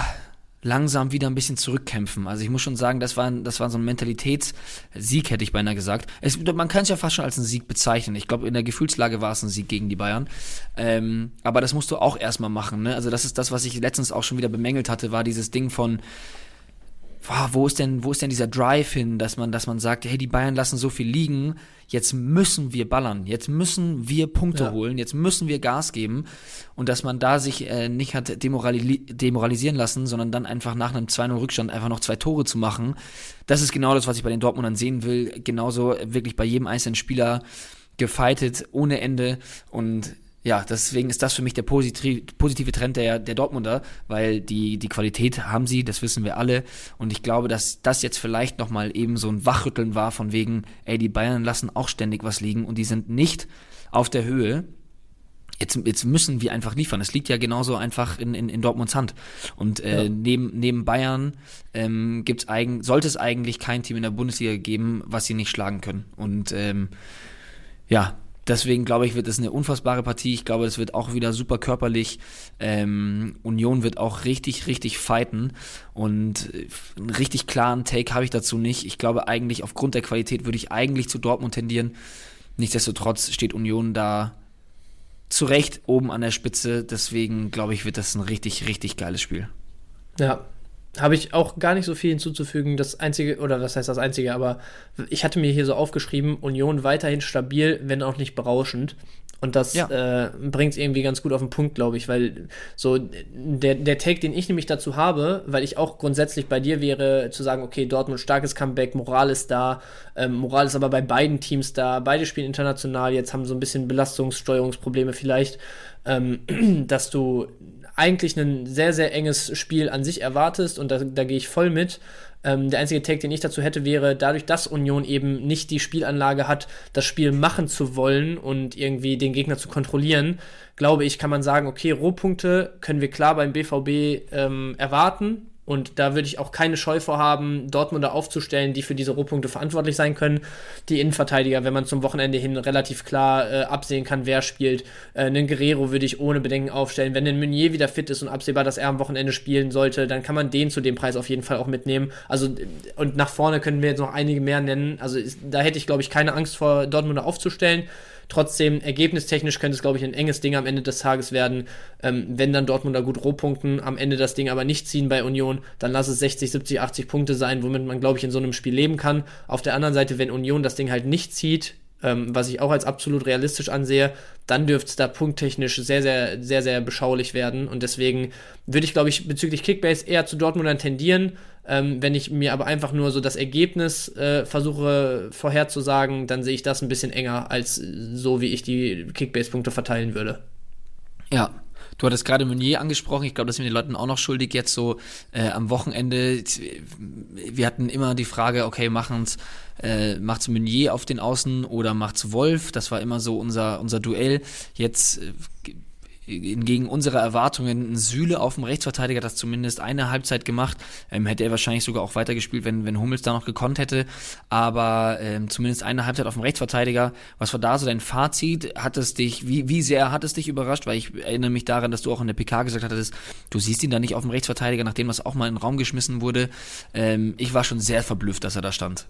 langsam wieder ein bisschen zurückkämpfen. Also ich muss schon sagen, das war, das war so ein Mentalitätssieg, hätte ich beinahe gesagt. Es, man kann es ja fast schon als einen Sieg bezeichnen. Ich glaube, in der Gefühlslage war es ein Sieg gegen die Bayern. Ähm, aber das musst du auch erstmal machen. Ne? Also das ist das, was ich letztens auch schon wieder bemängelt hatte, war dieses Ding von, boah, wo ist denn, wo ist denn dieser Drive hin, dass man, dass man sagt, hey, die Bayern lassen so viel liegen, jetzt müssen wir ballern, jetzt müssen wir Punkte ja. holen, jetzt müssen wir Gas geben und dass man da sich äh, nicht hat demorali demoralisieren lassen, sondern dann einfach nach einem 2-0 Rückstand einfach noch zwei Tore zu machen. Das ist genau das, was ich bei den Dortmundern sehen will. Genauso wirklich bei jedem einzelnen Spieler gefightet ohne Ende und ja, deswegen ist das für mich der positive Trend der, der Dortmunder, weil die, die Qualität haben sie, das wissen wir alle. Und ich glaube, dass das jetzt vielleicht nochmal eben so ein Wachrütteln war von wegen, ey, die Bayern lassen auch ständig was liegen und die sind nicht auf der Höhe. Jetzt, jetzt müssen wir einfach liefern. Es liegt ja genauso einfach in, in, in Dortmunds Hand. Und äh, ja. neben, neben Bayern ähm, gibt's eigen, sollte es eigentlich kein Team in der Bundesliga geben, was sie nicht schlagen können. Und ähm, ja, Deswegen glaube ich, wird es eine unfassbare Partie. Ich glaube, es wird auch wieder super körperlich. Ähm, Union wird auch richtig, richtig fighten. Und äh, einen richtig klaren Take habe ich dazu nicht. Ich glaube eigentlich, aufgrund der Qualität würde ich eigentlich zu Dortmund tendieren. Nichtsdestotrotz steht Union da zu Recht oben an der Spitze. Deswegen glaube ich, wird das ein richtig, richtig geiles Spiel. Ja, habe ich auch gar nicht so viel hinzuzufügen. Das einzige, oder was heißt das einzige, aber ich hatte mir hier so aufgeschrieben, Union weiterhin stabil, wenn auch nicht berauschend. Und das ja. äh, bringt es irgendwie ganz gut auf den Punkt, glaube ich, weil so der, der Take, den ich nämlich dazu habe, weil ich auch grundsätzlich bei dir wäre, zu sagen, okay, Dortmund starkes Comeback, Moral ist da, ähm, Moral ist aber bei beiden Teams da, beide spielen international, jetzt haben so ein bisschen Belastungssteuerungsprobleme vielleicht, ähm, dass du eigentlich ein sehr, sehr enges Spiel an sich erwartest und da, da gehe ich voll mit. Ähm, der einzige Take, den ich dazu hätte, wäre, dadurch, dass Union eben nicht die Spielanlage hat, das Spiel machen zu wollen und irgendwie den Gegner zu kontrollieren, glaube ich, kann man sagen, okay, Rohpunkte können wir klar beim BVB ähm, erwarten. Und da würde ich auch keine Scheu vorhaben, Dortmunder aufzustellen, die für diese Rohpunkte verantwortlich sein können. Die Innenverteidiger, wenn man zum Wochenende hin relativ klar äh, absehen kann, wer spielt. Äh, einen Guerrero würde ich ohne Bedenken aufstellen. Wenn ein Meunier wieder fit ist und absehbar, dass er am Wochenende spielen sollte, dann kann man den zu dem Preis auf jeden Fall auch mitnehmen. Also, und nach vorne können wir jetzt noch einige mehr nennen. Also, da hätte ich, glaube ich, keine Angst vor, Dortmunder aufzustellen. Trotzdem, ergebnistechnisch könnte es, glaube ich, ein enges Ding am Ende des Tages werden. Ähm, wenn dann Dortmunder gut Rohpunkten, am Ende das Ding aber nicht ziehen bei Union, dann lass es 60, 70, 80 Punkte sein, womit man, glaube ich, in so einem Spiel leben kann. Auf der anderen Seite, wenn Union das Ding halt nicht zieht, ähm, was ich auch als absolut realistisch ansehe, dann dürfte es da punkttechnisch sehr, sehr, sehr, sehr beschaulich werden. Und deswegen würde ich, glaube ich, bezüglich Kickbase eher zu Dortmundern tendieren. Ähm, wenn ich mir aber einfach nur so das Ergebnis äh, versuche vorherzusagen, dann sehe ich das ein bisschen enger als so, wie ich die Kickbase-Punkte verteilen würde. Ja, Du hattest gerade Meunier angesprochen. Ich glaube, das sind den Leuten auch noch schuldig jetzt so äh, am Wochenende. Wir hatten immer die Frage, okay, machen's, äh, macht's Meunier auf den Außen oder macht's Wolf? Das war immer so unser unser Duell. Jetzt hingegen unserer Erwartungen ein Süle auf dem Rechtsverteidiger, das zumindest eine Halbzeit gemacht. Ähm, hätte er wahrscheinlich sogar auch weitergespielt, wenn, wenn Hummels da noch gekonnt hätte. Aber ähm, zumindest eine Halbzeit auf dem Rechtsverteidiger. Was war da so dein Fazit? Hat es dich, wie, wie sehr hat es dich überrascht? Weil ich erinnere mich daran, dass du auch in der PK gesagt hattest, du siehst ihn da nicht auf dem Rechtsverteidiger, nachdem das auch mal in den Raum geschmissen wurde. Ähm, ich war schon sehr verblüfft, dass er da stand.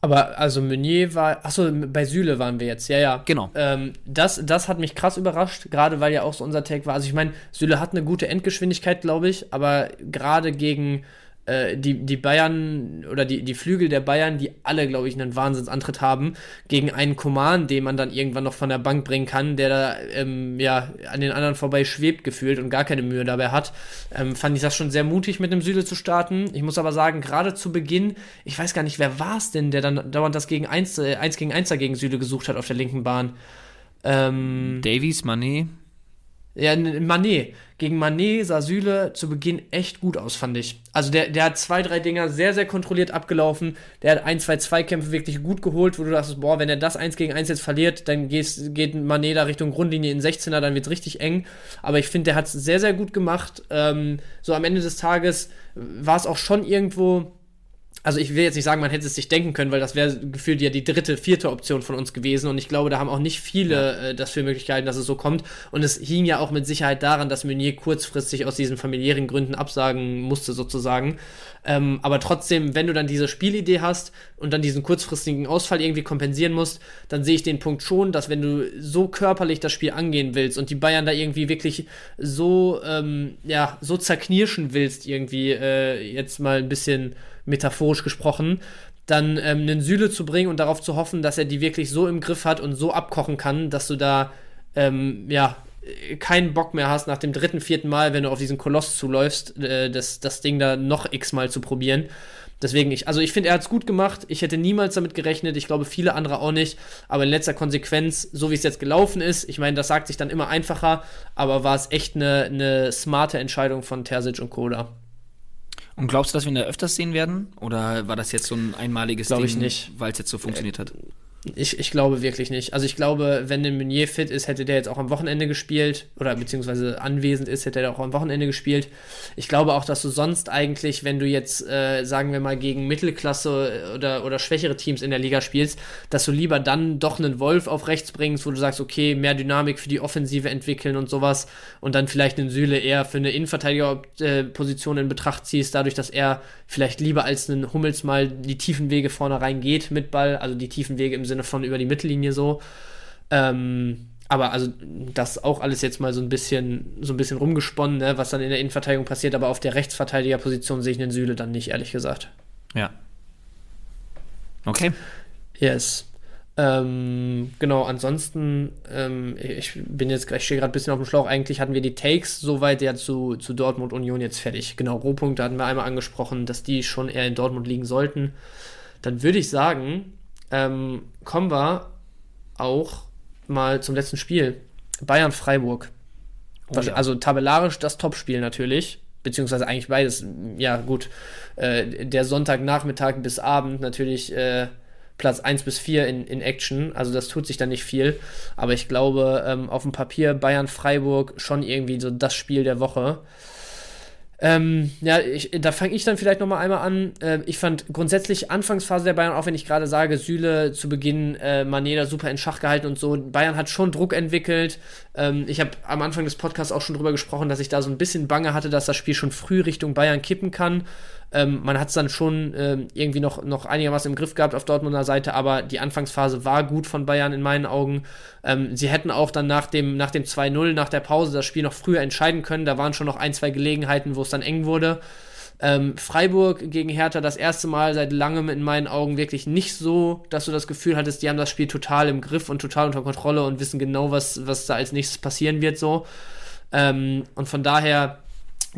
Aber also Meunier war, achso, bei Süle waren wir jetzt, ja, ja. Genau. Ähm, das, das hat mich krass überrascht, gerade weil ja auch so unser Take war. Also ich meine, Süle hat eine gute Endgeschwindigkeit, glaube ich, aber gerade gegen äh, die, die Bayern oder die, die Flügel der Bayern, die alle, glaube ich, einen Wahnsinnsantritt haben, gegen einen Coman, den man dann irgendwann noch von der Bank bringen kann, der da ähm, ja an den anderen vorbei schwebt gefühlt und gar keine Mühe dabei hat, ähm, fand ich das schon sehr mutig, mit einem Süle zu starten. Ich muss aber sagen, gerade zu Beginn, ich weiß gar nicht, wer war es denn, der dann dauernd das gegen 1, äh, 1 gegen 1 gegen Süle gesucht hat auf der linken Bahn. Ähm, Davies, Mané. Ja, Manet. Gegen Manet sah Süle zu Beginn echt gut aus, fand ich. Also der, der hat zwei, drei Dinger sehr, sehr kontrolliert abgelaufen. Der hat ein, zwei Zweikämpfe wirklich gut geholt, wo du dachtest, boah, wenn er das eins gegen eins jetzt verliert, dann gehst, geht Manet da Richtung Grundlinie in 16er, dann wird's richtig eng. Aber ich finde, der hat's sehr, sehr gut gemacht. Ähm, so am Ende des Tages war es auch schon irgendwo also ich will jetzt nicht sagen, man hätte es sich denken können, weil das wäre gefühlt ja die dritte, vierte Option von uns gewesen. Und ich glaube, da haben auch nicht viele äh, das für Möglichkeiten, dass es so kommt. Und es hing ja auch mit Sicherheit daran, dass Meunier kurzfristig aus diesen familiären Gründen absagen musste, sozusagen. Ähm, aber trotzdem, wenn du dann diese Spielidee hast und dann diesen kurzfristigen Ausfall irgendwie kompensieren musst, dann sehe ich den Punkt schon, dass wenn du so körperlich das Spiel angehen willst und die Bayern da irgendwie wirklich so, ähm, ja, so zerknirschen willst, irgendwie äh, jetzt mal ein bisschen metaphorisch gesprochen, dann ähm, einen Süle zu bringen und darauf zu hoffen, dass er die wirklich so im Griff hat und so abkochen kann, dass du da ähm, ja äh, keinen Bock mehr hast, nach dem dritten, vierten Mal, wenn du auf diesen Koloss zuläufst, äh, das, das Ding da noch x-mal zu probieren. Deswegen, ich, also ich finde, er hat es gut gemacht. Ich hätte niemals damit gerechnet. Ich glaube, viele andere auch nicht. Aber in letzter Konsequenz, so wie es jetzt gelaufen ist, ich meine, das sagt sich dann immer einfacher, aber war es echt eine, eine smarte Entscheidung von Terzic und Koda. Und glaubst du, dass wir ihn da öfters sehen werden? Oder war das jetzt so ein einmaliges Glaube Ding, ich nicht. weil es jetzt so funktioniert hat? Ich, ich glaube wirklich nicht. Also ich glaube, wenn der Meunier fit ist, hätte der jetzt auch am Wochenende gespielt oder beziehungsweise anwesend ist, hätte er auch am Wochenende gespielt. Ich glaube auch, dass du sonst eigentlich, wenn du jetzt, äh, sagen wir mal, gegen Mittelklasse oder, oder schwächere Teams in der Liga spielst, dass du lieber dann doch einen Wolf auf rechts bringst, wo du sagst, okay, mehr Dynamik für die Offensive entwickeln und sowas und dann vielleicht einen Süle eher für eine Innenverteidigerposition in Betracht ziehst, dadurch, dass er vielleicht lieber als einen Hummels mal die tiefen Wege vorne reingeht mit Ball, also die tiefen Wege im Sinne von über die Mittellinie so. Ähm, aber also das auch alles jetzt mal so ein bisschen so ein bisschen rumgesponnen, ne, was dann in der Innenverteidigung passiert, aber auf der Rechtsverteidigerposition sehe ich einen Süle dann nicht, ehrlich gesagt. Ja. Okay. Yes. Ähm, genau, ansonsten, ähm, ich bin jetzt, ich stehe gerade ein bisschen auf dem Schlauch. Eigentlich hatten wir die Takes soweit ja zu, zu Dortmund Union jetzt fertig. Genau, Rohpunkte hatten wir einmal angesprochen, dass die schon eher in Dortmund liegen sollten. Dann würde ich sagen, ähm, kommen wir auch mal zum letzten Spiel. Bayern-Freiburg. Oh ja. Also tabellarisch das Topspiel natürlich. Beziehungsweise eigentlich beides. Ja, gut. Äh, der Sonntagnachmittag bis Abend natürlich äh, Platz 1 bis 4 in, in Action. Also das tut sich dann nicht viel. Aber ich glaube, ähm, auf dem Papier Bayern-Freiburg schon irgendwie so das Spiel der Woche. Ähm, ja, ich, da fange ich dann vielleicht nochmal einmal an. Äh, ich fand grundsätzlich Anfangsphase der Bayern, auch wenn ich gerade sage, Süle zu Beginn äh, Maneda super in Schach gehalten und so. Bayern hat schon Druck entwickelt. Ähm, ich habe am Anfang des Podcasts auch schon drüber gesprochen, dass ich da so ein bisschen bange hatte, dass das Spiel schon früh Richtung Bayern kippen kann. Ähm, man hat es dann schon ähm, irgendwie noch, noch einigermaßen im Griff gehabt auf Dortmunder Seite, aber die Anfangsphase war gut von Bayern in meinen Augen. Ähm, sie hätten auch dann nach dem, nach dem 2-0, nach der Pause, das Spiel noch früher entscheiden können. Da waren schon noch ein, zwei Gelegenheiten, wo es dann eng wurde. Ähm, Freiburg gegen Hertha das erste Mal seit langem in meinen Augen wirklich nicht so, dass du das Gefühl hattest, die haben das Spiel total im Griff und total unter Kontrolle und wissen genau, was, was da als nächstes passieren wird, so. Ähm, und von daher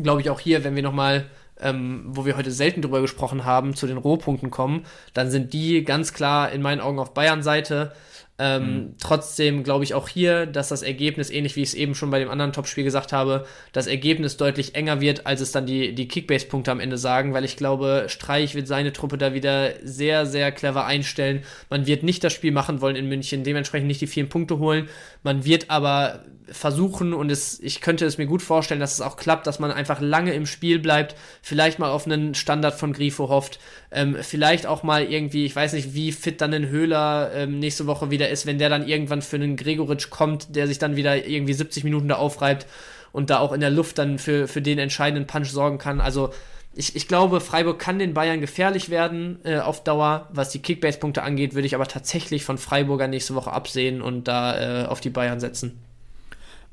glaube ich auch hier, wenn wir nochmal ähm, wo wir heute selten drüber gesprochen haben, zu den Rohpunkten kommen, dann sind die ganz klar in meinen Augen auf Bayern-Seite. Ähm, mhm. Trotzdem glaube ich auch hier, dass das Ergebnis, ähnlich wie ich es eben schon bei dem anderen Topspiel gesagt habe, das Ergebnis deutlich enger wird, als es dann die, die Kickbase-Punkte am Ende sagen, weil ich glaube, Streich wird seine Truppe da wieder sehr, sehr clever einstellen. Man wird nicht das Spiel machen wollen in München, dementsprechend nicht die vielen Punkte holen. Man wird aber versuchen und es, ich könnte es mir gut vorstellen, dass es auch klappt, dass man einfach lange im Spiel bleibt, vielleicht mal auf einen Standard von Grifo hofft, ähm, vielleicht auch mal irgendwie, ich weiß nicht, wie fit dann ein Höhler ähm, nächste Woche wieder ist, wenn der dann irgendwann für einen Gregoritsch kommt, der sich dann wieder irgendwie 70 Minuten da aufreibt und da auch in der Luft dann für, für den entscheidenden Punch sorgen kann. Also ich, ich glaube, Freiburg kann den Bayern gefährlich werden äh, auf Dauer. Was die Kickbase-Punkte angeht, würde ich aber tatsächlich von Freiburger nächste Woche absehen und da äh, auf die Bayern setzen.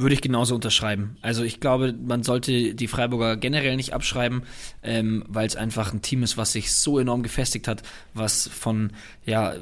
Würde ich genauso unterschreiben. Also ich glaube, man sollte die Freiburger generell nicht abschreiben, ähm, weil es einfach ein Team ist, was sich so enorm gefestigt hat, was von ja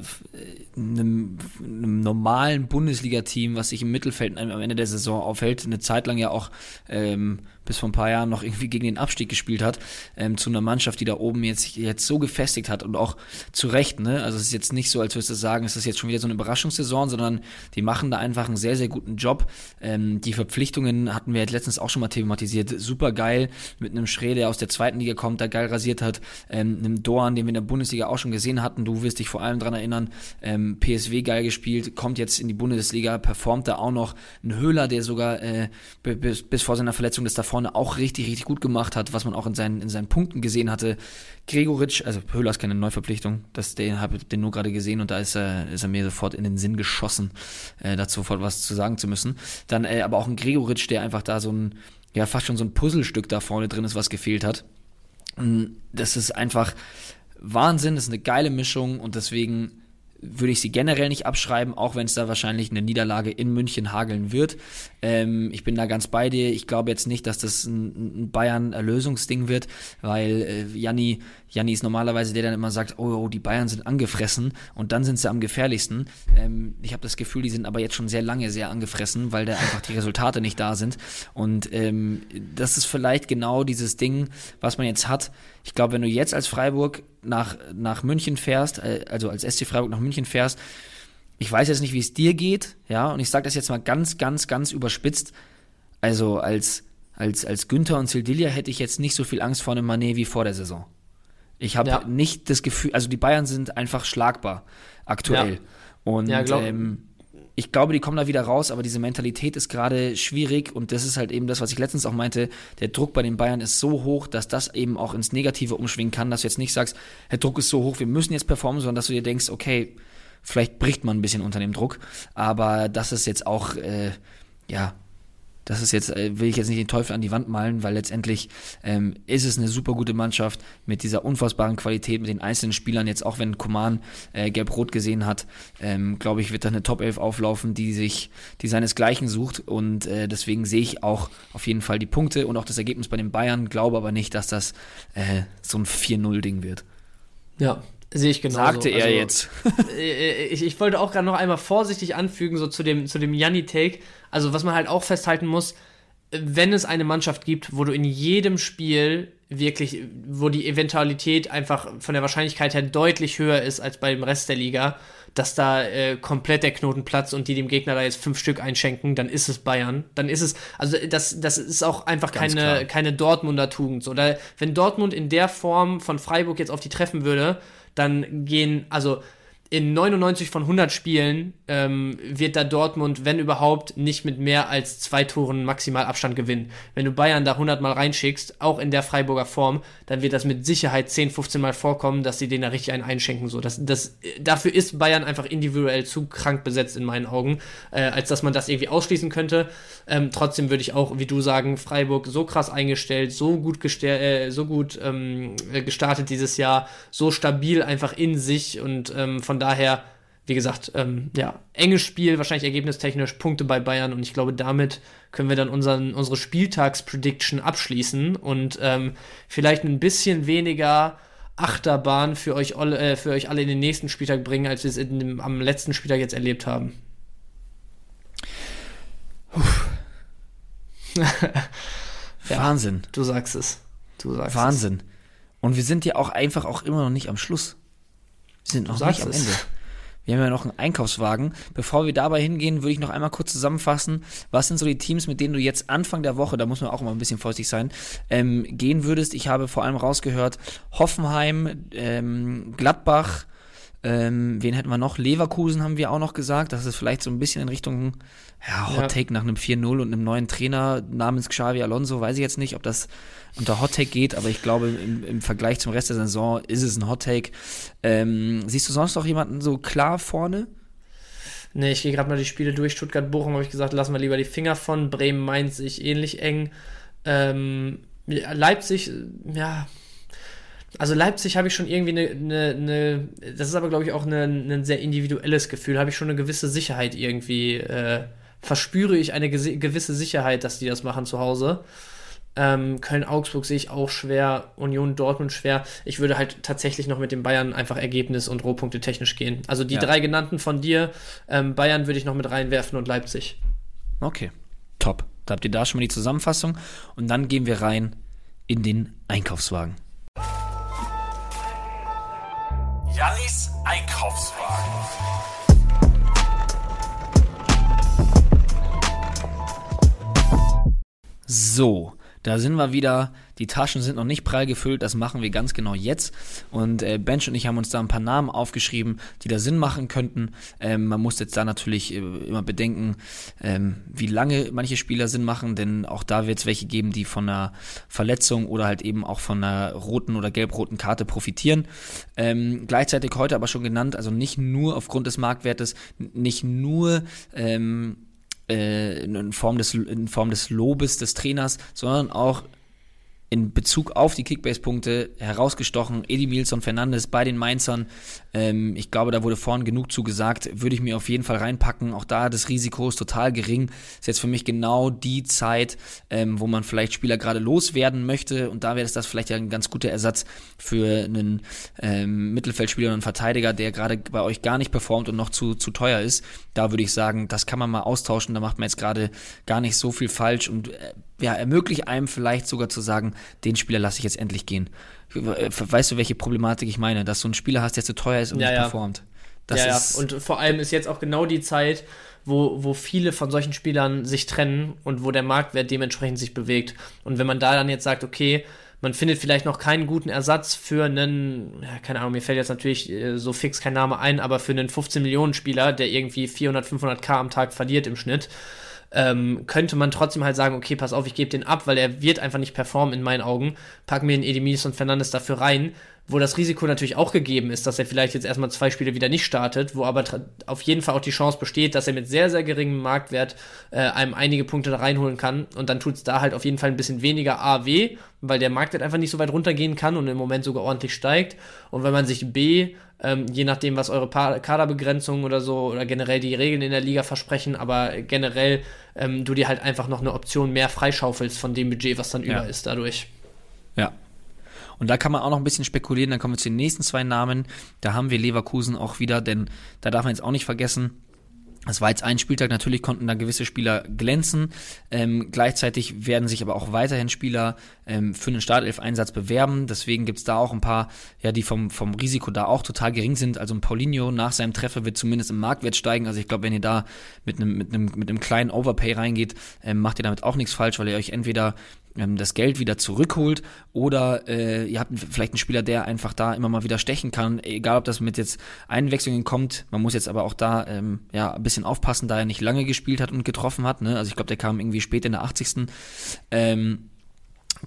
einem, einem normalen Bundesliga-Team, was sich im Mittelfeld am Ende der Saison aufhält, eine Zeit lang ja auch ähm, bis vor ein paar Jahren noch irgendwie gegen den Abstieg gespielt hat, ähm, zu einer Mannschaft, die da oben jetzt, jetzt so gefestigt hat und auch zu Recht, ne? Also es ist jetzt nicht so, als würdest du sagen, es ist jetzt schon wieder so eine Überraschungssaison, sondern die machen da einfach einen sehr, sehr guten Job. Ähm, die Verpflichtungen hatten wir jetzt letztens auch schon mal thematisiert. Super geil, mit einem Schree, der aus der zweiten Liga kommt, der geil rasiert hat, ähm, einem Dorn, den wir in der Bundesliga auch schon gesehen hatten. Du wirst dich vor allem dran erinnern, ähm, PSW geil gespielt, kommt jetzt in die Bundesliga, performt da auch noch. Ein Höhler, der sogar äh, bis, bis vor seiner Verletzung das davor vorne auch richtig, richtig gut gemacht hat, was man auch in seinen, in seinen Punkten gesehen hatte. Gregoritsch, also Höhler ist keine Neuverpflichtung, das, den habe ich den nur gerade gesehen und da ist er, ist er mir sofort in den Sinn geschossen, äh, dazu sofort was zu sagen zu müssen. Dann äh, aber auch ein Gregoritsch, der einfach da so ein, ja, fast schon so ein Puzzlestück da vorne drin ist, was gefehlt hat. Das ist einfach Wahnsinn, das ist eine geile Mischung und deswegen würde ich sie generell nicht abschreiben, auch wenn es da wahrscheinlich eine Niederlage in München hageln wird. Ähm, ich bin da ganz bei dir. Ich glaube jetzt nicht, dass das ein, ein Bayern-Erlösungsding wird, weil äh, Janni, Janni ist normalerweise der, der dann immer sagt, oh, oh, die Bayern sind angefressen und dann sind sie am gefährlichsten. Ähm, ich habe das Gefühl, die sind aber jetzt schon sehr lange sehr angefressen, weil da einfach die Resultate nicht da sind. Und ähm, das ist vielleicht genau dieses Ding, was man jetzt hat. Ich glaube, wenn du jetzt als Freiburg nach, nach München fährst, äh, also als SC Freiburg nach München fährst, ich weiß jetzt nicht, wie es dir geht, ja, und ich sage das jetzt mal ganz, ganz, ganz überspitzt. Also als, als, als Günther und Sildilia hätte ich jetzt nicht so viel Angst vor einem Manet wie vor der Saison. Ich habe ja. nicht das Gefühl, also die Bayern sind einfach schlagbar aktuell. Ja. Und ja, glaub, ähm, ich glaube, die kommen da wieder raus, aber diese Mentalität ist gerade schwierig und das ist halt eben das, was ich letztens auch meinte. Der Druck bei den Bayern ist so hoch, dass das eben auch ins Negative umschwingen kann, dass du jetzt nicht sagst, der Druck ist so hoch, wir müssen jetzt performen, sondern dass du dir denkst, okay, vielleicht bricht man ein bisschen unter dem Druck, aber das ist jetzt auch, äh, ja, das ist jetzt, äh, will ich jetzt nicht den Teufel an die Wand malen, weil letztendlich ähm, ist es eine super gute Mannschaft mit dieser unfassbaren Qualität, mit den einzelnen Spielern. Jetzt auch wenn Koman äh, gelb-rot gesehen hat, ähm, glaube ich, wird da eine Top 11 auflaufen, die sich, die seinesgleichen sucht. Und äh, deswegen sehe ich auch auf jeden Fall die Punkte und auch das Ergebnis bei den Bayern, glaube aber nicht, dass das äh, so ein 4-0-Ding wird. Ja, Sehe ich genau. Sagte er also, jetzt. Äh, ich, ich wollte auch gerade noch einmal vorsichtig anfügen, so zu dem, zu dem Janni-Take. Also, was man halt auch festhalten muss, wenn es eine Mannschaft gibt, wo du in jedem Spiel wirklich, wo die Eventualität einfach von der Wahrscheinlichkeit her deutlich höher ist als bei dem Rest der Liga, dass da äh, komplett der Knoten platzt und die dem Gegner da jetzt fünf Stück einschenken, dann ist es Bayern. Dann ist es, also das, das ist auch einfach keine, keine Dortmunder Tugend. Oder wenn Dortmund in der Form von Freiburg jetzt auf die treffen würde, dann gehen, also in 99 von 100 Spielen ähm, wird da Dortmund, wenn überhaupt, nicht mit mehr als zwei Toren maximal Abstand gewinnen. Wenn du Bayern da 100 Mal reinschickst, auch in der Freiburger Form, dann wird das mit Sicherheit 10, 15 Mal vorkommen, dass sie den da richtig einen einschenken. So, das, das, dafür ist Bayern einfach individuell zu krank besetzt in meinen Augen, äh, als dass man das irgendwie ausschließen könnte. Ähm, trotzdem würde ich auch, wie du sagen, Freiburg so krass eingestellt, so gut, äh, so gut ähm, gestartet dieses Jahr, so stabil einfach in sich und ähm, von daher wie gesagt, ähm, ja, enges Spiel, wahrscheinlich ergebnistechnisch Punkte bei Bayern und ich glaube, damit können wir dann unseren, unsere Spieltagsprediction abschließen und ähm, vielleicht ein bisschen weniger Achterbahn für euch, äh, für euch alle in den nächsten Spieltag bringen, als wir es dem, am letzten Spieltag jetzt erlebt haben. ja, Wahnsinn. Du sagst es. Du sagst Wahnsinn. Es. Und wir sind ja auch einfach auch immer noch nicht am Schluss. Wir sind noch nicht am Ende. Wir haben ja noch einen Einkaufswagen. Bevor wir dabei hingehen, würde ich noch einmal kurz zusammenfassen, was sind so die Teams, mit denen du jetzt Anfang der Woche, da muss man auch immer ein bisschen vorsichtig sein, ähm, gehen würdest. Ich habe vor allem rausgehört, Hoffenheim, ähm, Gladbach, ähm, wen hätten wir noch? Leverkusen haben wir auch noch gesagt. Das ist vielleicht so ein bisschen in Richtung ja, Hot Take ja. nach einem 4-0 und einem neuen Trainer namens Xavi Alonso. Weiß ich jetzt nicht, ob das unter Hot Take geht, aber ich glaube, im, im Vergleich zum Rest der Saison ist es ein Hot Take. Ähm, siehst du sonst noch jemanden so klar vorne? Nee, ich gehe gerade mal die Spiele durch. Stuttgart-Bochum habe ich gesagt, lassen wir lieber die Finger von. Bremen meint sich ähnlich eng. Ähm, Leipzig, ja, also Leipzig habe ich schon irgendwie eine, eine, eine, das ist aber glaube ich auch ein sehr individuelles Gefühl, habe ich schon eine gewisse Sicherheit irgendwie, äh, verspüre ich eine gewisse Sicherheit, dass die das machen zu Hause. Ähm, Köln-Augsburg sehe ich auch schwer, Union Dortmund schwer. Ich würde halt tatsächlich noch mit den Bayern einfach Ergebnis und Rohpunkte technisch gehen. Also die ja. drei genannten von dir, ähm, Bayern würde ich noch mit reinwerfen und Leipzig. Okay, top. Da habt ihr da schon mal die Zusammenfassung und dann gehen wir rein in den Einkaufswagen. Jannis Einkaufswagen. So, da sind wir wieder. Die Taschen sind noch nicht prall gefüllt. Das machen wir ganz genau jetzt. Und äh, Bench und ich haben uns da ein paar Namen aufgeschrieben, die da Sinn machen könnten. Ähm, man muss jetzt da natürlich äh, immer bedenken, ähm, wie lange manche Spieler Sinn machen, denn auch da wird es welche geben, die von einer Verletzung oder halt eben auch von einer roten oder gelb-roten Karte profitieren. Ähm, gleichzeitig heute aber schon genannt, also nicht nur aufgrund des Marktwertes, nicht nur ähm, äh, in, Form des, in Form des Lobes des Trainers, sondern auch in Bezug auf die Kickbase-Punkte herausgestochen. Edi Milson Fernandes bei den Mainzern. Ähm, ich glaube, da wurde vorhin genug zugesagt. Würde ich mir auf jeden Fall reinpacken. Auch da das Risiko ist total gering. Ist jetzt für mich genau die Zeit, ähm, wo man vielleicht Spieler gerade loswerden möchte. Und da wäre das vielleicht ja ein ganz guter Ersatz für einen ähm, Mittelfeldspieler und einen Verteidiger, der gerade bei euch gar nicht performt und noch zu, zu teuer ist. Da würde ich sagen, das kann man mal austauschen. Da macht man jetzt gerade gar nicht so viel falsch und äh, ja, ermöglicht einem vielleicht sogar zu sagen, den Spieler lasse ich jetzt endlich gehen. Weißt du, welche Problematik ich meine? Dass du einen Spieler hast, der zu teuer ist und ja, nicht ja. performt. Das ja, ja, und vor allem ist jetzt auch genau die Zeit, wo, wo viele von solchen Spielern sich trennen und wo der Marktwert dementsprechend sich bewegt. Und wenn man da dann jetzt sagt, okay, man findet vielleicht noch keinen guten Ersatz für einen, ja, keine Ahnung, mir fällt jetzt natürlich äh, so fix kein Name ein, aber für einen 15 Millionen Spieler, der irgendwie 400, 500 K am Tag verliert im Schnitt, ähm, könnte man trotzdem halt sagen, okay, pass auf, ich gebe den ab, weil er wird einfach nicht performen in meinen Augen. Pack mir den Edemilis und Fernandes dafür rein, wo das Risiko natürlich auch gegeben ist, dass er vielleicht jetzt erstmal zwei Spiele wieder nicht startet, wo aber auf jeden Fall auch die Chance besteht, dass er mit sehr, sehr geringem Marktwert äh, einem einige Punkte da reinholen kann und dann tut es da halt auf jeden Fall ein bisschen weniger A weh, weil der Marktwert einfach nicht so weit runtergehen kann und im Moment sogar ordentlich steigt und wenn man sich B ähm, je nachdem, was eure Kaderbegrenzungen oder so oder generell die Regeln in der Liga versprechen, aber generell ähm, du dir halt einfach noch eine Option mehr freischaufelst von dem Budget, was dann ja. über ist dadurch. Ja. Und da kann man auch noch ein bisschen spekulieren, dann kommen wir zu den nächsten zwei Namen. Da haben wir Leverkusen auch wieder, denn da darf man jetzt auch nicht vergessen, es war jetzt ein Spieltag, natürlich konnten da gewisse Spieler glänzen. Ähm, gleichzeitig werden sich aber auch weiterhin Spieler ähm, für einen Startelf-Einsatz bewerben. Deswegen gibt's da auch ein paar, ja, die vom, vom Risiko da auch total gering sind. Also ein Paulinho nach seinem Treffer wird zumindest im Marktwert steigen. Also ich glaube, wenn ihr da mit einem mit einem mit einem kleinen Overpay reingeht, ähm, macht ihr damit auch nichts falsch, weil ihr euch entweder ähm, das Geld wieder zurückholt oder äh, ihr habt vielleicht einen Spieler, der einfach da immer mal wieder stechen kann, egal ob das mit jetzt Einwechslungen kommt. Man muss jetzt aber auch da ähm, ja ein bisschen aufpassen, da er nicht lange gespielt hat und getroffen hat. Ne? Also ich glaube, der kam irgendwie spät in der 80. Ähm,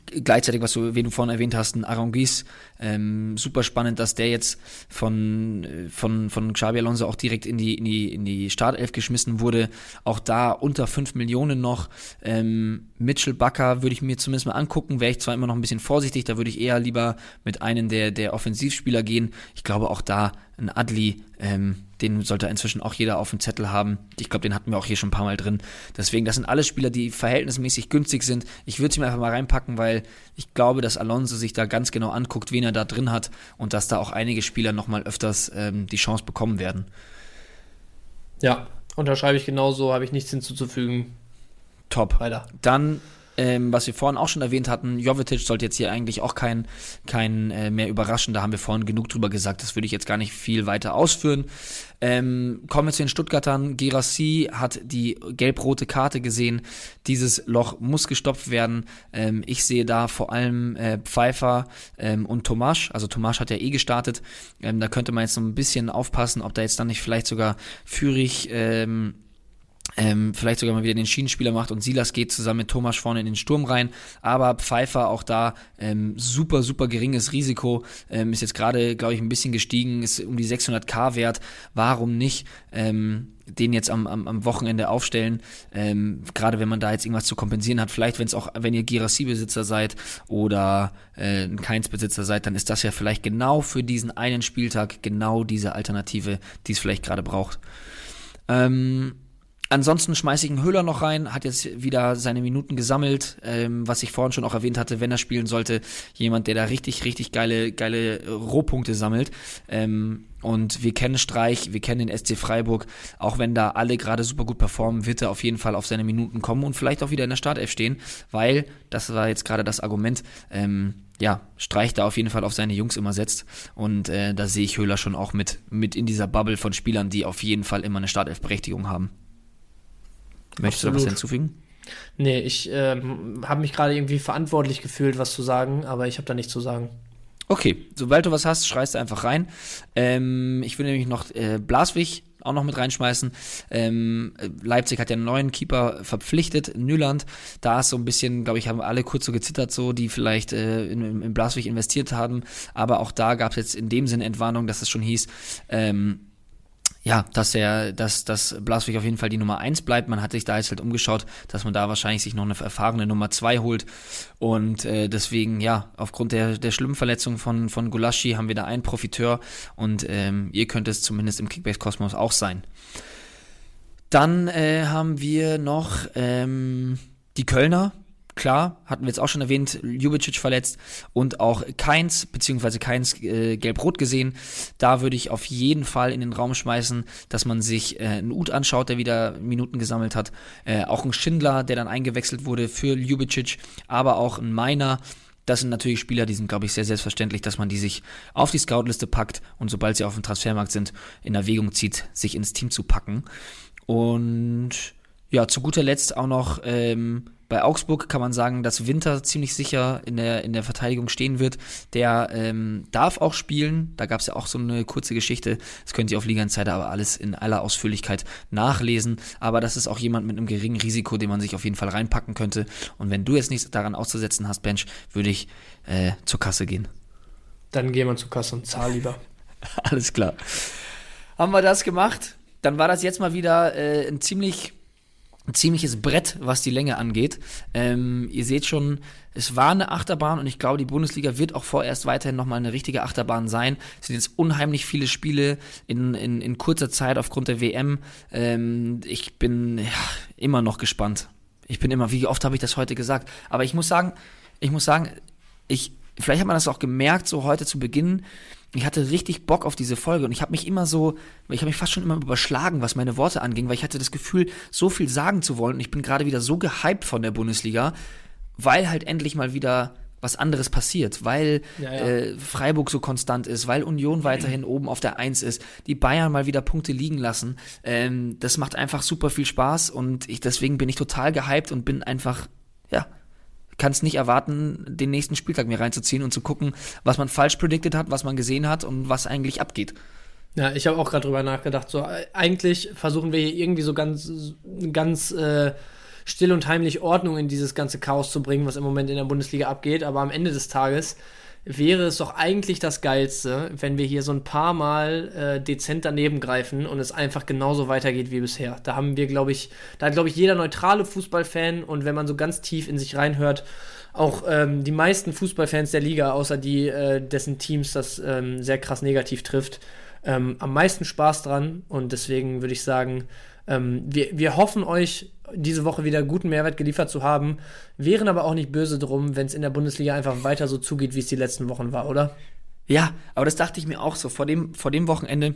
gleichzeitig, was du, wen du vorhin erwähnt hast, ein Arangis, ähm, super spannend, dass der jetzt von, von, von Xabi Alonso auch direkt in die, in die, in die Startelf geschmissen wurde. Auch da unter 5 Millionen noch. Ähm, Mitchell Bakker würde ich mir zumindest mal angucken, wäre ich zwar immer noch ein bisschen vorsichtig, da würde ich eher lieber mit einem der, der Offensivspieler gehen. Ich glaube auch da ein Adli, ähm, den sollte inzwischen auch jeder auf dem Zettel haben. Ich glaube, den hatten wir auch hier schon ein paar Mal drin. Deswegen, das sind alles Spieler, die verhältnismäßig günstig sind. Ich würde sie mir einfach mal reinpacken, weil ich glaube, dass Alonso sich da ganz genau anguckt, wen er da drin hat und dass da auch einige Spieler nochmal öfters ähm, die Chance bekommen werden. Ja, unterschreibe ich genauso, habe ich nichts hinzuzufügen. Top. Weiter. Dann ähm, was wir vorhin auch schon erwähnt hatten, Jovetic sollte jetzt hier eigentlich auch kein, kein äh, mehr überraschen. Da haben wir vorhin genug drüber gesagt. Das würde ich jetzt gar nicht viel weiter ausführen. Ähm, kommen wir zu den Stuttgartern. Girassi hat die gelb-rote Karte gesehen. Dieses Loch muss gestopft werden. Ähm, ich sehe da vor allem äh, Pfeiffer ähm, und Tomasch. Also Tomasch hat ja eh gestartet. Ähm, da könnte man jetzt so ein bisschen aufpassen, ob da jetzt dann nicht vielleicht sogar Führig ähm, vielleicht sogar mal wieder den Schienenspieler macht und Silas geht zusammen mit Thomas vorne in den Sturm rein. Aber Pfeiffer auch da ähm, super, super geringes Risiko. Ähm, ist jetzt gerade, glaube ich, ein bisschen gestiegen, ist um die 600k wert. Warum nicht ähm, den jetzt am, am, am Wochenende aufstellen? Ähm, gerade wenn man da jetzt irgendwas zu kompensieren hat. Vielleicht, wenn es auch, wenn ihr Girassi-Besitzer seid oder äh, ein Keins-Besitzer seid, dann ist das ja vielleicht genau für diesen einen Spieltag genau diese Alternative, die es vielleicht gerade braucht. Ähm, Ansonsten schmeiße ich einen Höhler noch rein, hat jetzt wieder seine Minuten gesammelt, ähm, was ich vorhin schon auch erwähnt hatte, wenn er spielen sollte, jemand, der da richtig, richtig geile, geile Rohpunkte sammelt. Ähm, und wir kennen Streich, wir kennen den SC Freiburg, auch wenn da alle gerade super gut performen, wird er auf jeden Fall auf seine Minuten kommen und vielleicht auch wieder in der Startelf stehen, weil, das war jetzt gerade das Argument, ähm, ja, Streich da auf jeden Fall auf seine Jungs immer setzt. Und äh, da sehe ich Höhler schon auch mit, mit in dieser Bubble von Spielern, die auf jeden Fall immer eine Startelf-Berechtigung haben. Möchtest Absolut. du was hinzufügen? Nee, ich ähm, habe mich gerade irgendwie verantwortlich gefühlt, was zu sagen, aber ich habe da nichts zu sagen. Okay, sobald du was hast, schreist du einfach rein. Ähm, ich will nämlich noch äh, Blaswig auch noch mit reinschmeißen. Ähm, Leipzig hat ja einen neuen Keeper verpflichtet, Nyland. Da ist so ein bisschen, glaube ich, haben alle kurz so gezittert, so, die vielleicht äh, in, in Blaswig investiert haben. Aber auch da gab es jetzt in dem Sinne Entwarnung, dass es schon hieß, ähm, ja, dass er, dass, dass Blaswig auf jeden Fall die Nummer eins bleibt. Man hat sich da jetzt halt umgeschaut, dass man da wahrscheinlich sich noch eine erfahrene Nummer zwei holt. Und äh, deswegen, ja, aufgrund der, der schlimmen Verletzung von, von Gulaschi haben wir da einen Profiteur und ähm, ihr könnt es zumindest im Kickbase-Kosmos auch sein. Dann äh, haben wir noch ähm, die Kölner, klar, hatten wir jetzt auch schon erwähnt, Ljubicic verletzt und auch Keins, beziehungsweise Keins äh, gelb-rot gesehen. Da würde ich auf jeden Fall in den Raum schmeißen, dass man sich äh, einen Ut anschaut, der wieder Minuten gesammelt hat. Äh, auch ein Schindler, der dann eingewechselt wurde für Ljubicic, aber auch ein Meiner. Das sind natürlich Spieler, die sind, glaube ich, sehr selbstverständlich, dass man die sich auf die Scoutliste packt und sobald sie auf dem Transfermarkt sind, in Erwägung zieht, sich ins Team zu packen. Und ja, zu guter Letzt auch noch ähm, bei Augsburg kann man sagen, dass Winter ziemlich sicher in der, in der Verteidigung stehen wird. Der ähm, darf auch spielen. Da gab es ja auch so eine kurze Geschichte. Das könnt ihr auf Liga Insider aber alles in aller Ausführlichkeit nachlesen. Aber das ist auch jemand mit einem geringen Risiko, den man sich auf jeden Fall reinpacken könnte. Und wenn du jetzt nichts daran auszusetzen hast, Bench, würde ich äh, zur Kasse gehen. Dann gehen wir zur Kasse und zahl lieber. alles klar. Haben wir das gemacht? Dann war das jetzt mal wieder äh, ein ziemlich ein ziemliches Brett, was die Länge angeht. Ähm, ihr seht schon, es war eine Achterbahn und ich glaube, die Bundesliga wird auch vorerst weiterhin nochmal eine richtige Achterbahn sein. Es sind jetzt unheimlich viele Spiele in, in, in kurzer Zeit aufgrund der WM. Ähm, ich bin ja, immer noch gespannt. Ich bin immer, wie oft habe ich das heute gesagt? Aber ich muss sagen, ich muss sagen, ich, vielleicht hat man das auch gemerkt, so heute zu Beginn ich hatte richtig Bock auf diese Folge und ich habe mich immer so, ich habe mich fast schon immer überschlagen, was meine Worte anging, weil ich hatte das Gefühl, so viel sagen zu wollen und ich bin gerade wieder so gehypt von der Bundesliga, weil halt endlich mal wieder was anderes passiert, weil ja, ja. Äh, Freiburg so konstant ist, weil Union weiterhin oben auf der Eins ist, die Bayern mal wieder Punkte liegen lassen. Ähm, das macht einfach super viel Spaß und ich, deswegen bin ich total gehypt und bin einfach, ja, kann es nicht erwarten, den nächsten Spieltag mir reinzuziehen und zu gucken, was man falsch predicted hat, was man gesehen hat und was eigentlich abgeht. Ja, ich habe auch gerade drüber nachgedacht. So, äh, eigentlich versuchen wir hier irgendwie so ganz, ganz äh, still und heimlich Ordnung in dieses ganze Chaos zu bringen, was im Moment in der Bundesliga abgeht. Aber am Ende des Tages wäre es doch eigentlich das Geilste, wenn wir hier so ein paar Mal äh, dezent daneben greifen und es einfach genauso weitergeht wie bisher. Da haben wir, glaube ich, da hat, glaube ich, jeder neutrale Fußballfan und wenn man so ganz tief in sich reinhört, auch ähm, die meisten Fußballfans der Liga, außer die, äh, dessen Teams das ähm, sehr krass negativ trifft, ähm, am meisten Spaß dran und deswegen würde ich sagen, ähm, wir, wir hoffen euch diese Woche wieder guten Mehrwert geliefert zu haben, wären aber auch nicht böse drum, wenn es in der Bundesliga einfach weiter so zugeht, wie es die letzten Wochen war, oder? Ja, aber das dachte ich mir auch so vor dem, vor dem Wochenende,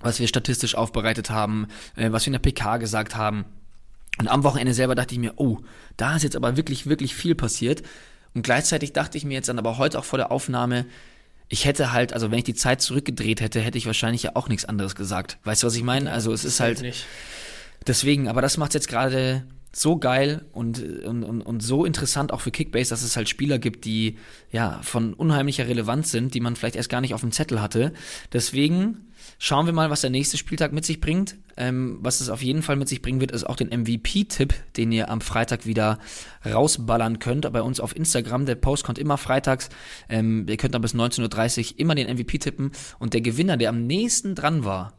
was wir statistisch aufbereitet haben, äh, was wir in der PK gesagt haben. Und am Wochenende selber dachte ich mir, oh, da ist jetzt aber wirklich, wirklich viel passiert. Und gleichzeitig dachte ich mir jetzt dann aber heute auch vor der Aufnahme, ich hätte halt, also wenn ich die Zeit zurückgedreht hätte, hätte ich wahrscheinlich ja auch nichts anderes gesagt. Weißt du, was ich meine? Also es ist halt. Nicht. Deswegen, aber das macht jetzt gerade so geil und, und, und, und so interessant auch für Kickbase, dass es halt Spieler gibt, die ja von unheimlicher Relevanz sind, die man vielleicht erst gar nicht auf dem Zettel hatte. Deswegen schauen wir mal, was der nächste Spieltag mit sich bringt. Ähm, was es auf jeden Fall mit sich bringen wird, ist auch den MVP-Tipp, den ihr am Freitag wieder rausballern könnt. Bei uns auf Instagram, der Post kommt immer freitags. Ähm, ihr könnt dann bis 19.30 Uhr immer den MVP tippen. Und der Gewinner, der am nächsten dran war,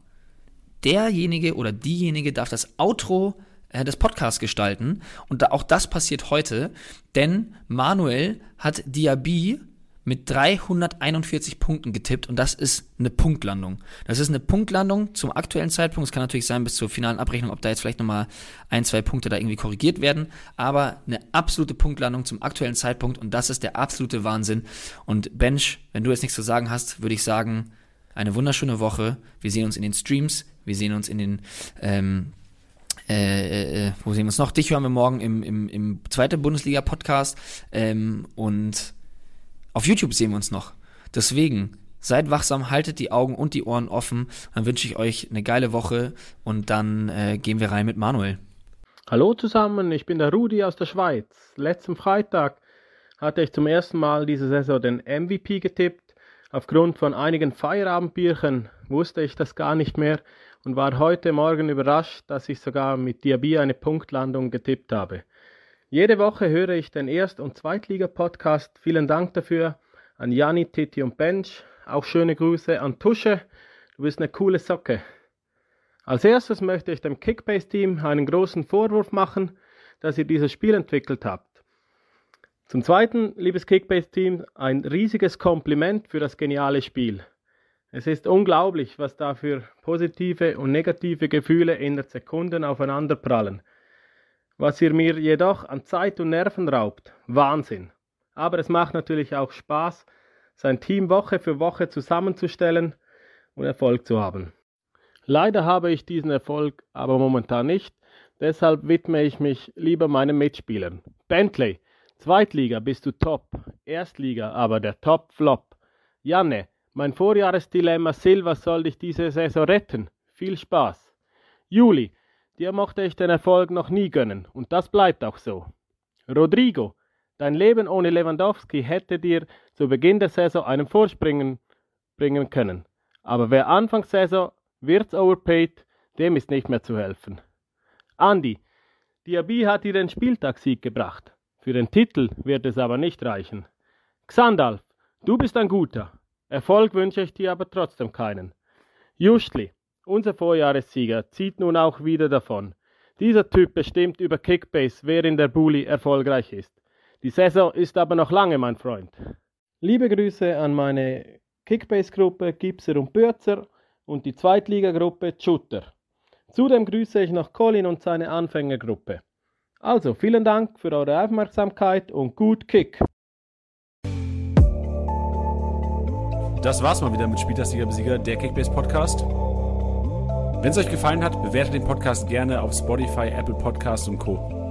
derjenige oder diejenige darf das Outro äh, des Podcasts gestalten. Und da, auch das passiert heute, denn Manuel hat Diaby mit 341 Punkten getippt und das ist eine Punktlandung. Das ist eine Punktlandung zum aktuellen Zeitpunkt. Es kann natürlich sein bis zur finalen Abrechnung, ob da jetzt vielleicht nochmal ein, zwei Punkte da irgendwie korrigiert werden, aber eine absolute Punktlandung zum aktuellen Zeitpunkt und das ist der absolute Wahnsinn. Und Bench, wenn du jetzt nichts zu sagen hast, würde ich sagen, eine wunderschöne Woche. Wir sehen uns in den Streams, wir sehen uns in den, ähm, äh, äh, wo sehen wir uns noch? Dich hören wir morgen im, im, im zweiten Bundesliga-Podcast. Ähm, und auf YouTube sehen wir uns noch. Deswegen, seid wachsam, haltet die Augen und die Ohren offen. Dann wünsche ich euch eine geile Woche und dann äh, gehen wir rein mit Manuel. Hallo zusammen, ich bin der Rudi aus der Schweiz. Letzten Freitag hatte ich zum ersten Mal diese Saison den MVP getippt. Aufgrund von einigen Feierabendbierchen wusste ich das gar nicht mehr und war heute Morgen überrascht, dass ich sogar mit Diaby eine Punktlandung getippt habe. Jede Woche höre ich den Erst- und Zweitliga-Podcast. Vielen Dank dafür an Jani, Titi und Bench. Auch schöne Grüße an Tusche. Du bist eine coole Socke. Als erstes möchte ich dem Kickbase-Team einen großen Vorwurf machen, dass ihr dieses Spiel entwickelt habt. Zum Zweiten, liebes Kickbase-Team, ein riesiges Kompliment für das geniale Spiel. Es ist unglaublich, was da für positive und negative Gefühle in der Sekunden aufeinanderprallen. Was ihr mir jedoch an Zeit und Nerven raubt, Wahnsinn. Aber es macht natürlich auch Spaß, sein Team Woche für Woche zusammenzustellen und Erfolg zu haben. Leider habe ich diesen Erfolg aber momentan nicht, deshalb widme ich mich lieber meinen Mitspielern. Bentley, Zweitliga bist du top, Erstliga aber der Top-Flop. Janne, mein Vorjahresdilemma Silva soll dich diese Saison retten. Viel Spaß. Juli, dir mochte ich den Erfolg noch nie gönnen und das bleibt auch so. Rodrigo, dein Leben ohne Lewandowski hätte dir zu Beginn der Saison einen Vorspringen bringen können. Aber wer Anfangssaison wird's overpaid, dem ist nicht mehr zu helfen. Andi, Diaby hat dir den Spieltagssieg gebracht. Für den Titel wird es aber nicht reichen. Xandalf, du bist ein guter. Erfolg wünsche ich dir aber trotzdem keinen. Justli, unser Vorjahressieger, zieht nun auch wieder davon. Dieser Typ bestimmt über Kickbase, wer in der Bully erfolgreich ist. Die Saison ist aber noch lange, mein Freund. Liebe Grüße an meine Kickbase-Gruppe Gipser und Bürzer und die Zweitligagruppe Schutter. Zudem grüße ich noch Colin und seine Anfängergruppe. Also, vielen Dank für eure Aufmerksamkeit und gut Kick! Das war's mal wieder mit Spieltagssieger Besieger, der Kickbase Podcast. Wenn es euch gefallen hat, bewertet den Podcast gerne auf Spotify, Apple Podcasts und Co.